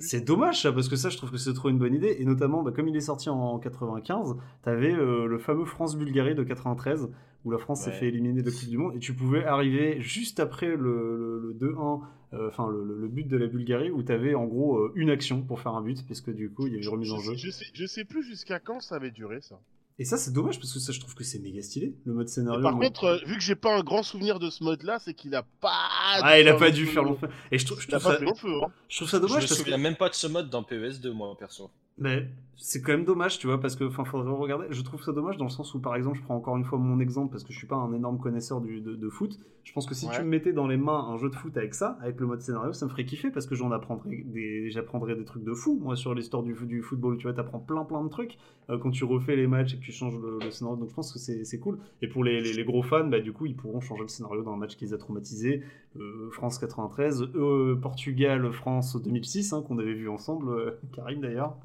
C'est dommage ça, parce que ça, je trouve que c'est trop une bonne idée. Et notamment, bah, comme il est sorti en 95, t'avais euh, le fameux France-Bulgarie de 93, où la France s'est Ouais. fait éliminer de la Coupe du Monde, et tu pouvais arriver juste après le, le- le 2-1, euh, enfin le, le- le but de la Bulgarie, où t'avais en gros euh, une action pour faire un but, parce que du coup, il y avait une remise en je, jeu. sais, je, sais, je sais plus jusqu'à quand ça avait duré, ça. Et ça, c'est dommage, parce que ça, je trouve que c'est méga stylé, le mode scénario. Et par moi. contre, euh, vu que j'ai pas un grand souvenir de ce mode-là, c'est qu'il a pas. ah, il a dû pas faire dû long faire feu. long feu. Et je trouve, je Il a trouve pas ça, feu. Hein. je trouve ça Je me dommage, parce que... souviens même pas de ce mode dans PES2, moi, perso. Mais c'est quand même dommage, tu vois, parce que, enfin, faudrait regarder. Je trouve ça dommage dans le sens où, par exemple, je prends encore une fois mon exemple parce que je suis pas un énorme connaisseur du, de, de foot. Je pense que si Ouais. tu me mettais dans les mains un jeu de foot avec ça, avec le mode scénario, ça me ferait kiffer parce que j'en apprendrais des, j'apprendrais des trucs de fou, moi, sur l'histoire du, du football. Tu vois, t'apprends plein plein de trucs euh, quand tu refais les matchs et que tu changes le, le scénario. Donc je pense que c'est c'est cool. Et pour les, les, les gros fans, bah, du coup, ils pourront changer le scénario dans un match qui les a traumatisés. Euh, France 93, euh, Portugal, France 2006, hein, qu'on avait vu ensemble, Karim d'ailleurs.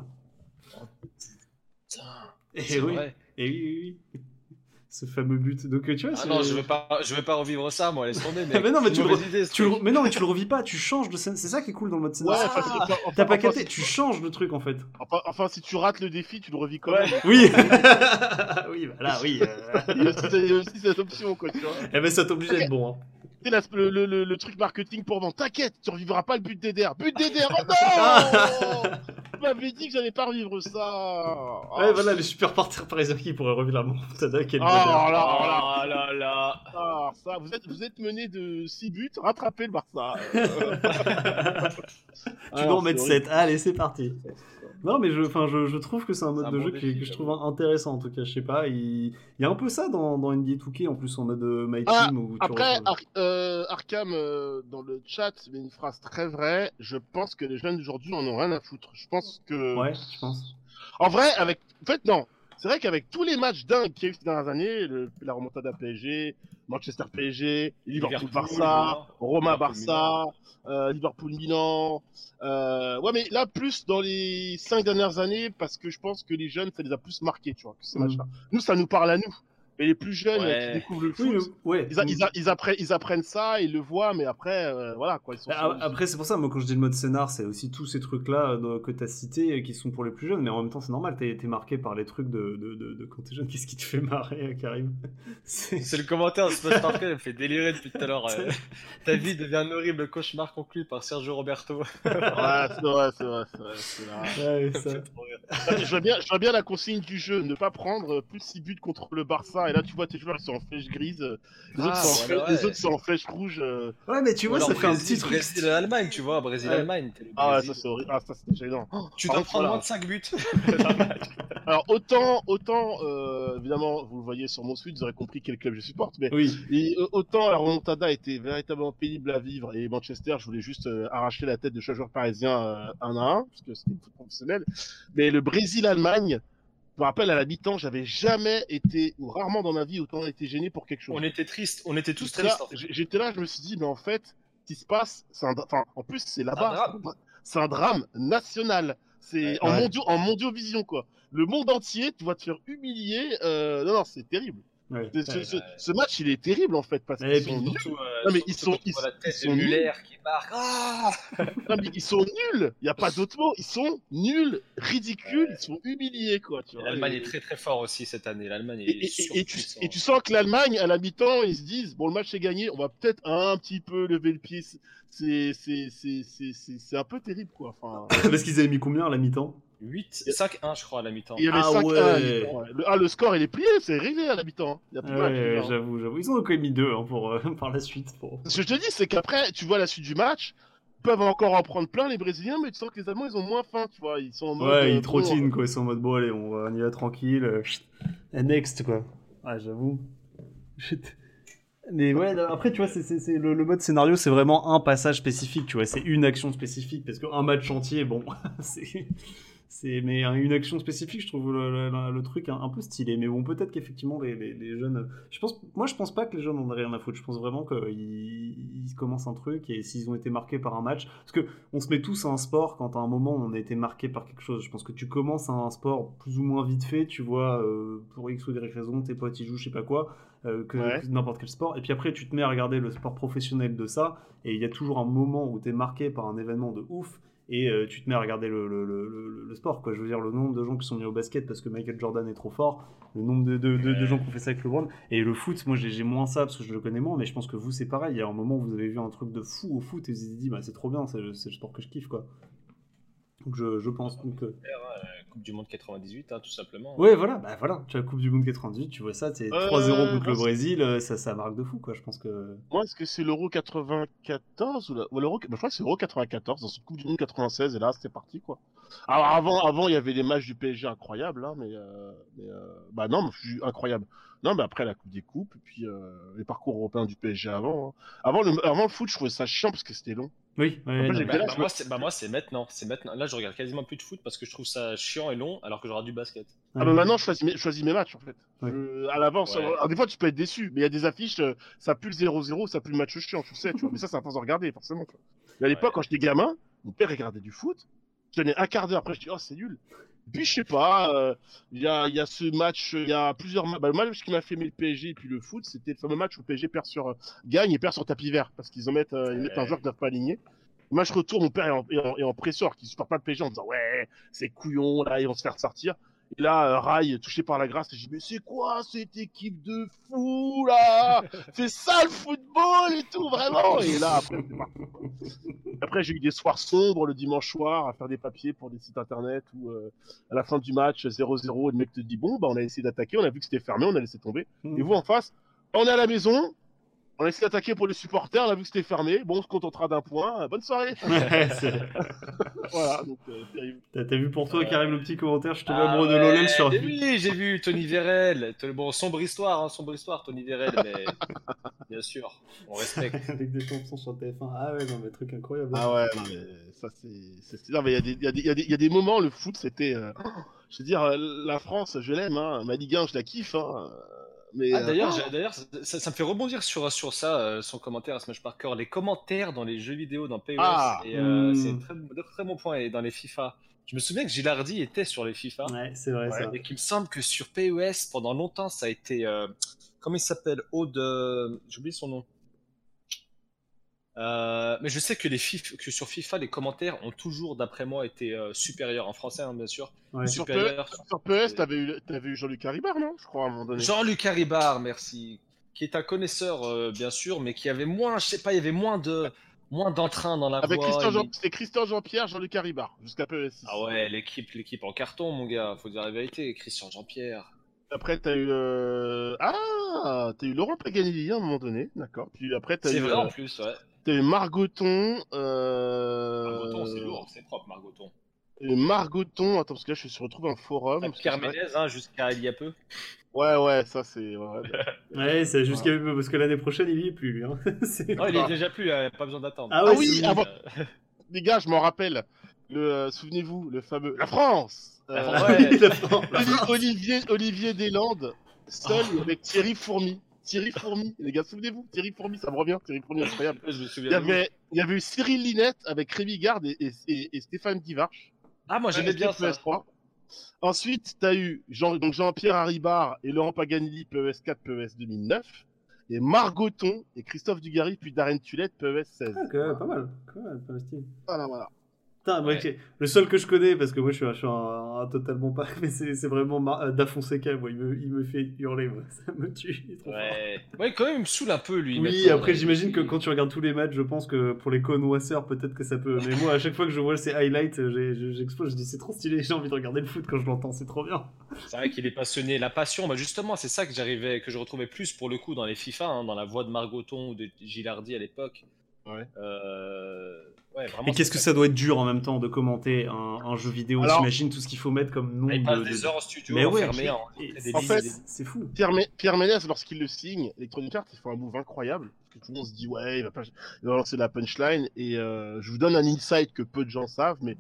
Putain, Et c'est oui, vrai. et oui, oui, oui. Ce fameux but. Donc tu vois, Ah non, je veux pas, je veux pas revivre ça, moi, laisse tomber. Mais, Ah, mais non, mais tu le idée, tu le- mais non, mais tu le revis pas, tu changes de scène. C'est ça qui est cool dans le mode Ouais, scénario. enfin, Ah, enfin, enfin, T'as pas capté, si- tu changes le truc en fait. Enfin, enfin, si tu rates le défi, tu le revis quand Ouais. même. Oui, oui, bah là, oui. euh. Il y a aussi, cette option, quoi, tu vois. Eh ben, ça t'oblige d'être bon. Hein. C'est là, le, le, le, le truc marketing pour vendre. T'inquiète, tu revivras pas le but d'Eder. But d'Eder, oh non m'avez dit que j'allais pas revivre ça. Ouais, Ah, voilà, les super porteurs parisiens qui pourraient revivre la montada. Quel Oh bonheur. là là. Oh là là. Ah, ça, vous êtes, vous êtes mené de 6 buts, rattrapez le Barça. Tu Ah, dois en mettre horrible. 7. Allez, c'est parti. Non, mais je, enfin, je, je trouve que c'est un mode un de bon jeu que, défi, que je trouve intéressant en tout cas. Je sais pas, il, il y a un peu ça dans, dans NBA 2K en plus en mode euh, My Ah, Team. Où Après, Ar- euh, Arkham, euh, dans le chat, met une phrase très vraie. Je pense que les jeunes d'aujourd'hui en ont rien à foutre. Je pense que. Ouais, je pense. En vrai, avec. En fait, non. C'est vrai qu'avec tous les matchs dingues qu'il y a eu ces dernières années, le- la remontada PSG, Manchester PSG, Liverpool-Barça, Roma-Barça, euh, Liverpool-Milan. euh, ouais, mais là, plus dans les cinq dernières années, parce que je pense que les jeunes, ça les a plus marqués, tu vois, que ces Mhm. matchs-là. Nous, ça nous parle à nous. Mais les plus jeunes Ouais. qui découvrent le foot, Oui, mais- ouais. ils, a- ils, a- ils apprennent, ils apprennent ça, ils le voient, mais après, euh, voilà, quoi. Ils sont Bah, Après, c'est pour ça, moi, quand je dis le mode scénar, c'est aussi tous ces trucs-là euh, que tu as cités euh, qui sont pour les plus jeunes, mais en même temps, c'est normal, t'es es marqué par les trucs de, de, de, de quand t'es jeune. Qu'est-ce qui te fait marrer, Karim? C'est- C'est le commentaire de Smash Parker, il me fait délirer depuis tout à l'heure. euh. Ta vie devient un horrible cauchemar conclu par Sergio Roberto. Ouais, c'est vrai, c'est vrai, c'est vrai. Ouais, ça. je, vois bien, je vois bien la consigne du jeu, ne pas prendre plus de 6 buts contre le Barça, et là, tu vois tes joueurs, ils sont en flèche grise, euh, les, Ah, autres, sont en voilà, flèche- les ouais. autres sont en flèche rouge. euh. Ouais, mais tu vois, ça alors fait un petit truc. Brésil Allemagne, tu vois, Brésil Ouais. Allemagne. t'es le Ah ouais, ça c'est horrible, ah, ça c'était gênant. Tu Par dois prendre voilà. moins de 5 buts. Alors autant, autant, euh, évidemment, vous le voyez sur mon suite, vous aurez compris quel club je supporte, mais Oui. Et, autant la remontada était véritablement pénible à vivre et Manchester, je voulais juste euh, arracher la tête de chaque joueur parisien euh, un à un, parce que c'était une foot professionnelle. Mais le Brésil-Allemagne, me rappelle à la mi-temps, j'avais jamais été, ou rarement dans ma vie, autant été gêné pour quelque chose. On était tristes, on était tous J'étais là, tristes. en fait. j'- J'étais là, je me suis dit, mais en fait, ce qui se passe, c'est un, enfin, en plus c'est là-bas, c'est un drame national. C'est Ouais. en Ouais. mondio, en mondiovision quoi. Le monde entier, tu vas te faire humilier. euh, non non, c'est terrible. Ouais. Ce, ce- Ouais. ce- ce match, il est terrible en fait parce qu'ils sont nuls. Euh, Non, mais ils sont- ils- la tête ils sont de nuls. Qui marque. Ah Non, mais ils sont nuls. Il y a pas d'autre mot. Ils sont nuls, ridicules. Ils sont humiliés quoi. L'Allemagne Et- est très très fort aussi cette année. L'Allemagne est Et, et- et- et tu, et tu sens que l'Allemagne, à la mi-temps, ils se disent bon, le match est gagné, on va peut-être un petit peu lever le pied. C'est c'est c'est c'est c'est c'est un peu terrible quoi. Enfin, Parce qu'ils avaient mis combien à la mi-temps? 8, 5-1 je crois à la mi-temps. il y avait Ah 5 ouais. le, ah, le score il est plié, c'est réglé à la mi-temps. hein. Il y a plus de match, Ouais, j'avoue, j'avoue. Ils ont quand même mis deux hein, pour, euh, par la suite. Pour... Ce que je te dis, c'est qu'après, tu vois la suite du match, ils peuvent encore en prendre plein les Brésiliens, mais tu sens que les Allemands ils ont moins faim, tu vois. Ils sont en mode. Ouais, euh, ils bon, trottinent quoi, ils sont en mode bon allez, on, va, on y va tranquille. euh, next quoi. Ouais, j'avoue. Mais ouais, après tu vois, c'est, c'est, c'est- le, le mode scénario, c'est vraiment un passage spécifique, tu vois, c'est une action spécifique parce qu'un match entier, bon, c'est. C'est, mais une action spécifique, je trouve le, le- le- le truc un, un peu stylé. Mais bon, peut-être qu'effectivement, les, les, les jeunes. Je pense, moi, je pense pas que les jeunes en aient rien à foutre. Je pense vraiment qu'ils ils commencent un truc et s'ils ont été marqués par un match. Parce que on se met tous à un sport quand à un moment on a été marqué par quelque chose. Je pense que tu commences à un sport plus ou moins vite fait, tu vois, euh, pour X ou Y raison, tes potes ils jouent, je sais pas quoi, euh, que, Ouais. que n'importe quel sport. Et puis après, tu te mets à regarder le sport professionnel de ça, et il y a toujours un moment où tu es marqué par un événement de ouf. Et euh, tu te mets à regarder le, le, le, sport, quoi. Je veux dire, le nombre de gens qui sont mis au basket parce que Michael Jordan est trop fort, le nombre de, de, de- de gens qui ont fait ça avec LeBron. Et le foot, moi j'ai moins ça parce que je le connais moins, mais je pense que vous c'est pareil. Il y a un moment où vous avez vu un truc de fou au foot et vous vous êtes dit, bah c'est trop bien, c'est le, c'est le sport que je kiffe, quoi. Donc je, je pense. Donc, euh, Coupe du Monde 98, hein, tout simplement. Ouais, voilà, bah voilà, tu as la Coupe du Monde 98, tu vois ça, c'est Euh, 3-0 contre le Brésil, euh, ça, ça marque de fou, quoi. Je pense que. Moi, est-ce que c'est l'Euro 94 ou, la... ou l'Euro... bah, je crois que c'est l'Euro 94 dans ce Coupe du Monde 96 et là c'était parti quoi. Alors avant, avant il y avait les matchs du PSG incroyables là, mais, euh, mais, euh, bah non, mais je suis incroyable. Non, mais après la Coupe des Coupes et puis euh, les parcours européens du PSG avant. hein. Avant le, avant le foot, je trouvais ça chiant parce que c'était long. Oui, ouais, Après, Bah, là, bah, je moi, c'est bah, moi, c'est maintenant. C'est maintenant. Là, je regarde quasiment plus de foot parce que je trouve ça chiant et long, alors que j'aurai du basket. Ah, mais maintenant je choisis mes, je choisis mes matchs en fait. Ouais. Je- à l'avance, Ouais. alors, des fois tu peux être déçu, mais il y a des affiches, euh, ça pue le 0-0, ça pue le match chiant, tu sais, tu vois. Mais ça, c'est à force de regarder forcément. À l'époque, quand j'étais gamin, mon père regardait du foot. Je tenais un quart d'heure après, je dis oh c'est nul. Puis je sais pas, euh, il y, a, il y a ce match, il y a plusieurs matchs. Bah, le match qui m'a fait aimer le PSG et puis le foot, c'était le fameux match où le PSG perd sur, gagne et perd sur tapis vert parce qu'ils en mettent, euh, ils mettent un joueur qu'ils doivent pas aligner. Le match retour, mon père est en, est en, est en supporte pas le PSG en disant ouais, c'est couillon, là, ils vont se faire sortir. Et là, euh, Rai, touché par la grâce, je dis Mais c'est quoi cette équipe de fous là? C'est ça le football et tout, vraiment. Et là, après, j'ai eu des soirs sombres le dimanche soir à faire des papiers pour des sites internet où euh, à la fin du match 0-0, le mec te dit Bon, bah, on a essayé d'attaquer, on a vu que c'était fermé, on a laissé tomber. Et vous en face, on est à la maison, on a essayé d'attaquer pour les supporters, on a vu que c'était fermé. Bon, on se contentera d'un point. Bonne soirée. Ouais, c'est- voilà, donc euh, terrible. T'as t'as vu pour toi qui arrive le petit commentaire, je te Ah amoureux de ouais, Lolel sur. Oui, j'ai vu Tony Vérel. Bon, sombre histoire, hein, sombre histoire, Tony Vérel, mais bien sûr, on respecte. Avec des chansons sur TF1. Ah ouais, non, mais truc incroyable. Ah ouais, non, mais ça c'est. c'est- c'est- Non, mais il y, a des- il y, a des- il y a des- il y a des moments, le foot, c'était. euh, Je veux dire, euh, la France, je l'aime, hein. ma Ligue 1, je la kiffe. Hein. Mais, Ah, euh, d'ailleurs, j'ai- d'ailleurs, ça, ça- me fait rebondir sur, sur ça, euh, son commentaire à Smash Parker, les commentaires dans les jeux vidéo, dans PES, Ah. et, euh, Hmm. c'est un très, très bon point, et dans les FIFA. Je me souviens que Gilardi était sur les FIFA, Ouais, c'est vrai, Ouais. ça. et qu'il me semble que sur PES, pendant longtemps, ça a été. euh, comment il s'appelle? Aude. euh, J'ai oublié son nom. Euh, mais je sais que, les FIF, que sur FIFA, les commentaires ont toujours, d'après moi, été euh, supérieurs, en français, hein, bien sûr. Ouais. sur, P- supérieurs. sur PS, t'avais eu, t'avais eu Jean-Luc Haribard, non Je crois, à un moment donné. Jean-Luc Haribard, merci, qui est un connaisseur, euh, bien sûr, mais qui avait moins, je sais pas, il y avait moins de, moins d'entrain dans la Avec voix. Christian Jean... C'était Christian Jean-Pierre, Jean-Luc Haribard, jusqu'à PS6. Ah ouais, l'équipe, l'équipe en carton, mon gars, faut dire la vérité. Christian Jean-Pierre. Après, t'as eu. euh, Ah T'as eu Laurent Paganelli à un moment donné, d'accord. Puis après, t'as C'est eu. vrai euh, en plus, ouais. T'as eu Margoton. Euh... Margoton, c'est lourd, c'est propre, Margoton. Margoton, attends, parce que là, je suis retrouvé un forum. Pierre Ménez, hein, jusqu'à il y a peu. Ouais, ouais, ça c'est. ouais, Ouais, c'est jusqu'à. Parce que l'année prochaine, il y est plus, lui. Hein. Non, il est déjà plus, pas besoin d'attendre. Ah Ah ouais, oui, avant- Les gars, je m'en rappelle. Le, euh, souvenez-vous, le fameux La France. Euh, Ah Ouais. la France. Olivier, Olivier Deslandes, seul avec Thierry Fourmi. Thierry Fourmi, les gars, souvenez-vous, Thierry Fourmi, ça me revient. Thierry Fourmi, incroyable. je me Il souviens y de vous. avait, il y avait eu Cyril Linette avec Rémi Garde et, et- et- et Stéphane Guivarch. Ah, moi j'aimais bien ça. PS3. Ensuite, tu as eu Jean, donc Jean-Pierre Haribard et Laurent Paganelli, PES 4, PES 2009. Et Margoton et Christophe Dugarry, puis Darren Tulette, PES 16. Ah, quand même, pas mal. Même, pas mal. Voilà, voilà. Putain, moi, Ouais. ok. le seul que je connais, parce que moi je suis un, je suis un, un totalement pas, mais c'est vraiment Mar- euh, Da Fonseca, moi, il me, il me fait hurler, moi. ça me tue. il est trop fort. Ouais. ouais, quand même, il me saoule un peu lui. Oui, après j'imagine que quand tu regardes tous les matchs, je pense que pour les connoisseurs, peut-être que ça peut. Mais moi, à chaque fois que je vois ces highlights, j'ai- j'explose, je dis c'est trop stylé, j'ai envie de regarder le foot quand je l'entends, c'est trop bien. C'est vrai qu'il est passionné. La passion, bah justement, c'est ça que j'arrivais, que je retrouvais plus pour le coup dans les FIFA, hein, dans la voix de Margoton ou de Gilardi à l'époque. Ouais. Euh, ouais, vraiment, Et qu'est-ce que ça doit être dur en même temps de commenter un, un jeu vidéo Alors- J'imagine tout ce qu'il faut mettre comme nom Il de. passe de- des heures en studio, Mais ouais, en- fait, c'est fou. Pierre, Mé- Pierre Ménez, lorsqu'il le signe, Electronic Arts, il fait un move incroyable. Parce que tout le monde se dit, ouais, il va, pas... il va lancer la punchline. Et euh, je vous donne un insight que peu de gens savent, mais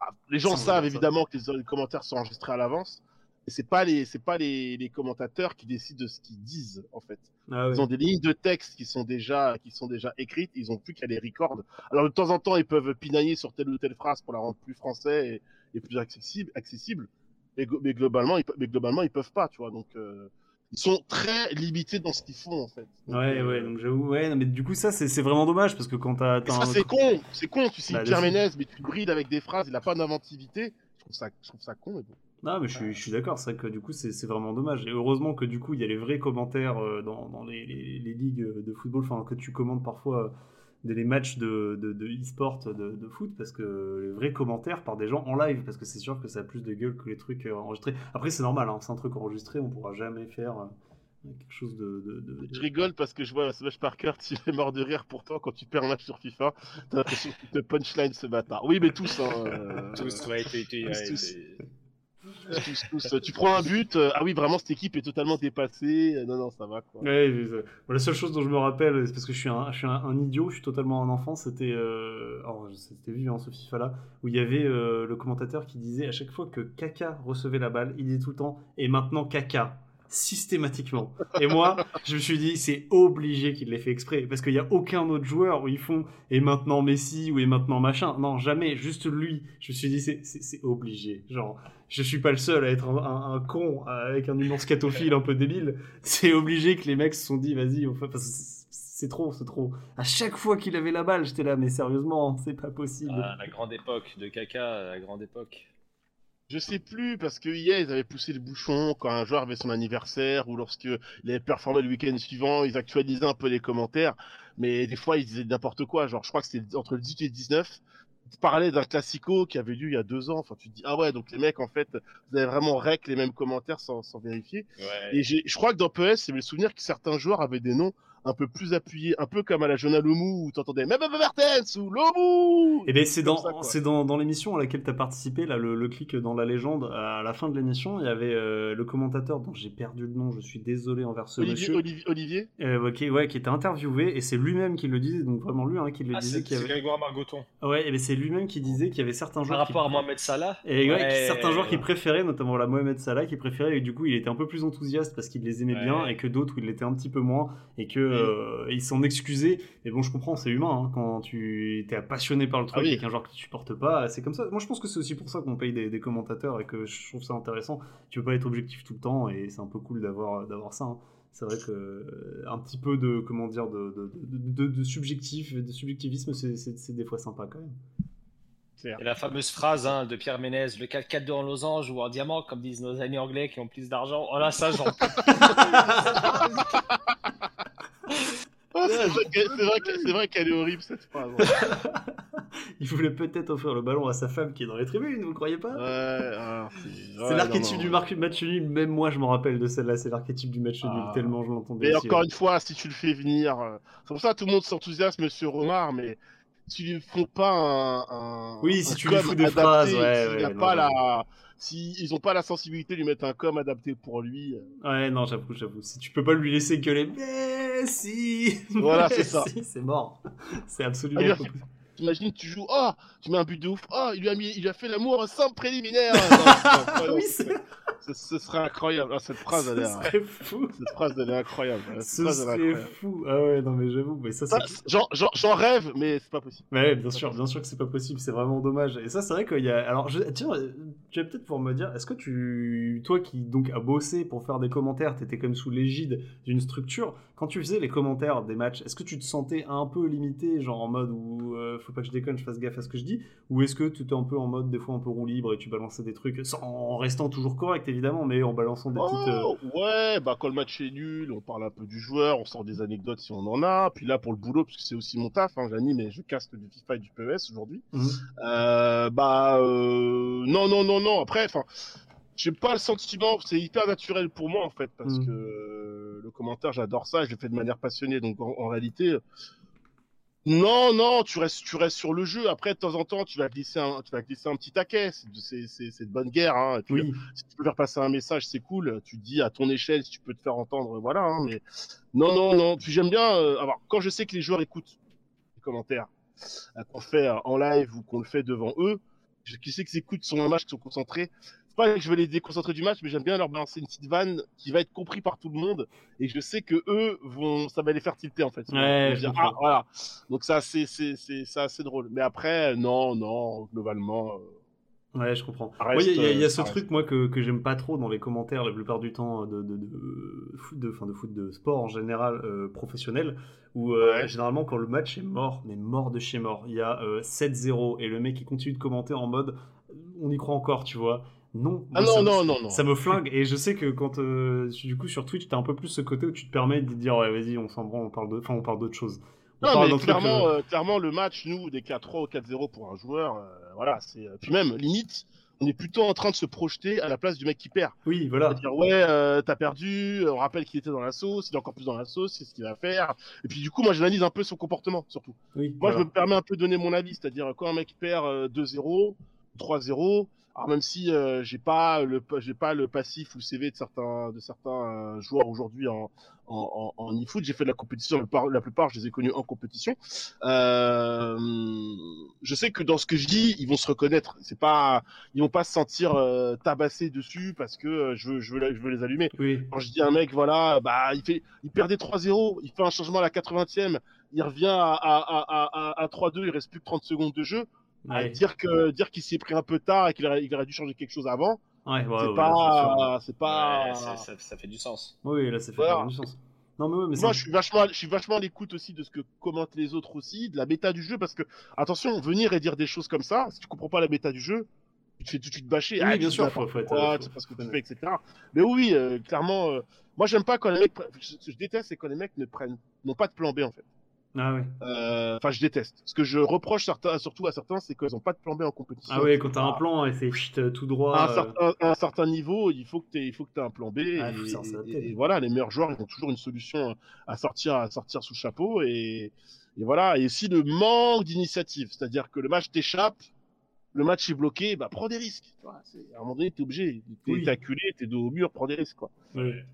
ah, les gens Ça, savent ça. évidemment que les, les commentaires sont enregistrés à l'avance. Et c'est pas les, c'est pas les, les commentateurs qui décident de ce qu'ils disent, en fait. Ah. Ils ont des lignes de texte qui sont déjà, qui sont déjà écrites, ils ont plus qu'à les record. Alors de temps en temps, ils peuvent pinailler sur telle ou telle phrase pour la rendre plus français et, et plus accessible, accessible. Mais, go- mais globalement, ils, mais globalement, ils peuvent pas, tu vois. Donc euh, ils sont très limités dans ce qu'ils font en fait. Donc, Ouais, euh, ouais, donc j'avoue, ouais, mais du coup, ça, c'est vraiment dommage parce que quand t'as. et ça c'est con, c'est con. Tu signes Bah, Pierre. Ménez, mais tu brides avec des phrases, il a pas d'inventivité. Je trouve ça, je trouve ça con. Mais bon. Non, mais je suis, je suis d'accord, c'est vrai que du coup, c'est vraiment dommage. Et heureusement que du coup, il y a les vrais commentaires euh, dans, dans les, les- les ligues de football, enfin, que tu commandes parfois euh, des les matchs de, de, de e-sport de, de foot, parce que les vrais commentaires par des gens en live, parce que c'est sûr que ça a plus de gueule que les trucs euh, enregistrés. Après, c'est normal, hein, c'est un truc enregistré, on pourra jamais faire euh, quelque chose de. de, de- Je rigole parce que je vois Smash Parker, tu es mort de rire pourtant quand tu perds un match sur FIFA. T'as l'impression te punchline ce bâtard. Oui, mais tous. Hein, euh, Tous, ouais, tous, t'es- Tu prends un but, euh, ah oui, vraiment, cette équipe est totalement dépassée. Euh, Non, non, ça va quoi. La seule chose dont je me rappelle, c'est parce que je suis un, idiot, je suis totalement un enfant, c'était euh, alors, c'était vivant ce FIFA là, où il y avait euh, le commentateur qui disait à chaque fois que Kaka recevait la balle, il disait tout le temps et maintenant Kaka systématiquement. Et moi, je me suis dit c'est obligé qu'il l'ait fait exprès parce qu'il n'y a aucun autre joueur où ils font et maintenant Messi ou et maintenant machin. Non, jamais, juste lui. Je me suis dit c'est obligé. Genre je suis pas le seul à être un, un- un con euh, avec un humour scatophile un peu débile. C'est obligé que les mecs se sont dit, vas-y, on fait, c'est- trop, c'est trop. À chaque fois qu'il avait la balle, j'étais là, mais sérieusement, c'est pas possible. Ah, la grande époque de Kaka, la grande époque. Je sais plus, parce que hier, ils avaient poussé le bouchon quand un joueur avait son anniversaire ou lorsque il avait performé le week-end suivant, ils actualisaient un peu les commentaires, mais des fois, ils disaient n'importe quoi. Genre, je crois que c'était entre le 18 et le 19. Ils parlaient d'un classico qui avait lieu il y a deux ans. Enfin, tu te dis, ah ouais, donc les mecs, en fait, vous avez vraiment rec les mêmes commentaires sans, sans vérifier. Ouais. Et je crois que dans PS, c'est le souvenir que certains joueurs avaient des noms un peu plus appuyés, un peu comme à la Jona Lomu où t'entendais même Mertens ou Lomu. Et ben c'est dans, c'est dans, dans l'émission à laquelle tu as participé, là, le, le clic dans la légende, à la fin de l'émission, il y avait euh, le commentateur dont j'ai perdu le nom, je suis désolé envers ce Olivier, monsieur, Olivier, Olivier? Euh, qui, ouais, qui était interviewé, et c'est lui-même qui le disait, donc vraiment lui hein, qui le Ah, disait c'est avait... Grégoire Margoton. Ouais, et ben c'est lui-même qui disait qu'il y avait certains Par joueurs qui... rapport à Mohamed Salah. Et ouais, Ouais. certains joueurs qui préféraient, notamment la Mohamed Salah, qui préférait, et du coup il était un peu plus enthousiaste parce qu'il les aimait Ouais. bien, et que d'autres où il l'était un petit peu moins, et que euh, il s'en excusait. Mais bon, je comprends, c'est humain, hein, quand tu es passionné par le truc Ah oui. et qu'un joueur que tu supportes pas, c'est comme ça. Moi je pense que c'est aussi pour ça qu'on paye des, des commentateurs et que je trouve ça intéressant. Tu peux pas être objectif tout le temps, et c'est un peu cool d'avoir d'avoir ça. hein. C'est vrai que euh, un petit peu de comment dire de, de, de, de- de subjectif, de subjectivisme, c'est- c'est c'est des fois sympa quand même. Et la fameuse phrase hein, de Pierre Ménez, le 4-4-2 en losange ou en diamant, comme disent nos amis anglais qui ont plus d'argent. Oh là, ça, j'en Ah, c'est vrai qu'elle- vrai est horrible cette phrase. Il voulait peut-être offrir le ballon à sa femme qui est dans les tribunes, vous croyez pas? Ouais, c'est ouais, l'archétype du match nul, même moi je m'en rappelle de celle-là, c'est l'archétype du match nul, Ah. tellement je l'entendais. Mais aussi, encore ouais. une fois, si tu le fais venir, euh, c'est pour ça que tout le monde s'enthousiasme sur Omar, mais si ils font pas un, un Oui, si un tu lui fous des adapté, phrases, ouais, s'il ouais, a non, pas la, si ils ont pas la sensibilité de lui mettre un com adapté pour lui, euh, Ouais, non, j'avoue, j'avoue. Si tu peux pas lui laisser gueuler, mais si Voilà, c'est ça. si, C'est mort. C'est absolument Ah, T'imagines, tu joues, oh, tu mets un but de ouf, oh, il lui a mis, il lui a fait l'amour sans préliminaire. Non, non, non, Oui, ce, serait incroyable. Ah, cette phrase, elle est, serait fou. cette phrase, elle est incroyable. Cette Ce phrase, elle est serait incroyable. fou. Ah ouais, non, mais j'avoue, mais ça, J'en rêve, mais c'est pas possible. Ouais, bien sûr, bien sûr que c'est pas possible, c'est vraiment dommage. Et ça, c'est vrai qu'il y a. Alors, je... tiens, tu vas peut-être pouvoir me dire, est-ce que tu, toi qui donc a bossé pour faire des commentaires, t'étais quand même sous l'égide d'une structure. Quand tu faisais les commentaires des matchs, est-ce que tu te sentais un peu limité, genre en mode où euh, faut pas que je déconne, je fasse gaffe à ce que je dis, ou est-ce que tu étais un peu en mode des fois un peu roue libre et tu balançais des trucs sans... en restant toujours correct évidemment, mais en balançant des petites. euh, Oh, ouais, bah quand le match est nul, on parle un peu du joueur, on sort des anecdotes si on en a. Puis là, pour le boulot, parce que c'est aussi mon taf, hein, j'anime et je caste du FIFA et du PES aujourd'hui. mhm. Euh, bah non, non, non, non. Après, enfin, j'ai pas le sentiment, c'est hyper naturel pour moi en fait, parce Mhm. que euh, le commentaire, j'adore ça, je le fais de manière passionnée. Donc en, en réalité, euh, non, non, tu restes, tu restes sur le jeu. Après, de temps en temps, tu vas glisser un, tu vas glisser un petit taquet. C'est- C'est c'est- c'est de bonne guerre. Hein. Puis, Oui, si tu peux faire passer un message, c'est cool. Tu te dis à ton échelle si tu peux te faire entendre, voilà. hein, mais non, non, non. Puis j'aime bien. euh, alors, quand je sais que les joueurs écoutent les commentaires euh, qu'on fait euh, en live ou qu'on le fait devant eux, qui sais qu'ils écoutent sur un match, qu'ils sont concentrés. C'est pas que je veux les déconcentrer du match, mais j'aime bien leur balancer une petite vanne qui va être compris par tout le monde. Et je sais que eux vont, ça va les faire tilter en fait. Ouais, dire, ah, voilà. Donc ça, c'est c'est c'est c'est assez drôle. Mais après, non, non, globalement. euh, Ouais, je comprends. Il y a, il y a ce truc, moi, que, que j'aime pas trop dans les commentaires la plupart du temps de, de, de foot, de, enfin, de foot de sport en général euh, professionnel, où euh, Ouais. généralement quand le match est mort, mais mort de chez mort, il y a euh, 7-0 et le mec il continue de commenter en mode on y croit encore, tu vois. Non, Ah non, me- non, non, non. Ça me flingue et je sais que quand euh, du coup sur Twitch t'as un peu plus ce côté où tu te permets de dire ouais vas-y on s'en branle on parle de enfin on parle d'autre chose. On Non, mais d'un truc, clairement, euh, euh, clairement, le match, nous, dès qu'il y a 3 ou 4-0 pour un joueur, euh, voilà, c'est. euh, Puis même, limite, on est plutôt en train de se projeter à la place du mec qui perd. oui voilà. C'est-à-dire, ouais, euh, t'as perdu, on rappelle qu'il était dans la sauce, il est encore plus dans la sauce, c'est ce qu'il va faire. Et puis, du coup, moi, j'analyse un peu son comportement, surtout. Oui, Moi, voilà. je me permets un peu de donner mon avis, c'est-à-dire, quand un mec perd euh, 2-0, 3-0, alors même si euh, j'ai pas le j'ai pas le passif ou le CV de certains de certains euh, joueurs aujourd'hui en en, en, en e-foot, j'ai fait de la compétition, la plupart, la plupart je les ai connus en compétition. Euh, je sais que dans ce que je dis, ils vont se reconnaître. C'est pas, ils vont pas se sentir euh, tabassés dessus parce que euh, je veux, je veux, je veux les allumer. Oui. Quand je dis à un mec, voilà, bah, il fait, il perdait 3-0, il fait un changement à la 80e, il revient à, à, à, à, à 3-2, il reste plus que 30 secondes de jeu. Ouais. dire que, dire qu'il s'est pris un peu tard et qu'il aurait, il aurait dû changer quelque chose avant, Ouais, ouais, c'est pas, c'est pas. Ouais, c'est- ça, ça fait du sens. Oui, là ça fait Voilà. du sens. Non mais ouais, mais Moi, je suis vachement, je suis vachement à l'écoute aussi de ce que commentent les autres aussi, de la méta du jeu, parce que attention, venir et dire des choses comme ça, si tu comprends pas la méta du jeu, tu te fais tout de suite bâcher. Oui, ah, bien sûr, faut- faut être- pas, faut- tu sais pas ce que faut tu fais, etc. Mais oui, euh, clairement, euh, moi j'aime pas quand les mecs, ce que je déteste, c'est quand les mecs ne prennent, n'ont pas de plan B en fait. Ah ouais. Euh, Enfin, je déteste. Ce que je reproche certains, surtout à certains, c'est qu'ils n'ont pas de plan B en compétition. Ah ouais, quand t'as un plan et c'est chut, tout droit. À un, euh, certain, à un certain niveau, il faut que tu il faut que aies un plan B. Ah, et, et- et voilà, les meilleurs joueurs, ils ont toujours une solution à sortir, à sortir sous le chapeau. Et, et voilà. Et aussi le manque d'initiative. C'est-à-dire que le match t'échappe, le match est bloqué, bah prends des risques. À un moment donné, t'es obligé. T'es Oui. acculé, t'es dos au mur, prends des risques. Quoi. ouais.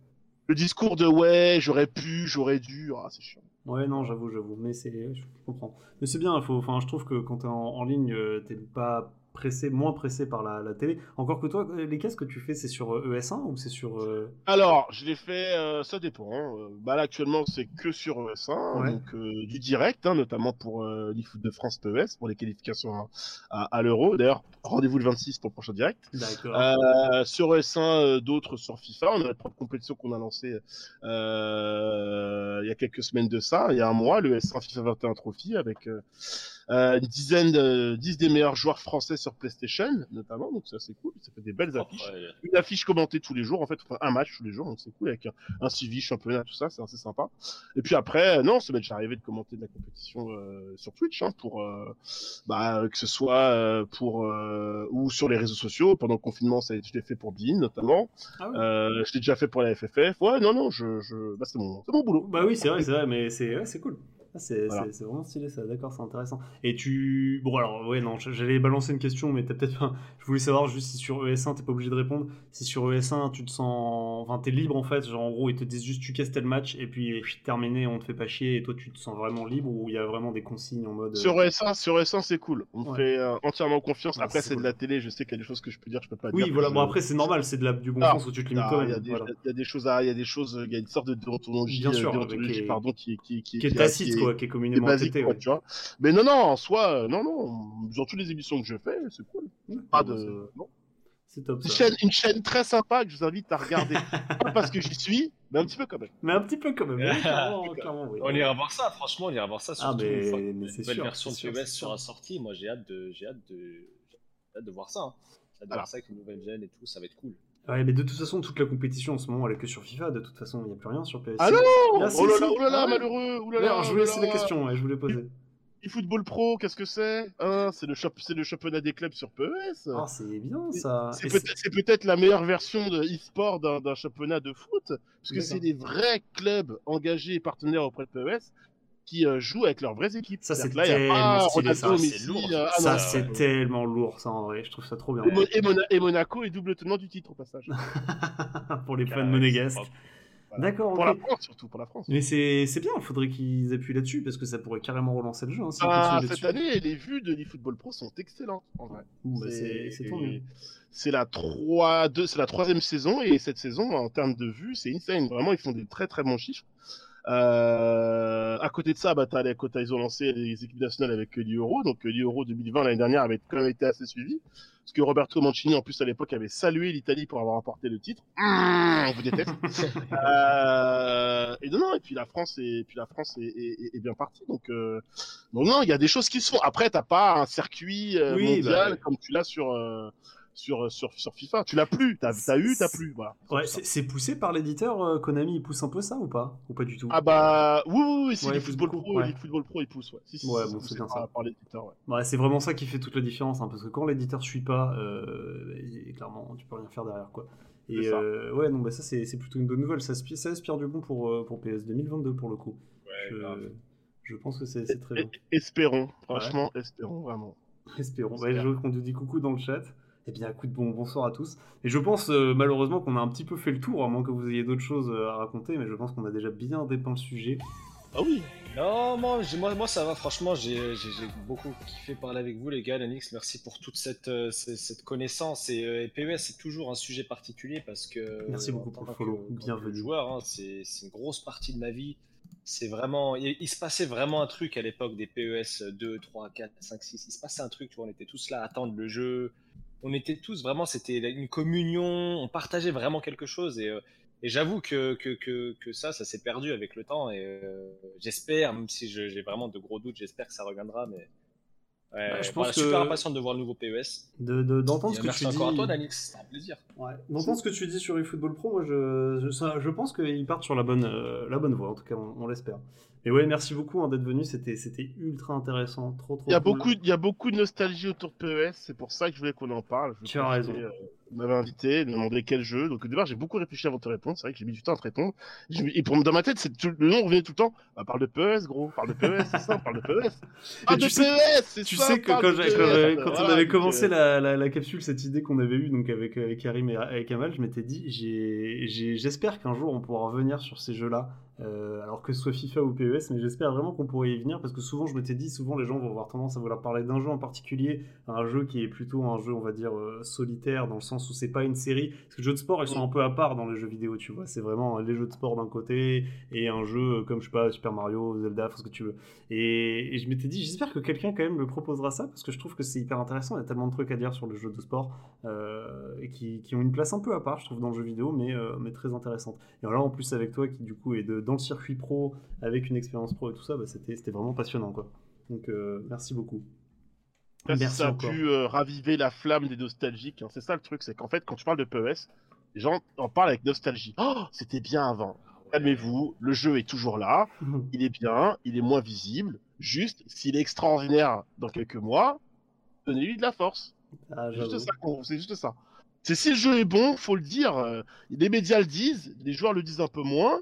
Le discours de ouais, j'aurais pu, j'aurais dû, ah, c'est chiant. Ouais, non, j'avoue, j'avoue. Mais c'est, je comprends. Mais c'est bien, faut, enfin, je trouve que quand t'es en, en ligne, euh, t'es pas pressé, moins pressé par la, la télé. Encore que toi, les casques que tu fais, c'est sur euh, ES1 ou c'est sur. euh, Alors, je l'ai fait, euh, ça dépend. hein. Euh, Bah là, actuellement, c'est que sur ES1, Ouais. donc euh, du direct, hein, notamment pour euh, l'eFoot de France PES, pour les qualifications à, à- à l'Euro. D'ailleurs, rendez-vous le 26 pour le prochain direct. D'accord. Euh, sur ES1, euh, d'autres sur FIFA. On a notre propre compétition qu'on a lancée euh, il y a quelques semaines de ça, il y a un mois, le ES1 FIFA 21 Trophy, avec euh, une dizaine, de, 10 des meilleurs joueurs français sur PlayStation, notamment. Donc ça, c'est cool. Ça fait des belles affiches Après, une affiche commentée tous les jours, en fait, enfin, un match tous les jours, donc c'est cool, avec un, un suivi, championnat, tout ça, c'est assez sympa. Et puis après, euh, non, ça m'est déjà arrivé de commenter de la compétition euh, sur Twitch, hein, pour, euh, bah, que ce soit euh, pour, euh, ou sur les réseaux sociaux, pendant le confinement, ça, je l'ai fait pour Bean, notamment, Ah oui. euh, je l'ai déjà fait pour la FFF, ouais, non, non, je, je, bah, c'est mon, c'est mon boulot. Bah oui, c'est vrai, c'est vrai, mais c'est, ouais, c'est cool. Ah, c'est, Voilà. vraiment stylé ça, d'accord, c'est intéressant. Et tu. Bon, alors, ouais, non, j'allais balancer une question, mais t'as peut-être pas. Je voulais savoir juste si sur ES1, t'es pas obligé de répondre. Si sur ES1, tu te sens. Enfin, t'es libre en fait, genre en gros, ils te disent juste tu casses tel match, et puis terminé, on te fait pas chier, et toi, tu te sens vraiment libre, ou il y a vraiment des consignes en mode. euh, Sur ES1, sur ES1, c'est cool. On me Ouais. fait euh, entièrement confiance. Ah, Après, c'est cool. de la télé. Je sais qu'il y a des choses que je peux dire, je peux pas Oui, dire. voilà, Je- bon, après, c'est normal, c'est de la, du bon Ah, sens où tu te limites Il y, a des- voilà. il y a des choses à, il y a des choses, il y a une sorte de déontologie, Bien sûr, euh, pardon, qui, qui, qui, Qui est qui est- quoi, qui est communément accepté. ouais. tu vois. Mais non, non, en soi, euh, non, non, dans toutes les émissions que je fais, c'est cool. Pas bon, de, non. C'est top Une ça. chaîne, une chaîne très sympa que je vous invite à regarder. Pas parce que j'y suis, mais un petit peu quand même. Mais un petit peu quand même. oui, clairement, clairement, oui. On ira voir ça, franchement, on ira voir ça. Surtout mais- une fois que mais nouvelle sûr, version de PES sera sortie. Moi, j'ai hâte de, j'ai hâte de, j'ai hâte de voir ça. hein. J'ai hâte de voir ça avec une nouvelle gêne et tout, ça va être cool. Ouais, mais de toute façon, toute la compétition en ce moment, elle est que sur FIFA. De toute façon, il n'y a plus rien sur PS. Ah non Ah, Oh là là, oh là là, Ah malheureux, oh là je oh voulais laisser les là. questions, ouais, je voulais poser. eFootball Pro, qu'est-ce que c'est? Hein, C'est le, championnat des clubs sur PES. Ah, c'est bien ça. C'est peut-être la meilleure version de e-sport d'un championnat de foot, parce que c'est des vrais clubs engagés et partenaires auprès de PES qui euh, jouent avec leurs vraies équipes. Ça, c'est tellement stylé, ça, c'est lourd. euh, ah ça, non, c'est euh, tellement lourd, ça, en vrai. Je trouve ça trop bien. et, Mo- et Mona- et Monaco est double tenant du titre au passage. Pour les fans monégasques. D'accord, Pour ok. la France, surtout, pour la France. Mais c'est c'est bien, il faudrait qu'ils appuient là-dessus parce que ça pourrait carrément relancer le jeu. Hein, si Ah, continue cette année, les vues de l'eFootball Pro sont excellentes, en vrai. Bon, bah, c'est c'est tant mieux. C'est la, 3, deux- c'est la troisième saison et cette saison, en termes de vues, c'est insane. Vraiment, ils font des très très bons chiffres. Euh, à côté de ça, bah, t'as les, ils ont lancé les équipes nationales avec l'Euro. Donc l'Euro 2020 l'année dernière avait quand même été assez suivi. Parce que Roberto Mancini, en plus à l'époque, avait salué l'Italie pour avoir remporté le titre. Mmh, on vous déteste. euh, et non, non, et puis la France est, puis la France est, est- est bien partie. Donc, euh, donc non, il y a des choses qui se font. Après, t'as pas un circuit euh, Oui, mondial bah comme tu l'as sur, euh, sur, sur, sur FIFA. Tu l'as plus. T'as as eu, t'as plus. Voilà. Ouais, c'est poussé par l'éditeur euh, Konami, il pousse un peu ça ou pas? Ou pas du tout? Ah bah oui, oui, oui, si Ouais, les football beaucoup, pro, ouais. les football pro, ils poussent, ouais. Si, si, Ouais, bon, c'est bien ça. par l'éditeur, ouais. C'est vraiment ça qui fait toute la différence, hein, parce que quand l'éditeur suit pas, euh, clairement, tu peux rien faire derrière, quoi. Et euh, ouais, donc bah, ça c'est plutôt une bonne nouvelle, ça, aspire- ça aspire du bon pour, pour PS 2022 pour le coup. Ouais, je, pense que c'est très bien. Espérons, franchement, espérons vraiment. Espérons. J'espère. je vois qu'on te dit coucou dans le chat. Eh bien, écoute, bon, bonsoir à tous. Et je pense euh, malheureusement qu'on a un petit peu fait le tour, à moins que vous ayez d'autres choses euh, à raconter, mais je pense qu'on a déjà bien dépeint le sujet. Ah oui, Non, moi, moi, moi ça va, franchement, j'ai beaucoup kiffé parler avec vous, les gars, Lanix, merci pour toute cette, euh, cette, cette connaissance. Et, euh, et PES, c'est toujours un sujet particulier parce que. Merci beaucoup pour le follow. Bienvenue. joueur, hein, c'est c'est une grosse partie de ma vie. C'est vraiment. Il, il se passait vraiment un truc à l'époque des PES 2, 3, 4, 5, 6. Il se passait un truc, tu vois, on était tous là à attendre le jeu. On était tous vraiment, c'était une communion, on partageait vraiment quelque chose. Et. euh, et j'avoue que, que, que, que ça, ça s'est perdu avec le temps. Et euh, j'espère, même si j'ai vraiment de gros doutes, j'espère que ça reviendra. Mais Ouais, Ouais, je voilà, pense que- super impatient de voir le nouveau PES. De- de- D'entendre Et ce que merci tu dis. encore à toi, Danix, c'était un plaisir. Ouais. D'entendre ce que tu dis sur eFootball Pro, moi je, je, ça- je pense qu'ils partent sur la bonne, euh, la bonne voie, en tout cas on, on l'espère. Mais ouais, merci beaucoup hein, d'être venu, c'était c'était ultra intéressant, trop trop Il y, a cool. beaucoup, il y a beaucoup de nostalgie autour de PES, c'est pour ça que je voulais qu'on en parle. Je Tu as raison. euh, M'avez invité, me demander quel jeu. Donc au départ, j'ai beaucoup réfléchi avant de te répondre. C'est vrai que j'ai mis du temps à te répondre. Et pour dans ma tête, c'est tout- le nom revenait tout le temps. Bah, parle de PES, gros. Parle de PES, c'est ça. Parle de PES. Parle tu de sais- PES, c'est Tu sais que parle quand, PES. on Voilà, avait commencé la, la, la capsule, cette idée qu'on avait eue donc avec, avec Karim et avec Kamal, je m'étais dit, j'espère qu'un jour on pourra revenir sur ces jeux-là, euh, alors que ce soit FIFA ou PES, mais j'espère vraiment qu'on pourrait y venir parce que souvent, je m'étais dit, souvent les gens vont avoir tendance à vouloir parler d'un jeu en particulier, un jeu qui est plutôt un jeu, on va dire, euh, solitaire, dans le sens où c'est pas une série. Parce que les jeux de sport, ils sont un peu à part dans les jeux vidéo, tu vois. C'est vraiment les jeux de sport d'un côté et un jeu euh, comme, je sais pas, Super Mario, Zelda, ce que tu veux. Et, et je m'étais dit, j'espère que quelqu'un quand même me proposera ça parce que je trouve que c'est hyper intéressant. Il y a tellement de trucs à dire sur les jeux de sport et qui, qui ont une place un peu à part, je trouve, dans le jeu vidéo, mais, mais très intéressante. Et alors, en plus, avec toi qui, du coup, est de- dans le circuit pro avec une expérience pro et tout ça, bah, c'était vraiment passionnant, quoi. Donc, euh, merci beaucoup. Là, Merci ça a encore. pu euh, raviver la flamme des nostalgiques. hein. C'est ça le truc, c'est qu'en fait, quand tu parles de PES, les gens en parlent avec nostalgie. Oh, c'était bien avant. Calmez-vous, le jeu est toujours là, il est bien, il est moins visible. Juste, s'il est extraordinaire dans quelques mois, donnez-lui de la force. Ah, C'est juste j'avoue. ça, qu'on- c'est juste ça. C'est si le jeu est bon, faut le dire. euh, Les médias le disent, les joueurs le disent un peu moins.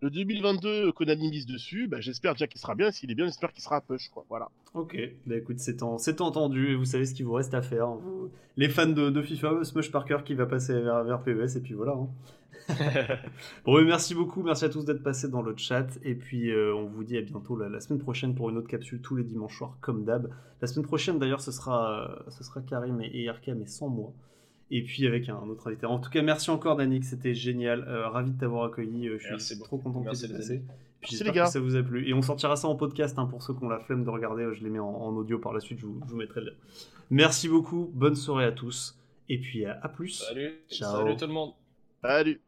Le 2022, Konami mise dessus. Bah, j'espère déjà qu'il sera bien. S'il est bien, j'espère qu'il sera un push, quoi. Voilà. Ok, bah écoute, c'est en- c'est entendu et vous savez ce qu'il vous reste à faire. Vous- Les fans de, de FIFA, Smush Parker qui va passer vers, vers PES et puis voilà. hein. bon, ouais, merci beaucoup, merci à tous d'être passés dans le chat et puis euh, on vous dit à bientôt la, la semaine prochaine pour une autre capsule tous les dimanches soirs comme d'hab. La semaine prochaine d'ailleurs ce sera, euh, ce sera Karim et, et RK mais sans moi. Et puis avec un autre invité. En tout cas, merci encore Danik, c'était génial. Euh, ravi de t'avoir accueilli. euh, je suis Merci trop content que tu passé. amis. Puis Merci, j'espère les gars. que ça vous a plu. Et on sortira ça en podcast hein, pour ceux qui ont la flemme de regarder. euh, Je les mets en, en audio par la suite. Je vous, je vous mettrai le lien. Merci beaucoup. Bonne soirée à tous. Et puis à, à plus. Salut, Ciao. salut tout le monde. Salut.